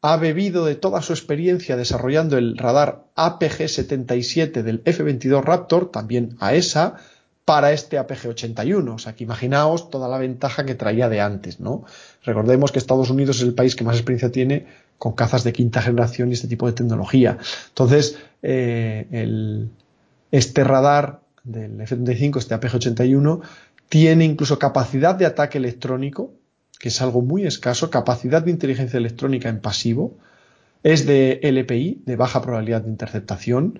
ha bebido de toda su experiencia desarrollando el radar APG-77 del F-22 Raptor, también a esa, para este APG-81. O sea, que imaginaos toda la ventaja que traía de antes, ¿no? Recordemos que Estados Unidos es el país que más experiencia tiene con cazas de quinta generación y este tipo de tecnología. Entonces, eh, este radar del F-35, este APG-81, tiene incluso capacidad de ataque electrónico que es algo muy escaso, capacidad de inteligencia electrónica en pasivo, es de LPI, de baja probabilidad de interceptación,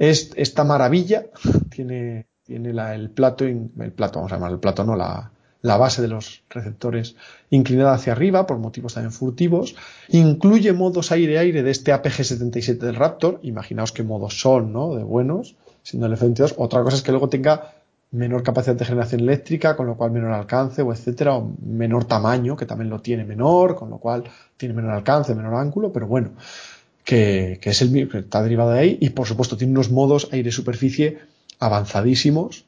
es esta maravilla, tiene, tiene el plato, el plato, vamos a llamar el plato, no, la, la base de los receptores inclinada hacia arriba por motivos también furtivos, incluye modos aire-aire de este APG-77 del Raptor, imaginaos qué modos son, ¿no? De buenos, siendo el F-22, otra cosa es que luego tenga menor capacidad de generación eléctrica, con lo cual menor alcance, o etcétera, o menor tamaño, que también lo tiene menor, con lo cual tiene menor alcance, menor ángulo, pero bueno, que, es el que está derivado de ahí, y por supuesto tiene unos modos aire-superficie avanzadísimos,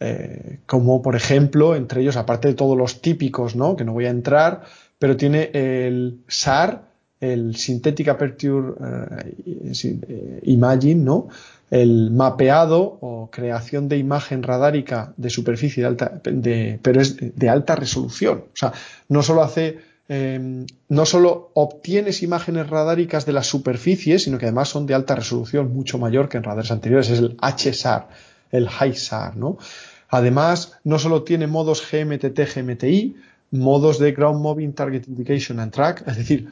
eh, como por ejemplo, entre ellos, aparte de todos los típicos, ¿no? que no voy a entrar, pero tiene el SAR, el Synthetic Aperture eh, eh, Imagine, ¿no? el mapeado o creación de imagen radárica de superficie de alta, pero es de, alta resolución. O sea, no solo hace, em, no solo obtienes imágenes radáricas de la superficie, sino que además son de alta resolución, mucho mayor que en radares anteriores. Es el HSAR, el HISAR, ¿no? Además, no solo tiene modos GMTT, GMTI, modos de Ground Moving Target Indication and Track, es decir,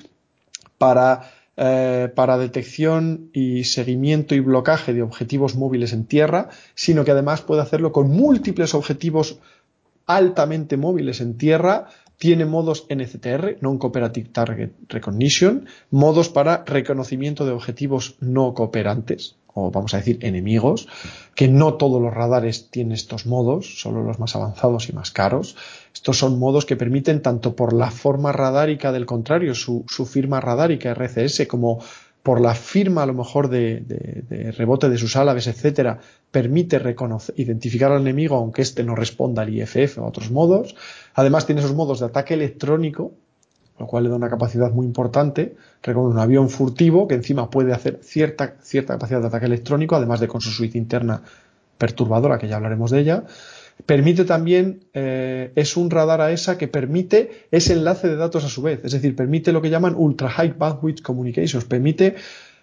para eh, para detección y seguimiento y blocaje de objetivos móviles en tierra, sino que además puede hacerlo con múltiples objetivos altamente móviles en tierra. Tiene modos NCTR, Non-Cooperative Target Recognition, modos para reconocimiento de objetivos no cooperantes, vamos a decir enemigos, que no todos los radares tienen estos modos, solo los más avanzados y más caros. Estos son modos que permiten tanto por la forma radárica del contrario, su, firma radárica RCS, como por la firma a lo mejor de, rebote de sus álabes, etcétera, permite reconocer, identificar al enemigo aunque éste no responda al IFF o a otros modos. Además tiene esos modos de ataque electrónico, lo cual le da una capacidad muy importante. Recuerda un avión furtivo que encima puede hacer cierta, cierta capacidad de ataque electrónico, además de con su suite interna perturbadora, que ya hablaremos de ella. Permite también, eh, es un radar AESA que permite ese enlace de datos a su vez, es decir, permite lo que llaman Ultra High Bandwidth Communications, permite,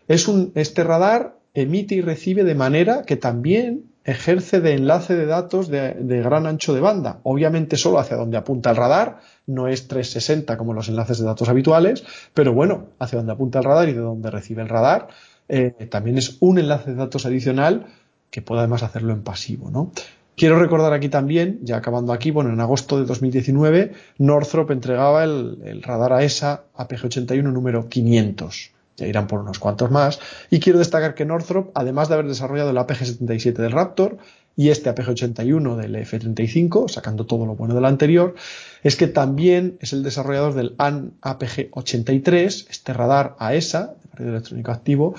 es un, este radar emite y recibe de manera que también ejerce de enlace de datos de, gran ancho de banda. Obviamente solo hacia donde apunta el radar, no es 360 como los enlaces de datos habituales, pero bueno, hacia donde apunta el radar y de donde recibe el radar, eh, también es un enlace de datos adicional que puede además hacerlo en pasivo, ¿no? Quiero recordar aquí también, ya acabando aquí, bueno, en agosto de 2019, Northrop entregaba el, radar AESA APG-81 número 500. Ya irán por unos cuantos más. Y quiero destacar que Northrop, además de haber desarrollado el APG-77 del Raptor y este APG-81 del F-35, sacando todo lo bueno del anterior, es que también es el desarrollador del AN APG-83, este radar AESA, de radio electrónico activo,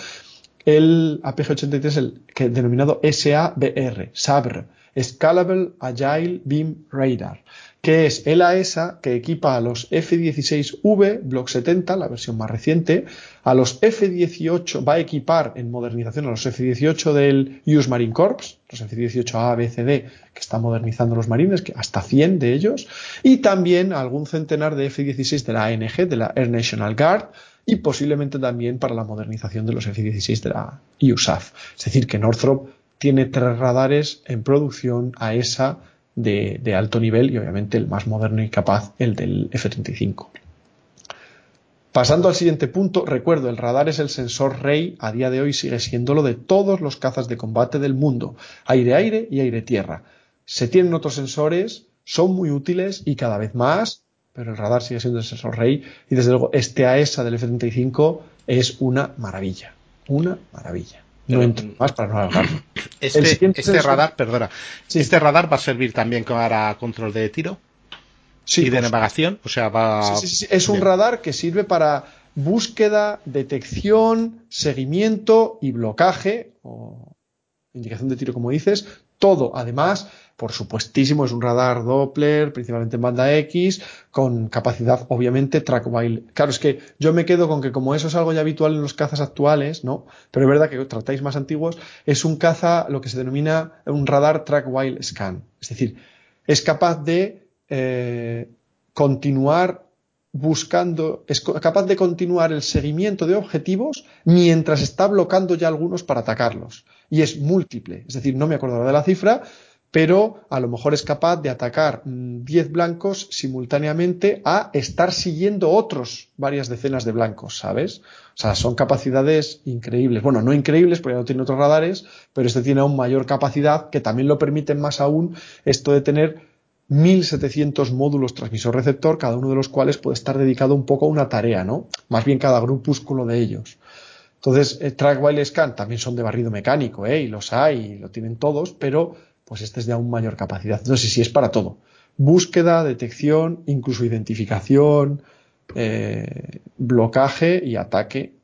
el APG-83, el que denominado SABR, SABR, Scalable Agile Beam Radar, que es el AESA que equipa a los F-16V Block 70, la versión más reciente, a los F-18, va a equipar en modernización a los F-18 del US Marine Corps, los F-18A, B, que están modernizando los marines, que hasta 100 de ellos, y también algún centenar de F-16 de la ANG, de la Air National Guard, y posiblemente también para la modernización de los F-16 de la USAF. Es decir, que Northrop tiene tres radares en producción a de, alto nivel y obviamente el más moderno y capaz, el del F-35. Pasando al siguiente punto, recuerdo, el radar es el sensor rey, a día de hoy sigue siendo lo de todos los cazas de combate del mundo, aire-aire y aire-tierra. Se tienen otros sensores, son muy útiles y cada vez más, pero el radar sigue siendo el sensor rey y desde luego este AESA del F-35 es una maravilla, una maravilla. No entro más para no. Este, este radar, perdona, este radar va a servir también para control de tiro sí, y de navegación, o sea, va. Sí, sí, es un radar que sirve para búsqueda, detección, seguimiento y blocaje o indicación de tiro, como dices, todo. Además, por supuestísimo, es un radar Doppler, principalmente en banda X, con capacidad, obviamente, track while. Claro, es que yo me quedo con que como eso es algo ya habitual en los cazas actuales, ¿no? Pero es verdad que tratáis más antiguos, es un caza, lo que se denomina un radar track while scan. Es decir, es capaz de eh, continuar buscando, es capaz de continuar el seguimiento de objetivos mientras está bloqueando ya algunos para atacarlos. Y es múltiple. Es decir, no me acuerdo de la cifra, pero a lo mejor es capaz de atacar 10 mm, blancos simultáneamente a estar siguiendo otros varias decenas de blancos, ¿sabes? O sea, son capacidades increíbles. Bueno, no increíbles porque ya no tiene otros radares, pero este tiene aún mayor capacidad que también lo permiten más aún esto de tener 1700 módulos transmisor-receptor, cada uno de los cuales puede estar dedicado un poco a una tarea, ¿no? Más bien cada grupúsculo de ellos. Entonces, el Track While Scan también son de barrido mecánico, ¿eh? Y los hay, y lo tienen todos, pero pues este es de aún mayor capacidad. Entonces, sí, es para todo. Búsqueda, detección, incluso identificación, eh, blocaje y ataque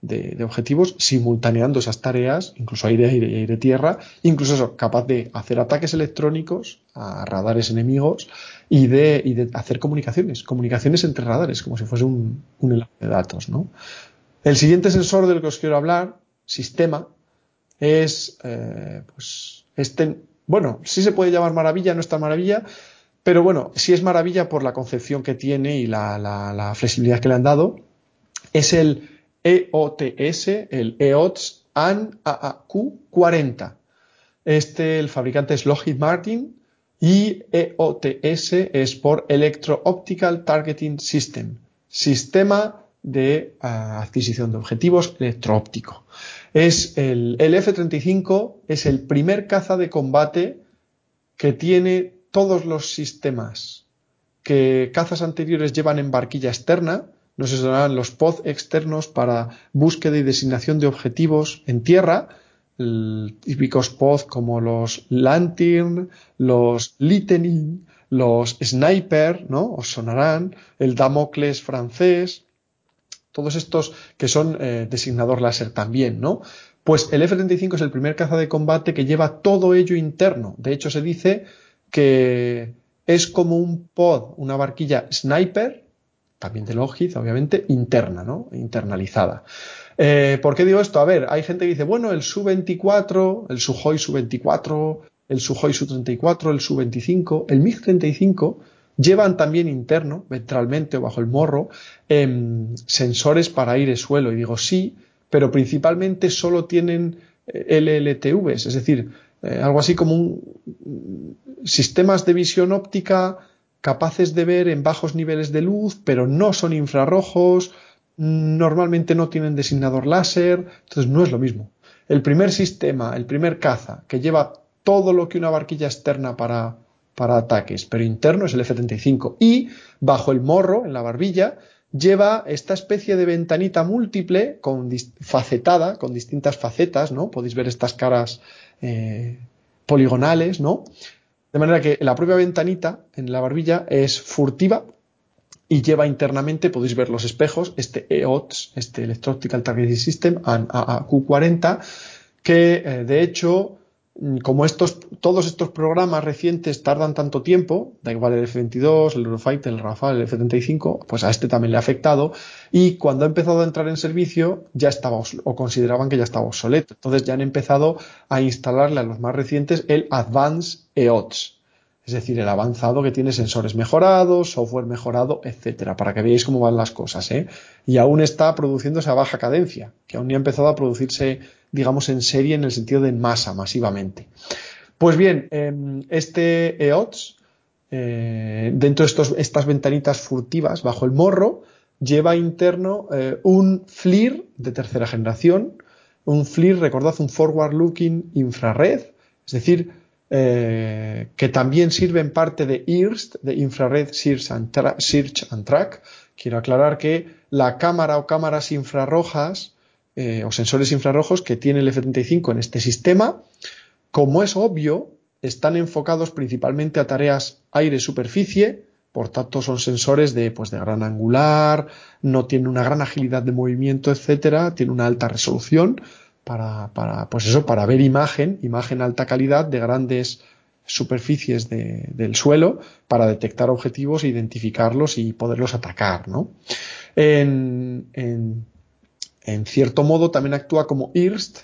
de, objetivos, simultaneando esas tareas, incluso aire, aire y aire, tierra, incluso eso, capaz de hacer ataques electrónicos a radares enemigos y de, y de hacer comunicaciones, comunicaciones entre radares, como si fuese un, un enlace de datos, ¿no? El siguiente sensor del que os quiero hablar, sistema, es eh, pues este bueno, sí se puede llamar maravilla, no es tan maravilla, pero bueno, sí es maravilla por la concepción que tiene y la, flexibilidad que le han dado. Es el EOTS, el EOTS AN AAQ40. Este, el fabricante es Lockheed Martin y EOTS es por Electro Optical Targeting System, sistema de ah, adquisición de objetivos electroóptico. Es el, F-35 es el primer caza de combate que tiene todos los sistemas que cazas anteriores llevan en barquilla externa, no se sonarán los POD externos para búsqueda y designación de objetivos en tierra, típicos POD como los Lantern, los Lightning, los Sniper, ¿no? Os sonarán, el Damocles francés, todos estos que son eh, designador láser también, ¿no? Pues el F-35 es el primer caza de combate que lleva todo ello interno. De hecho, se dice que es como un pod, una barquilla sniper, también de Lockheed, obviamente, interna, ¿no? Internalizada. Eh, ¿Por qué digo esto? A ver, hay gente que dice, bueno, el Su-24, el Suhoi Su-24, el Suhoi Su-34, el Su-25, el MiG-35 llevan también interno, ventralmente o bajo el morro, em, sensores para aire-suelo. Y digo, sí, pero principalmente solo tienen eh, LLTVs, es decir, eh, algo así como un, sistemas de visión óptica capaces de ver en bajos niveles de luz, pero no son infrarrojos, normalmente no tienen designador láser, entonces no es lo mismo. El primer sistema, el primer caza, que lleva todo lo que una barquilla externa para, para ataques, pero interno es el F-35 y bajo el morro, en la barbilla, lleva esta especie de ventanita múltiple con facetada, con distintas facetas, ¿no? Podéis ver estas caras eh, poligonales, ¿no? De manera que la propia ventanita en la barbilla es furtiva y lleva internamente, podéis ver los espejos, este EOTS, este Electro-Optical Targeting System, AQ40, que eh, de hecho como estos, todos estos programas recientes tardan tanto tiempo, da igual el F-22, el Eurofighter, el Rafale, el F-35, pues a este también le ha afectado y cuando ha empezado a entrar en servicio ya estaba o consideraban que ya estaba obsoleto. Entonces ya han empezado a instalarle a los más recientes el Advanced EOTS, es decir, el avanzado que tiene sensores mejorados, software mejorado, etcétera, para que veáis cómo van las cosas. ¿eh? Y aún está produciéndose a baja cadencia, que aún ni ha empezado a producirse digamos, en serie en el sentido de masa, masivamente. Pues bien, em, este EOTS, eh, dentro de estas ventanitas furtivas bajo el morro, lleva interno eh, un FLIR de tercera generación, un FLIR, recordad, un Forward Looking Infrared, es decir, eh, que también sirve en parte de IRST, de Infrared Search and Track. Quiero aclarar que la cámara o cámaras infrarrojas eh, o sensores infrarrojos que tiene el F-35 en este sistema. Como es obvio, están enfocados principalmente a tareas aire-superficie, por tanto son sensores de, pues, de gran angular, no tienen una gran agilidad de movimiento, etcétera, tiene una alta resolución para, para, pues eso, para ver imagen, imagen alta calidad de grandes superficies del suelo para detectar objetivos, identificarlos y poderlos atacar, ¿no? en, cierto modo también actúa como IRST,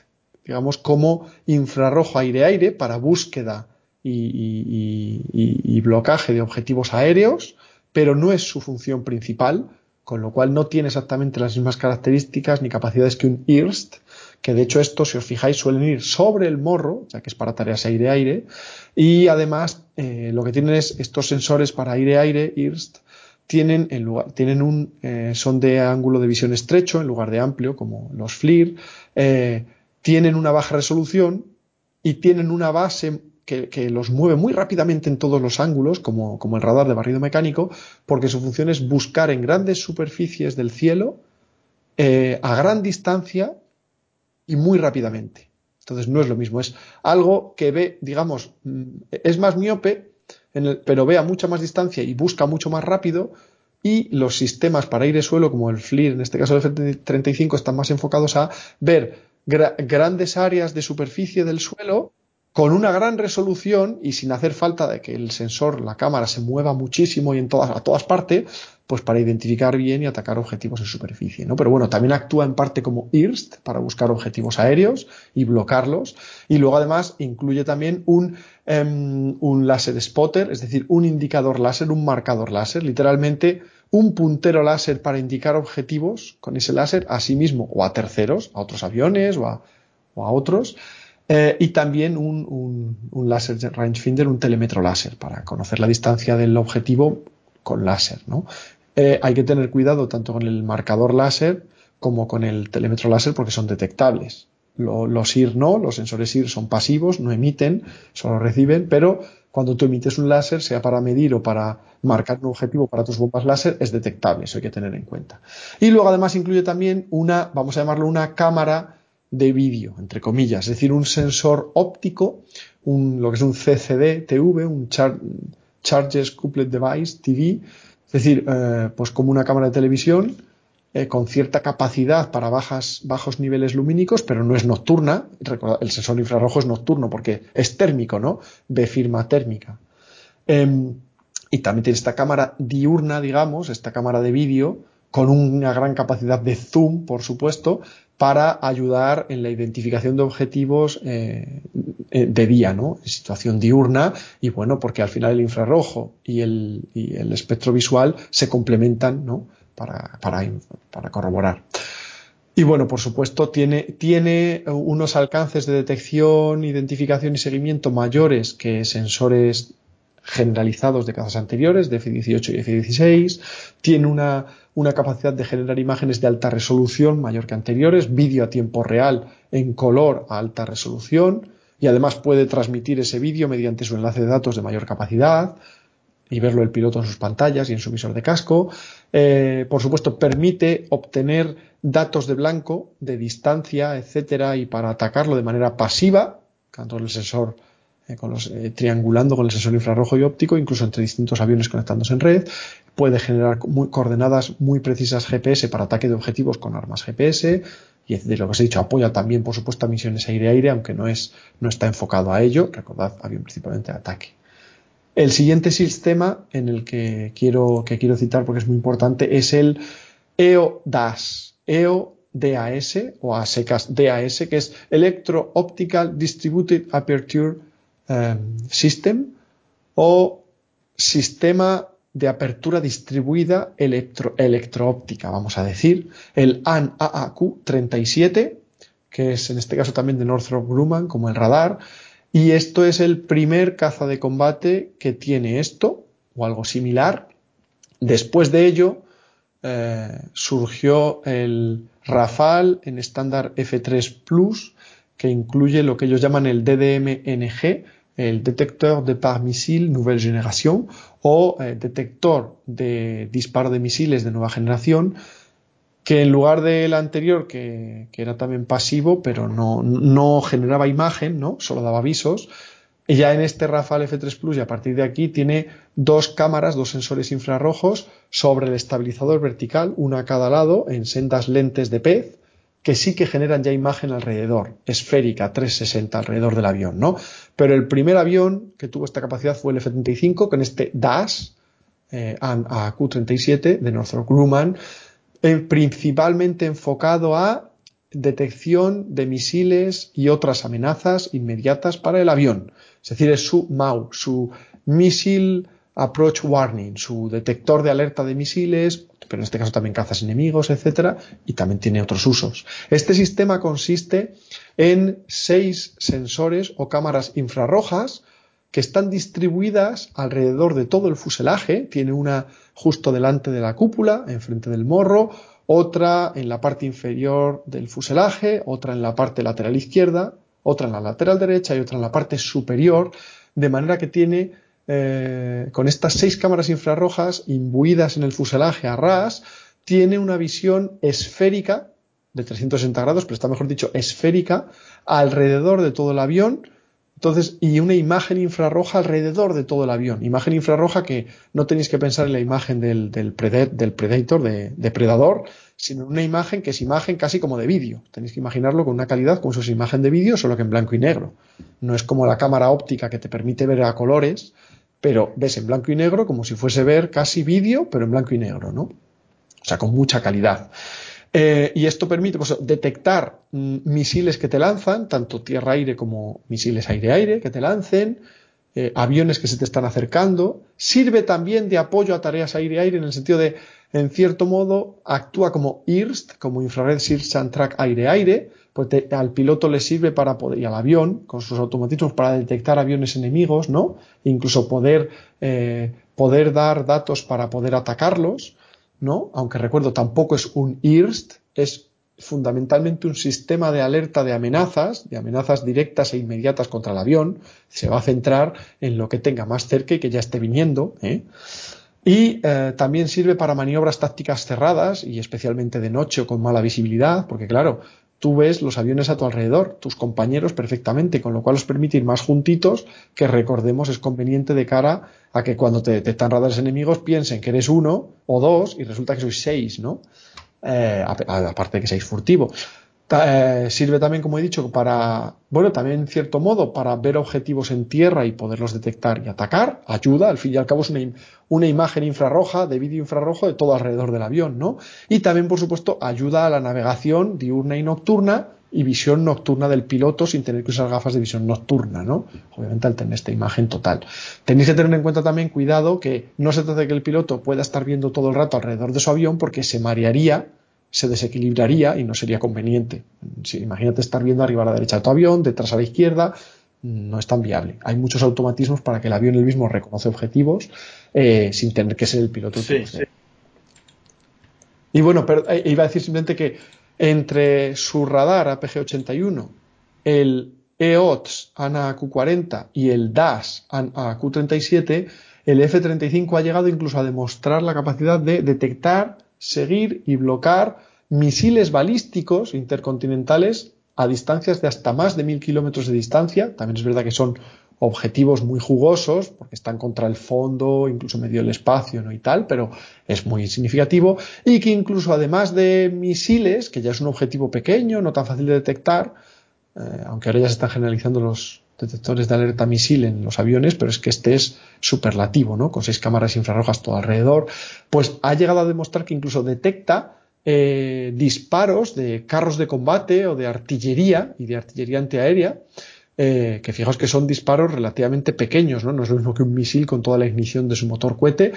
digamos como infrarrojo aire-aire para búsqueda y, blocaje de objetivos aéreos, pero no es su función principal, con lo cual no tiene exactamente las mismas características ni capacidades que un IRST, que de hecho estos, si os fijáis, suelen ir sobre el morro, ya que es para tareas aire-aire, y además eh, lo que tienen es estos sensores para aire-aire, IRST, tienen, en lugar, tienen un, eh, son de ángulo de visión estrecho en lugar de amplio, como los FLIR, eh, tienen una baja resolución y tienen una base que, los mueve muy rápidamente en todos los ángulos, como, como, el radar de barrido mecánico, porque su función es buscar en grandes superficies del cielo eh, a gran distancia y muy rápidamente. Entonces no es lo mismo, es algo que ve, digamos, mm, es más miope, pero ve a mucha más distancia y busca mucho más rápido. Y los sistemas para aire-suelo, como el FLIR, en este caso el F-35, están más enfocados a ver grandes áreas de superficie del suelo con una gran resolución y sin hacer falta de que el sensor, la cámara, se mueva muchísimo y en todas, a todas partes, pues para identificar bien y atacar objetivos en superficie, ¿no? Pero bueno, también actúa en parte como IRST para buscar objetivos aéreos y bloquearlos. Y luego además incluye también un, um, un láser spotter, es decir, un indicador láser, un marcador láser, literalmente un puntero láser para indicar objetivos con ese láser a sí mismo o a terceros, a otros aviones o a, otros. Eh, y también un, un, un láser rangefinder, un telémetro láser para conocer la distancia del objetivo con láser, ¿no? Eh, hay que tener cuidado tanto con el marcador láser como con el telémetro láser porque son detectables. los IR no, los sensores IR son pasivos, no emiten, solo reciben, pero cuando tú emites un láser, sea para medir o para marcar un objetivo para tus bombas láser, es detectable, eso hay que tener en cuenta. Y luego además incluye también una, vamos a llamarlo una cámara de vídeo, entre comillas, es decir, un sensor óptico, un, lo que es un CCD TV, un Charges Couplet Device TV, es decir, eh, pues como una cámara de televisión eh, con cierta capacidad para bajas, bajos niveles lumínicos, pero no es nocturna. el sensor infrarrojo es nocturno porque es térmico, ¿no? De firma térmica. Em, y también tiene esta cámara diurna, digamos, esta cámara de vídeo, con una gran capacidad de zoom, por supuesto, para ayudar en la identificación de objetivos eh, eh, de día, ¿no? En situación diurna, y bueno, porque al final el infrarrojo y el, y el espectro visual se complementan, ¿no? para, corroborar. Y bueno, por supuesto, tiene, tiene unos alcances de detección, identificación y seguimiento mayores que sensores generalizados de cazas anteriores, de F-18 y F-16. Tiene una, una, capacidad de generar imágenes de alta resolución mayor que anteriores, vídeo a tiempo real en color a alta resolución. Y además puede transmitir ese vídeo mediante su enlace de datos de mayor capacidad y verlo el piloto en sus pantallas y en su visor de casco. Eh, por supuesto, permite obtener datos de blanco, de distancia, etcétera, y para atacarlo de manera pasiva, tanto el sensor eh, eh, triangulando con el sensor infrarrojo y óptico, incluso entre distintos aviones conectándose en red. Puede generar coordenadas muy precisas GPS para ataque de objetivos con armas GPS. Y de lo que os he dicho, apoya también, por supuesto, a misiones aire-aire, aunque no, es, no está enfocado a ello. Recordad, avión principalmente de ataque. El siguiente sistema en el que quiero, que quiero citar porque es muy importante es el EODAS. EODAS o a DAS, que es Electro Optical Distributed Aperture em, System o Sistema de Apertura Distribuida electro, Electroóptica, vamos a decir. El AN AAQ 37, que es en este caso también de Northrop Grumman, como el radar y esto es el primer caza de combate que tiene esto o algo similar. Después de ello eh, surgió el Rafale en estándar F3 Plus que incluye lo que ellos llaman el DDM-NG, el Detector de Par Missile Nouvelle Génération o eh, detector de disparo de misiles de nueva generación que en lugar del anterior, que, era también pasivo, pero no, generaba imagen, ¿no? Solo daba avisos. Ya en este Rafale F3 Plus y a partir de aquí tiene dos cámaras, dos sensores infrarrojos sobre el estabilizador vertical, una a cada lado, en sendas lentes de pez, que sí que generan ya imagen alrededor, esférica, 360 alrededor del avión, ¿no? Pero el primer avión que tuvo esta capacidad fue el F-35 con este DAS, eh, AQ-37 de Northrop Grumman, principalmente enfocado a detección de misiles y otras amenazas inmediatas para el avión. Es decir, es su MAU, su Missile Approach Warning, su detector de alerta de misiles, pero en este caso también cazas enemigos, etcétera, y también tiene otros usos. Este sistema consiste en seis sensores o cámaras infrarrojas que están distribuidas alrededor de todo el fuselaje. Tiene una justo delante de la cúpula, enfrente del morro, otra en la parte inferior del fuselaje, otra en la parte lateral izquierda, otra en la lateral derecha y otra en la parte superior, de manera que tiene eh, con estas seis cámaras infrarrojas imbuidas en el fuselaje a ras, tiene una visión esférica de 360 grados, pero está mejor dicho esférica, alrededor de todo el avión, entonces, y una imagen infrarroja alrededor de todo el avión. Imagen infrarroja que no tenéis que pensar en la imagen del, del, del Predator, de, sino una imagen que es imagen casi como de vídeo. Tenéis que imaginarlo con una calidad como si fuese imagen de vídeo, solo que en blanco y negro. No es como la cámara óptica que te permite ver a colores, pero ves en blanco y negro como si fuese ver casi vídeo, pero en blanco y negro, ¿no? O sea, con mucha calidad. Eh, y esto permite pues, detectar mm, misiles que te lanzan, tanto tierra-aire como misiles aire-aire que te lancen, eh, aviones que se te están acercando. Sirve también de apoyo a tareas aire-aire en el sentido de, en cierto modo, actúa como IRST, como Infrared Search and Track aire-aire, pues al piloto le sirve para poder, y al avión, con sus automatismos para detectar aviones enemigos, ¿no? Incluso poder, eh, poder dar datos para poder atacarlos. ¿no? Aunque recuerdo, tampoco es un IRST, es fundamentalmente un sistema de alerta de amenazas, de amenazas directas e inmediatas contra el avión. Se va a centrar en lo que tenga más cerca y que ya esté viniendo. ¿eh? Y eh, también sirve para maniobras tácticas cerradas y especialmente de noche o con mala visibilidad, porque claro, tú ves los aviones a tu alrededor, tus compañeros perfectamente, con lo cual os permite ir más juntitos, que recordemos es conveniente de cara a que cuando te detectan radares enemigos piensen que eres uno o dos y resulta que sois seis, ¿no? eh, aparte de que seáis Eh, sirve también, como he dicho, para, bueno, también en cierto modo, para ver objetivos en tierra y poderlos detectar y atacar. Ayuda, al fin y al cabo es una, una imagen infrarroja, de vídeo infrarrojo de todo alrededor del avión, ¿no? Y también, por supuesto, ayuda a la navegación diurna y nocturna y visión nocturna del piloto sin tener que usar gafas de visión nocturna, ¿no? Obviamente al tener esta imagen total. Tenéis que tener en cuenta también, cuidado, que no se trata de que el piloto pueda estar viendo todo el rato alrededor de su avión porque se marearía se desequilibraría y no sería conveniente. Si, imagínate estar viendo arriba a la derecha de tu avión, detrás a la izquierda, no es tan viable. Hay muchos automatismos para que el avión él mismo reconoce objetivos eh, sin tener que ser el piloto. Sí, Y bueno, pero, eh, iba a decir simplemente que entre su radar APG-81, el EOTS ANA Q40 y el DAS ANA Q37, el F-35 ha llegado incluso a demostrar la capacidad de detectar seguir y bloquear misiles balísticos intercontinentales a distancias de hasta más de mil kilómetros de distancia. También es verdad que son objetivos muy jugosos, porque están contra el fondo, incluso medio del espacio, ¿no? y tal, pero es muy significativo. Y que incluso además de misiles, que ya es un objetivo pequeño, no tan fácil de detectar, eh, aunque ahora ya se están generalizando los, detectores de alerta misil en los aviones, pero es que este es superlativo, ¿no? Con seis cámaras infrarrojas todo alrededor, pues ha llegado a demostrar que incluso detecta eh, disparos de carros de combate o de artillería y de artillería antiaérea, eh, que fijaos que son disparos relativamente pequeños, ¿no? No es lo mismo que un misil con toda la ignición de su motor cohete,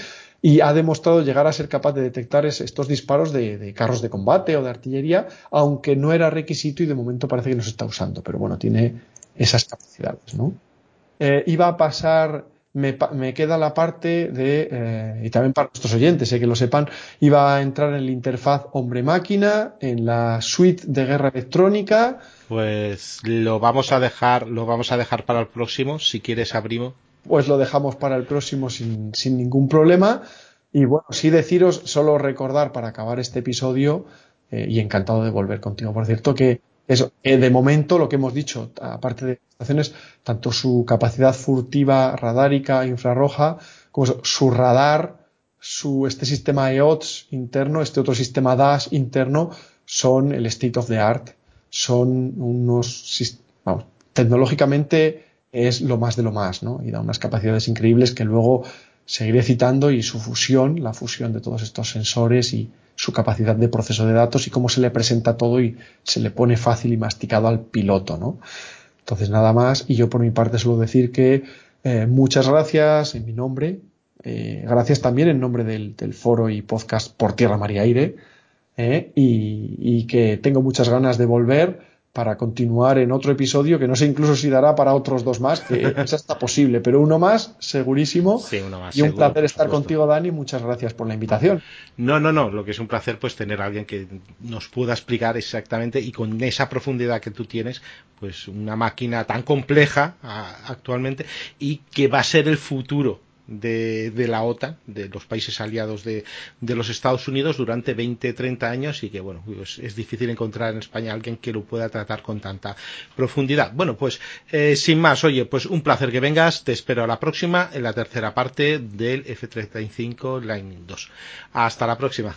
y ha demostrado llegar a ser capaz de detectar estos disparos de, carros de combate o de artillería, aunque no era requisito y de momento parece que no se está usando, pero bueno, tiene esas capacidades, ¿no? Eh, iba a pasar, me, me, queda la parte de, eh, y también para nuestros oyentes, eh, que lo sepan, iba a entrar en la interfaz hombre-máquina, en la suite de guerra electrónica. Pues lo vamos a dejar, lo vamos a dejar para el próximo, si quieres abrimos. Pues lo dejamos para el próximo sin, sin ningún problema. Y bueno, sí deciros, solo recordar para acabar este episodio, eh, y encantado de volver contigo, por cierto, que eso, de momento, lo que hemos dicho, aparte de estaciones, tanto su capacidad furtiva radárica infrarroja, como su radar, su, este sistema EOTS interno, este otro sistema DAS interno, son el state of the art. Son unos, vamos, tecnológicamente es lo más de lo más, ¿no? Y da unas capacidades increíbles que luego seguiré citando y su fusión, la fusión de todos estos sensores y, su capacidad de proceso de datos y cómo se le presenta todo y se le pone fácil y masticado al piloto, ¿no? Entonces nada más y yo por mi parte suelo decir que eh, muchas gracias en mi nombre, eh, gracias también en nombre del, foro y podcast por Tierra, María Aire eh, y, y que tengo muchas ganas de volver para continuar en otro episodio que no sé incluso si dará para otros dos más, que es hasta posible, pero uno más, segurísimo. Sí, uno más. Y un placer estar contigo, Dani. Muchas gracias por la invitación. No, no, no. Lo que es un placer, pues tener a alguien que nos pueda explicar exactamente y con esa profundidad que tú tienes, pues una máquina tan compleja actualmente y que va a ser el futuro de, la OTAN, de los países aliados de, de, los Estados Unidos durante 20, 30 años y que, bueno, pues es difícil encontrar en España alguien que lo pueda tratar con tanta profundidad. Bueno, pues eh, sin más, oye, pues un placer que vengas, te espero a la próxima en la tercera parte del F-35 Lightning 2. Hasta la próxima.